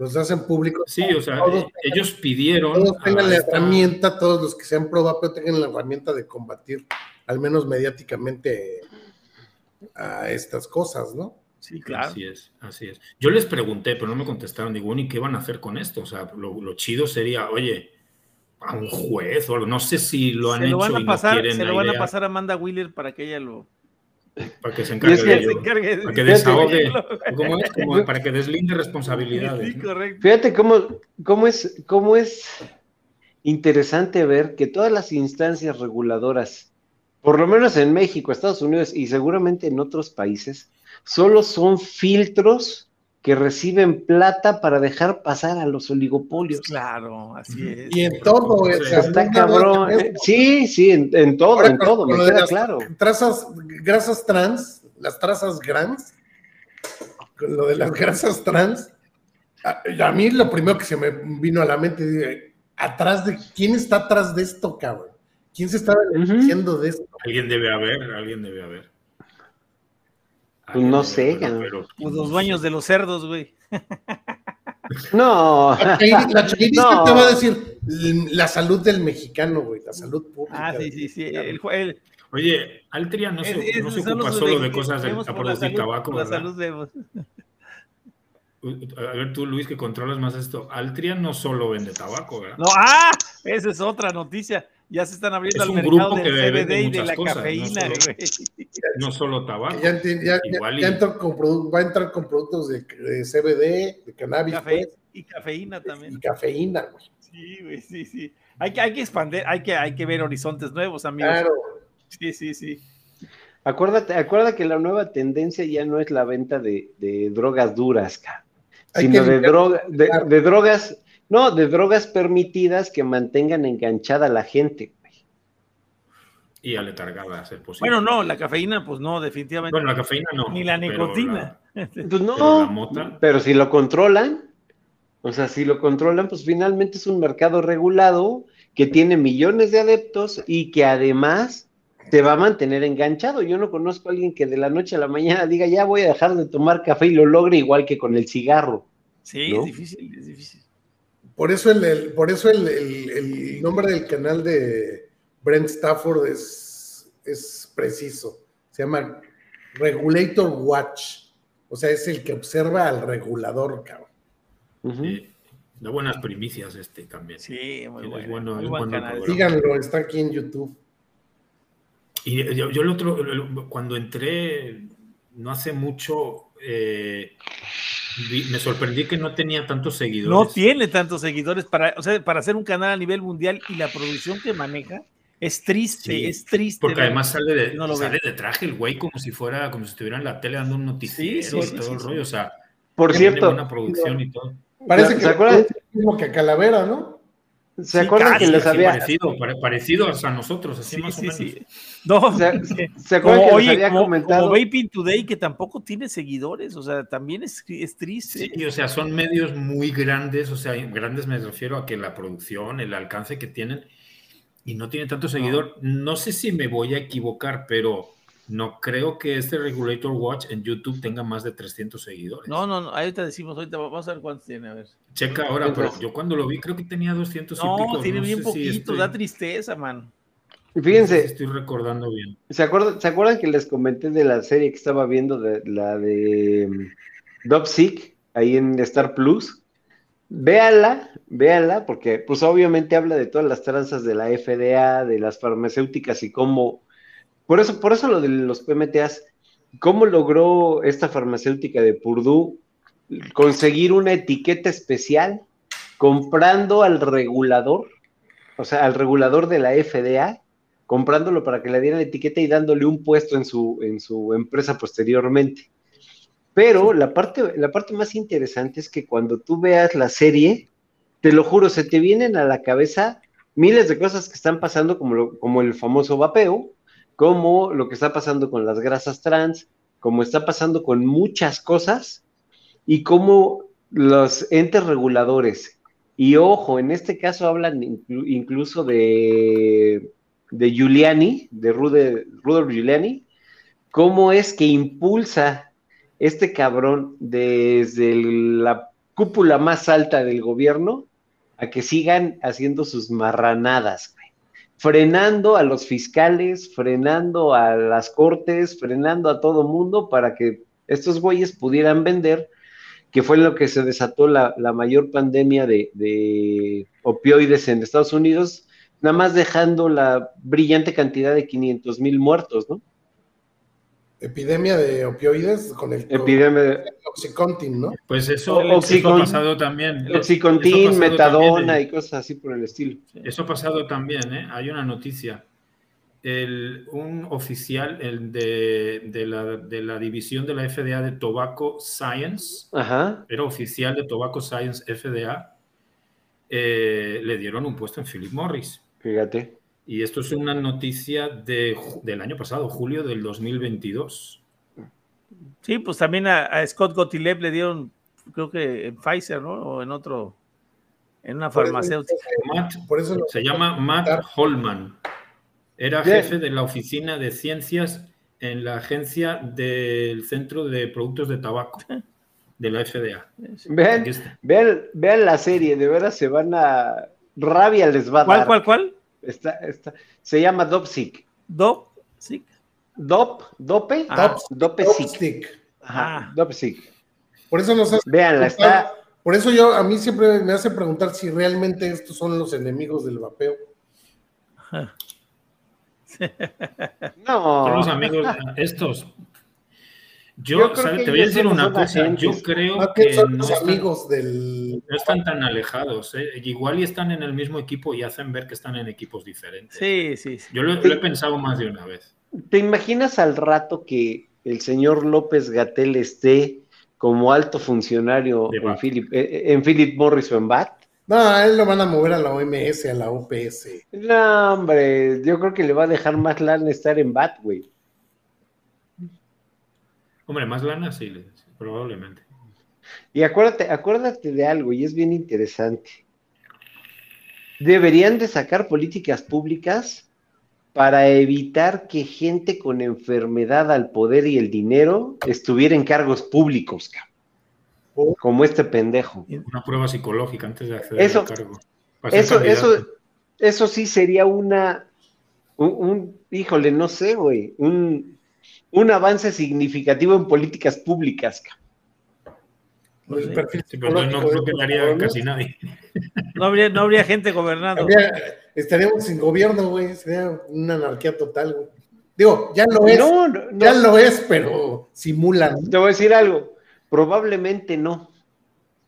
D: Los hacen públicos.
C: Sí, o sea,
D: Todos
C: eh, ellos pidieron.
D: todos tengan la
C: esta-
D: herramienta, todos los que sean pro vapeo tengan la herramienta de combatir, al menos mediáticamente, a estas cosas, ¿no?
B: Sí, claro.
C: Así es, así es. Yo les pregunté, pero no me contestaron. Digo, ¿y qué van a hacer con esto? O sea, lo, lo chido sería, oye, a un juez o algo. No sé si lo han
B: se
C: hecho
B: lo van
C: y
B: pasar,
C: no quieren
B: se lo van a pasar a Amanda Wheeler para que ella lo
C: para que se encargue
E: es
C: de
E: que-
C: ello.
B: se encargue de-
C: Para que desahogue. ¿Cómo es? Como para que deslinde responsabilidades.
B: Sí,
C: ¿no?
B: correcto.
E: Fíjate cómo, cómo es, cómo es interesante ver que todas las instancias reguladoras, por lo menos en México, Estados Unidos y seguramente en otros países, solo son filtros que reciben plata para dejar pasar a los oligopolios.
B: Claro, así es.
D: Y en todo, güey, sea,
E: Está cabrón. eh. Sí, sí, en, en todo,
D: Ahora,
E: en
D: con-
E: todo,
D: con
E: me
D: lo de
E: queda
D: las
E: claro.
D: Trazas, grasas trans, las trazas trans, con lo de las grasas trans, a, a mí lo primero que se me vino a la mente, dije, atrás de, ¿quién está atrás de esto, cabrón? ¿Quién se estaba beneficiando de esto?
C: Alguien debe haber, alguien debe haber.
E: Pues no sé,
C: Pero-
B: los dueños de los cerdos, güey.
E: No.
D: La
E: No.
D: te va a decir la salud del mexicano, güey, la salud pública.
B: Ah, sí, sí, sí. El, el-
C: Oye, Altria no se,
B: es-
C: no se ocupa solo
B: de-
C: de cosas de
B: vemos
C: a
B: por la
C: producir
B: salud,
C: tabaco,
B: la salud de-
C: A ver, tú, Luis, que controlas más esto. Altria no solo vende tabaco, ¿verdad?
B: No, ah, esa es otra noticia. Ya se están abriendo
C: Es
B: al
C: un
B: mercado
C: grupo
B: del CBD y de la
C: cosas, no
B: cafeína,
C: solo-
B: güey.
C: No solo tabaco.
D: Ya, ya- ya-
C: Igual y-
D: con va a entrar con productos de, de CBD, de cannabis
B: Cafe-
D: pues,
B: y cafeína también.
D: y cafeína, güey.
B: Sí, güey, sí, sí. Hay que, hay que expandir, hay que, hay que ver horizontes nuevos, amigos.
D: Claro.
B: Sí, sí, sí.
E: Acuérdate, acuérdate que la nueva tendencia ya no es la venta de, de drogas duras, sino de, droga, de, de drogas, no, de drogas permitidas que mantengan enganchada a la gente. güey.
C: Y aletargada a ser posible.
B: Bueno, no, la cafeína, pues no, definitivamente.
C: Bueno, la cafeína no.
B: Ni la
C: pero
B: nicotina.
E: Pues
C: Pero
E: no,
C: la mota-
E: pero si lo controlan, o sea, si lo controlan, pues finalmente es un mercado regulado que tiene millones de adeptos y que además te va a mantener enganchado. Yo no conozco a alguien que de la noche a la mañana diga, ya voy a dejar de tomar café y lo logre igual que con el cigarro.
B: Sí,
E: ¿no?
B: es difícil, es difícil.
D: Por eso el, el- por eso el, el- el nombre del canal de Brent Stafford es, es preciso. Se llama Regulator Watch. O sea, es el que observa al regulador, cabrón.
C: Da buenas primicias este también.
B: Sí, muy
C: Es
B: bueno. muy
C: es
B: buen
C: bueno programa.
D: Díganlo, está aquí en YouTube.
C: Y yo, yo el otro, cuando entré no hace mucho, eh, me sorprendí que no tenía tantos seguidores.
B: No tiene tantos seguidores para, o sea, para hacer un canal a nivel mundial y la producción que maneja es triste,
C: Sí,
B: es triste.
C: Porque además sale de,
B: no lo
C: sale de traje el güey como si fuera, como si estuviera en la tele dando un noticiero
B: Sí, sí,
C: y
B: sí,
C: todo
B: sí,
C: el
B: sí.
C: rollo. O sea,
E: Por
C: tiene
E: cierto,
C: buena producción y todo.
D: Parece
E: ¿Se
D: que
E: acuerdan?
D: es lo mismo que Calavera, ¿no?
E: ¿Se
B: Sí,
E: acuerdan
B: casi,
E: que les había...
C: parecido, pare- parecidos a nosotros, así
B: Sí,
C: más o
B: sí,
C: menos.
B: sí. No,
E: ¿Se, se acuerdan
B: como,
E: que
B: oye,
E: les había
B: como,
E: comentado?
B: como Vaping Today, que tampoco tiene seguidores, o sea, también es, es triste.
C: Sí, o sea, son medios muy grandes, o sea, grandes me refiero a que la producción, el alcance que tienen, y no tiene tanto seguidor. No sé si me voy a equivocar, pero no creo que este Regulator Watch en YouTube tenga más de 300 seguidores.
B: No, no, no, ahorita decimos, ahorita vamos a ver cuántos tiene, a ver.
C: Checa ahora, pero
E: Entonces-
C: yo cuando lo vi creo que tenía 200 y
B: No,
C: pico.
B: tiene
C: no
B: bien
C: sé si
B: poquito,
C: estoy-
B: da tristeza, man.
C: no sé
E: Fíjense,
C: si estoy recordando bien.
E: ¿Se acuerdan, ¿Se acuerdan que les comenté de la serie que estaba viendo, de, la de Sick, ahí en Star Plus? Véala, véala, porque pues obviamente habla de todas las tranzas de la FDA, de las farmacéuticas y cómo, por eso, por eso lo de los PMTAs, cómo logró esta farmacéutica de Purdue conseguir una etiqueta especial comprando al regulador, o sea, al regulador de la FDA, comprándolo para que le dieran la etiqueta y dándole un puesto en su, en su empresa posteriormente. Pero la parte, la parte más interesante es que cuando tú veas la serie, te lo juro, se te vienen a la cabeza miles de cosas que están pasando, como, lo- como el famoso vapeo, como lo que está pasando con las grasas trans, como está pasando con muchas cosas, y cómo los entes reguladores, y ojo, en este caso hablan inclu- incluso de, de Giuliani, de Rudolph Giuliani, cómo es que impulsa este cabrón desde la cúpula más alta del gobierno a que sigan haciendo sus marranadas. Frenando a los fiscales, frenando a las cortes, frenando a todo mundo para que estos güeyes pudieran vender, que fue lo que se desató la, la mayor pandemia de, de opioides en Estados Unidos, nada más dejando la brillante cantidad de 500 mil muertos, ¿no?
D: Epidemia de opioides con el
E: Epidemia de
D: Oxycontin, ¿no?
C: Pues eso, eso ha pasado también.
E: Oxycontin,
C: pasado
E: metadona
C: también, eh.
E: y cosas así por el estilo.
C: Eso ha pasado también, ¿eh? Hay una noticia. El- un oficial el de, de la, de la división de la FDA de Tobacco Science,
E: Ajá.
C: era oficial de Tobacco Science FDA, eh, le dieron un puesto en Philip Morris.
E: Fíjate.
C: Y esto es una noticia de, del año pasado, julio del 2022.
B: Sí, pues también a, a Scott Gottlieb le dieron, creo que en Pfizer, ¿no? O en otro, en una
D: Por eso-
B: farmacéutica.
C: Matt-
D: Por eso lo-
C: se llama Matt Holman. Era
E: Bien.
C: jefe de la oficina de ciencias en la agencia del Centro de Productos de Tabaco de la FDA.
E: Vean, vean, vean la serie, de veras se van a. Rabia les va a
B: ¿Cuál,
E: dar.
B: cuál, cuál?
E: Está, está- se llama Dopsic.
B: ¿Dop? Sí.
E: Dop, Dope,
B: Ah.
E: Dope
D: Top
E: Sick.
D: stick.
E: Ajá,
B: Ah.
E: Dopsic.
D: Por eso nos hace
E: Véanla, está.
D: Por eso yo, a mí siempre me hace preguntar si realmente estos son los enemigos del vapeo.
E: No.
C: Son los amigos estos. Yo,
E: Yo creo
C: ¿sabes?
E: que
C: te voy a decir una cosa. Yo creo que
D: son
C: no
D: los
C: están,
D: amigos del.
C: no están tan alejados. ¿eh? Igual y están en el mismo equipo y hacen ver que están en equipos diferentes.
B: Sí, sí, sí.
C: Yo lo, lo he pensado más de una vez.
E: ¿Te imaginas al rato que el señor López Gatel esté como alto funcionario en. Philip, eh, en Philip Morris o en BAT?
D: No, a él lo van a mover a la OMS, a la OPS.
E: No, hombre, yo creo que le va a dejar más lana estar en BAT, güey.
C: Hombre, más lana sí, probablemente.
E: Y acuérdate, acuérdate de algo, y es bien interesante. Deberían de sacar políticas públicas para evitar que gente con enfermedad al poder y el dinero estuviera en cargos públicos, cabrón. como este pendejo.
C: Una prueba psicológica antes de acceder
E: Eso-
C: al cargo.
E: Eso,
C: candidato.
E: eso, eso sí sería una, un, un- híjole, no sé, güey, un, un avance significativo en políticas públicas.
B: Pues
D: El
B: sí.
D: perfil
C: Sí, pero no, creo que
D: cabrones.
C: casi nadie.
B: No habría, no habría gente gobernando.
D: Habría- estaríamos sin gobierno, güey. Sería una anarquía total, güey. Digo, ya lo es.
E: No, no, no.
D: Ya lo es, pero simulan.
E: Te voy a decir algo, probablemente no.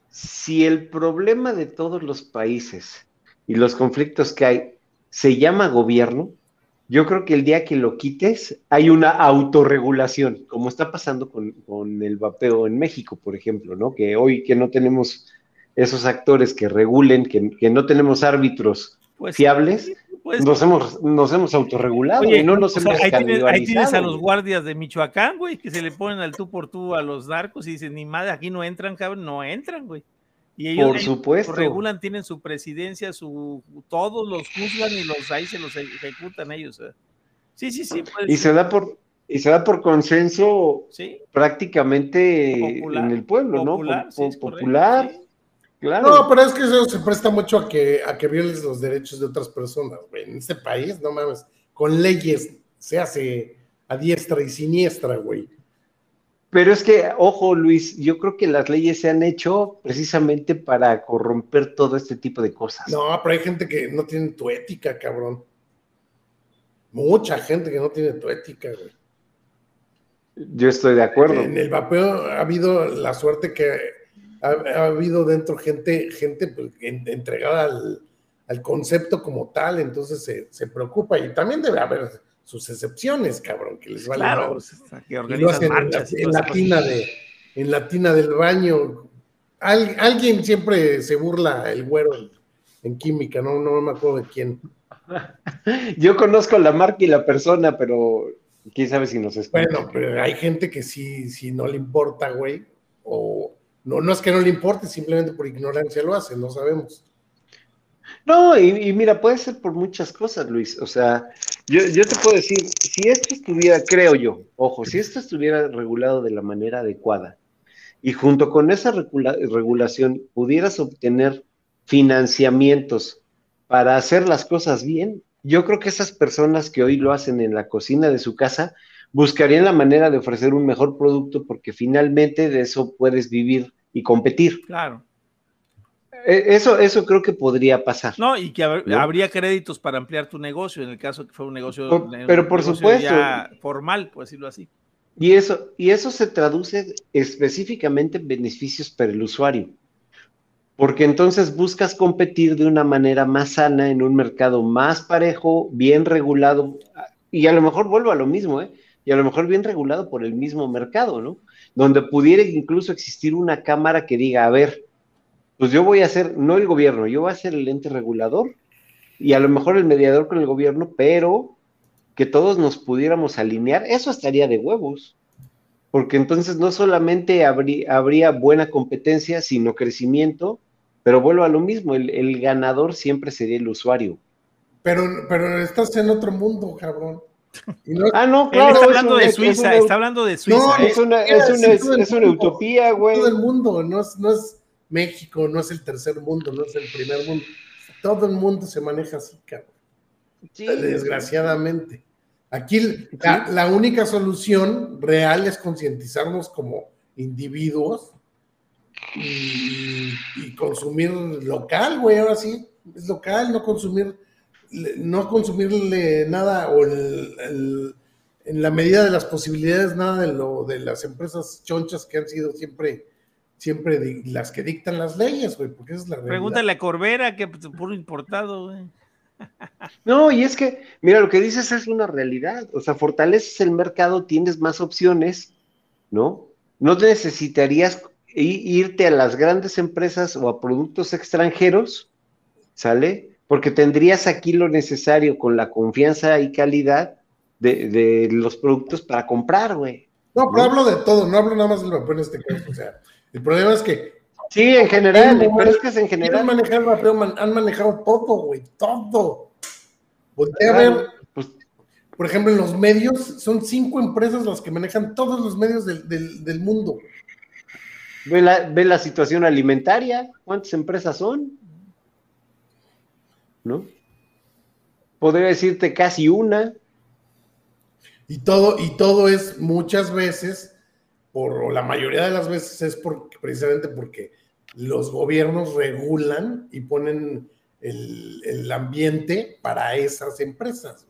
E: Si el problema de todos los países y los conflictos que hay se llama gobierno, yo creo que el día que lo quites hay una autorregulación, como está pasando con, con el vapeo en México, por ejemplo, ¿no? Que hoy que no tenemos esos actores que regulen, que, que no tenemos árbitros
B: Pues,
E: fiables,
B: pues,
E: nos hemos, nos hemos autorregulado
B: Oye,
E: y no nos
B: o sea,
E: hemos
B: ahí, tienes, ahí tienes a los guardias de Michoacán, güey, que se le ponen al tú por tú a los narcos y dicen, ni madre, aquí no entran, cabrón, no entran, güey. Y ellos,
E: Por
B: ellos
E: supuesto.
B: regulan, tienen su presidencia, su todos los juzgan y los ahí se los ejecutan ellos. eh. Sí, sí, sí. puede
E: Y
B: ser.
E: se da por, y se da por consenso
B: Sí,
E: prácticamente
B: Popular,
E: en el pueblo,
B: popular,
E: ¿no?
B: sí,
E: Po-
B: es correcto,
E: popular,
B: sí.
E: claro.
D: No, pero es que eso se presta mucho a que, a que violes los derechos de otras personas, güey. En este país, no mames, con leyes se hace a diestra y siniestra, güey.
E: Pero es que, ojo, Luis, yo creo que las leyes se han hecho precisamente para corromper todo este tipo de cosas.
D: No, pero hay gente que no tiene tu ética, cabrón. Mucha gente que no tiene tu ética, güey.
E: Yo estoy de acuerdo.
D: En el vapeo ha habido la suerte que ha, ha habido dentro gente, gente pues, en- entregada al, al concepto como tal, entonces se, se preocupa. Y también debe haber sus excepciones, cabrón, que les vale
B: claro, que organizan
D: en la,
B: marchas.
D: en la tina de, en la tina del baño. Al- alguien siempre se burla el güero en, en química, no, no me acuerdo de quién.
E: Yo conozco la marca y la persona, pero quién sabe si nos escucha.
D: Bueno, pero hay gente que sí, sí no le importa, güey. O no, no es que no le importe, simplemente por ignorancia lo hace, no sabemos.
E: No, y, y mira, puede ser por muchas cosas, Luis. O sea, yo, yo te puedo decir, si esto estuviera, creo yo, ojo, si esto estuviera regulado de la manera adecuada y junto con esa regula- regulación pudieras obtener financiamientos para hacer las cosas bien, yo creo que esas personas que hoy lo hacen en la cocina de su casa buscarían la manera de ofrecer un mejor producto porque finalmente de eso puedes vivir y competir.
B: Claro.
E: Eh, Eso, eso creo que podría pasar.
B: No, y que hab-
E: ¿No?
B: habría créditos para ampliar tu negocio en el caso que fuera un negocio,
E: Por-
B: un
E: pero por
B: negocio
E: supuesto.
B: ya formal, por decirlo así.
E: Y eso, y eso se traduce específicamente en beneficios para el usuario. Porque entonces buscas competir de una manera más sana en un mercado más parejo, bien regulado, y a lo mejor vuelvo a lo mismo, ¿eh? Y a lo mejor bien regulado por el mismo mercado, ¿no? Donde pudiera incluso existir una cámara que diga, a ver, pues yo voy a ser, no el gobierno, yo voy a ser el ente regulador y a lo mejor el mediador con el gobierno, pero que todos nos pudiéramos alinear, eso estaría de huevos, porque entonces no solamente habría, habría buena competencia, sino crecimiento, pero vuelvo a lo mismo, el, el ganador siempre sería el usuario.
D: Pero, pero estás en otro mundo, cabrón. No-
E: Ah, no,
B: Él
E: claro.
B: está
E: es
B: hablando de
E: es
B: Suiza,
E: una-
B: está hablando de Suiza.
D: No,
B: ¿eh?
E: Es una, es una, es, una utopía, güey.
D: todo el mundo, no es, no es México, no es el tercer mundo, no es el primer mundo. Todo el mundo se maneja así, cabrón.
E: Sí.
D: Desgraciadamente. Aquí la, la única solución real es concientizarnos como individuos y, y consumir local, güey, ahora sí, es local, no consumir, no consumirle nada o el- el- en la medida de las posibilidades, nada de lo de las empresas chonchas que han sido siempre, siempre di- las que dictan las leyes, güey, porque esa es la realidad.
B: Pregúntale a Corbera, que pues, puro importado, güey.
E: No, y es que, mira, lo que dices es una realidad. O sea, fortaleces el mercado, tienes más opciones, ¿no? No necesitarías irte a las grandes empresas o a productos extranjeros, ¿sale? Porque tendrías aquí lo necesario con la confianza y calidad de, de los productos para comprar, güey.
D: No, pero
E: ¿no?
D: hablo de todo, no hablo nada más del vapeo en este caso. O sea, el problema es que
E: Sí, en general,
D: Sí,
E: pero es que es en general.
D: el vapeo, han manejado todo, güey, todo. Voltea a ver,
E: pues,
D: por ejemplo, en los medios, son cinco empresas las que manejan todos los medios del, del- del mundo.
E: ve, la, ve la situación alimentaria, ¿cuántas empresas son? ¿No? Podría decirte casi una.
D: Y todo, y todo es muchas veces, por, la mayoría de las veces es por, precisamente porque los gobiernos regulan y ponen el, el ambiente para esas empresas.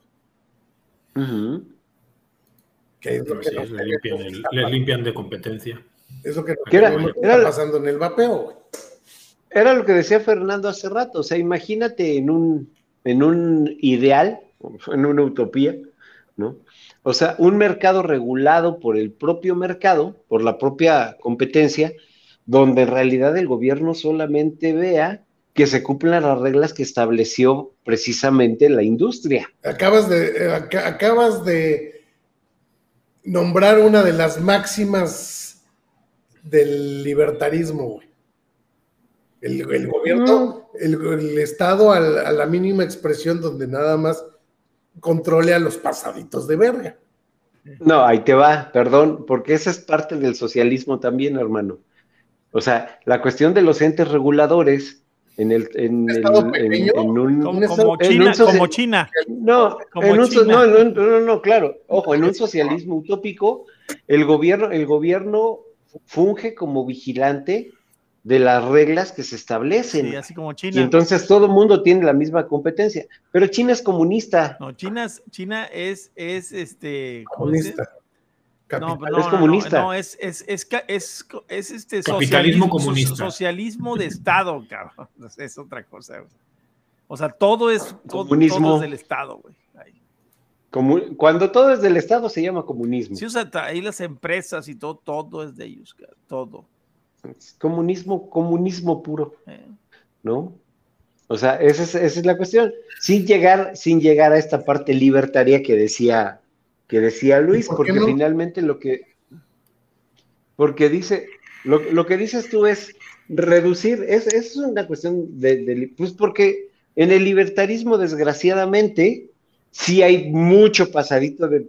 E: Ujú.
D: Que es lo que,
C: Sí,
D: nos-
C: le limpian, el- le limpian de competencia.
D: es lo que nos-
E: era-
D: lo que
E: era-
D: está pasando en el vapeo, güey.
E: Era lo que decía Fernando hace rato, o sea, imagínate en un, en un ideal, en una utopía, ¿no? O sea, un mercado regulado por el propio mercado, por la propia competencia, donde en realidad el gobierno solamente vea que se cumplan las reglas que estableció precisamente la industria.
D: Acabas de, eh, aca- acabas de nombrar una de las máximas del libertarismo, güey. El, el gobierno, el, el Estado a, la mínima expresión donde nada más controle a los pasaditos de verga.
E: No, ahí te va, perdón, porque esa es parte del socialismo también, hermano. O sea, la cuestión de los entes reguladores en el en,
D: ¿Un
E: el- en- en un
B: Como,
D: Un
B: como
D: estado-
E: en
B: China,
E: un
B: como China.
E: no,
B: como
E: en un so-
B: China.
E: no, no, no, no, no, claro, ojo, en un socialismo utópico, el gobierno, el gobierno funge como vigilante de las reglas que se establecen.
B: Sí, así como
E: y
B: China.
E: entonces todo el mundo tiene la misma competencia. Pero China es comunista.
B: No, China, es- China es, es este. ¿cómo se dice?
D: Comunista.
B: No, no,
E: Es comunista.
B: No, es, es, es, es, este
C: Capitalismo
B: socialismo,
C: comunista.
B: so- socialismo de Estado, cabrón. Es otra cosa. güey. O sea, todo es, todo,
E: Comunismo.
B: todo es del Estado, güey.
E: Cuando todo es del Estado se llama comunismo.
B: Sí, o sea, ahí las empresas y todo, todo es de ellos, cabrón, todo.
E: Comunismo, comunismo puro.
B: eh.
E: ¿no? O sea, esa es, esa es la cuestión. Sin llegar, sin llegar a esta parte libertaria que decía, que decía Luis,
D: ¿Por qué
E: porque
D: no?
E: finalmente lo que, porque dice, lo, lo que dices tú es reducir, es, es una cuestión de, de- pues porque en el libertarismo, desgraciadamente, sí hay mucho pasadito de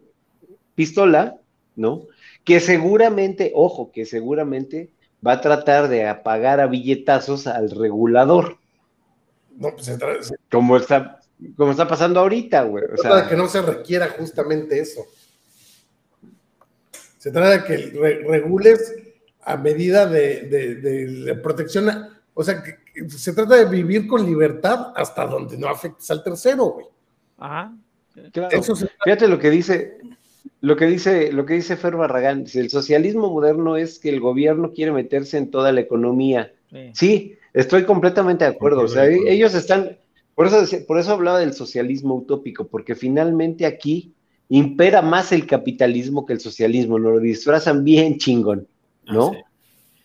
E: pistola, ¿no? Que seguramente, ojo, que seguramente va a tratar de apagar a billetazos al regulador,
D: No, pues se trata, se
E: como está, como está pasando ahorita, güey. O
D: trata de
E: sea,
D: que no se requiera justamente eso. Se trata de que re- regules a medida de, de- de la protección. a- o sea, que- que se trata de vivir con libertad hasta donde no afectes al tercero, güey.
B: Ajá.
E: claro.
D: Eso se
E: Fíjate lo que dice, lo que dice, lo que dice Fer Barragán, el socialismo moderno es que el gobierno quiere meterse en toda la economía.
B: sí.
E: Sí, estoy completamente de acuerdo. O sea,
C: acuerdo.
E: ellos están, por eso, por eso hablaba del socialismo utópico, porque finalmente aquí impera más el capitalismo que el socialismo, nos lo disfrazan bien chingón, ¿no?
C: Ah, sí.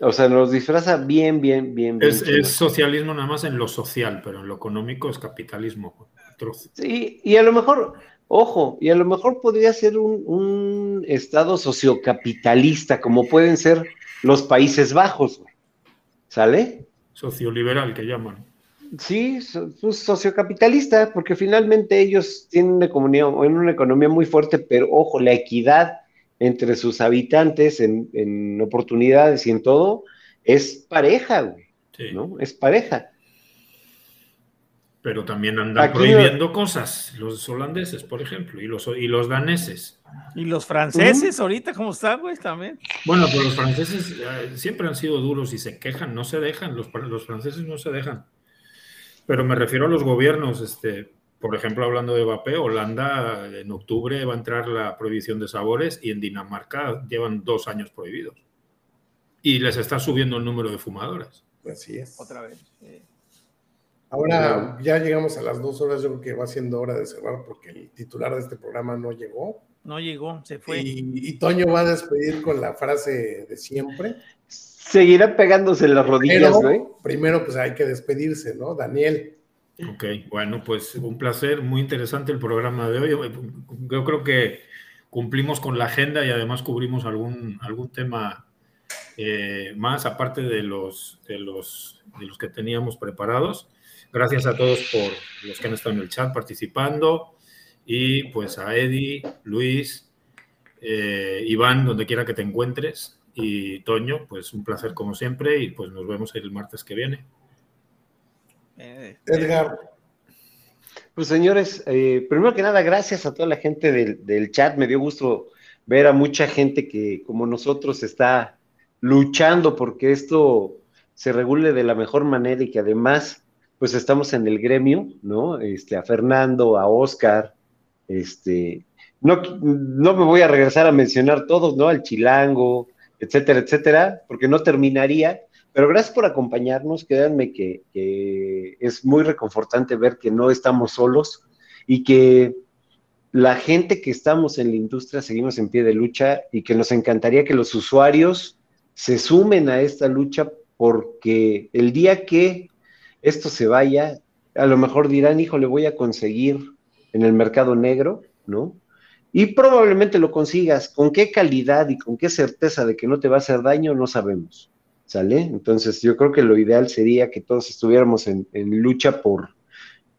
E: O sea, nos disfraza bien, bien, bien, bien.
C: Es, es socialismo nada más en lo social, pero en lo económico es capitalismo. Trozo.
E: Sí, y a lo mejor, ojo, y a lo mejor podría ser un, un estado sociocapitalista, como pueden ser los Países Bajos, güey. ¿Sale?
C: Socioliberal que llaman.
E: Sí, pues, sociocapitalista, porque finalmente ellos tienen una economía, una economía muy fuerte, pero ojo, la equidad entre sus habitantes en, en oportunidades y en todo es pareja, güey,
C: Sí.
E: ¿no? Es pareja.
C: Pero también andan
E: Aquí-
C: prohibiendo cosas, los holandeses, por ejemplo, y los, y los daneses.
B: Y los franceses ahorita, ¿cómo están, güey? También.
C: Bueno, pero los franceses eh, siempre han sido duros y se quejan, no se dejan, los, los franceses no se dejan. Pero me refiero a los gobiernos, este, por ejemplo, hablando de vapeo, Holanda en octubre va a entrar la prohibición de sabores y en Dinamarca llevan dos años prohibidos. Y les está subiendo el número de fumadoras.
D: Así es.
B: Otra vez. eh.
D: Ahora ya llegamos a las dos horas, yo creo que va siendo hora de cerrar porque el titular de este programa no llegó.
B: No llegó, se fue.
D: Y, y Toño va a despedir con la frase de siempre.
E: Seguirá pegándose en las rodillas,
D: Pero
E: güey.
D: primero pues hay que despedirse, ¿no? Daniel.
C: Ok, bueno, pues un placer, muy interesante el programa de hoy. Yo creo que cumplimos con la agenda y además cubrimos algún, algún tema eh, más aparte de los, de, los, de los que teníamos preparados. Gracias a todos por los que han estado en el chat participando y pues a Eddie, Luis, eh, Iván, donde quiera que te encuentres y Toño, pues un placer como siempre y pues nos vemos el martes que viene.
B: Eh,
D: Edgar.
E: Pues señores, eh, primero que nada, gracias a toda la gente del, del chat. Me dio gusto ver a mucha gente que, como nosotros, está luchando porque esto se regule de la mejor manera y que además, pues estamos en el gremio, ¿no? Este, a Fernando, a Oscar, este, no, no me voy a regresar a mencionar todos, ¿no? Al Chilango, etcétera, etcétera, porque no terminaría. Pero gracias por acompañarnos. Créanme que, que, es muy reconfortante ver que no estamos solos y que la gente que estamos en la industria seguimos en pie de lucha y que nos encantaría que los usuarios se sumen a esta lucha porque el día que esto se vaya, a lo mejor dirán, hijo, le voy a conseguir en el mercado negro, ¿no? Y probablemente lo consigas. ¿Con qué calidad y con qué certeza de que no te va a hacer daño? No sabemos. ¿Sale? Entonces yo creo que lo ideal sería que todos estuviéramos en, en, lucha por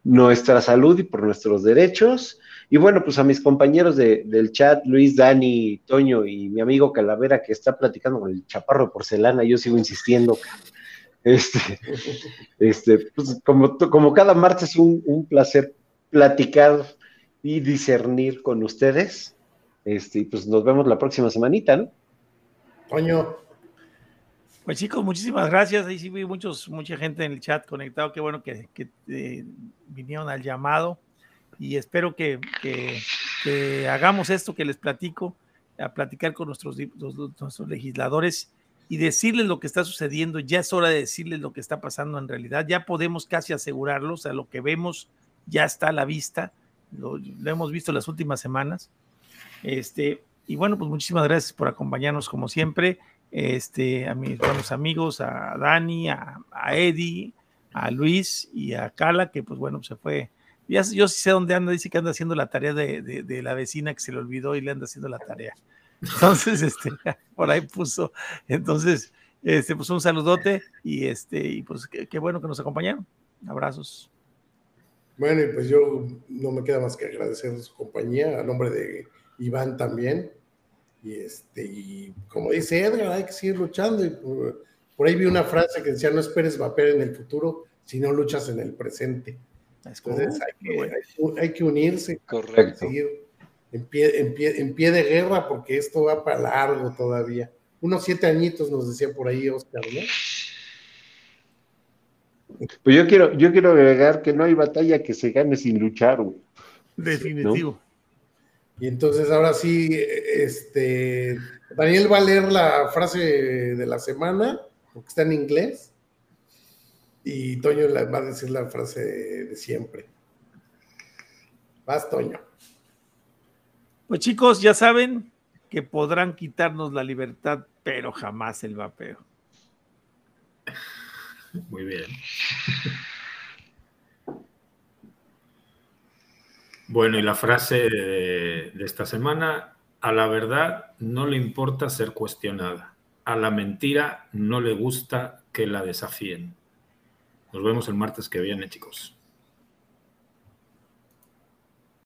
E: nuestra salud y por nuestros derechos. Y bueno, pues a mis compañeros de, del chat, Luis, Dani, Toño y mi amigo Calavera que está platicando con el chaparro de porcelana, yo sigo insistiendo. Este, este, pues como, como cada martes, un, un placer platicar y discernir con ustedes. Este, y pues nos vemos la próxima semanita, ¿no?
D: Toño.
B: Pues chicos, muchísimas gracias. Ahí sí vi muchos, mucha gente en el chat conectado. Qué bueno que, que eh, vinieron al llamado y espero que, que, que, hagamos esto que les platico, a platicar con nuestros, los, nuestros legisladores y decirles lo que está sucediendo. Ya es hora de decirles lo que está pasando en realidad. Ya podemos casi asegurarlo, o sea, lo que vemos ya está a la vista. Lo, hemos visto las últimas semanas. Este, y bueno, pues muchísimas gracias por acompañarnos como siempre este, a mis buenos amigos, a Dani, a, a, Eddie, a Luis y a Cala, que pues bueno, se fue. Ya, yo sí sé dónde anda, dice que anda haciendo la tarea de, de, de, la vecina que se le olvidó y le anda haciendo la tarea. Entonces, este, por ahí puso. Entonces, este, pues un saludote y este, y pues qué, qué bueno que nos acompañaron. Abrazos.
D: Bueno, y pues yo no me queda más que agradecer su compañía, a nombre de Iván también. Y, este, y como dice Edgar, hay que seguir luchando. Y por, por, ahí vi una frase que decía, no esperes vapor en el futuro si no luchas en el presente. Entonces hay que, bueno. hay, hay que unirse.
E: Correcto.
D: Seguir en pie, en, pie, en pie de guerra porque esto va para largo todavía. Unos siete añitos nos decía por ahí Oscar, ¿no?
E: Pues yo quiero, yo quiero agregar que no hay batalla que se gane sin luchar, güey.
B: Definitivo.
D: ¿no? Y entonces ahora sí, este, Daniel va a leer la frase de la semana, porque está en inglés, y Toño va a decir la frase de siempre. Vas, Toño.
B: Pues chicos, ya saben que podrán quitarnos la libertad, pero jamás el vapeo.
C: Muy bien. Bueno, y la frase de, de, esta semana, a la verdad no le importa ser cuestionada, a la mentira no le gusta que la desafíen. Nos vemos el martes que viene, chicos.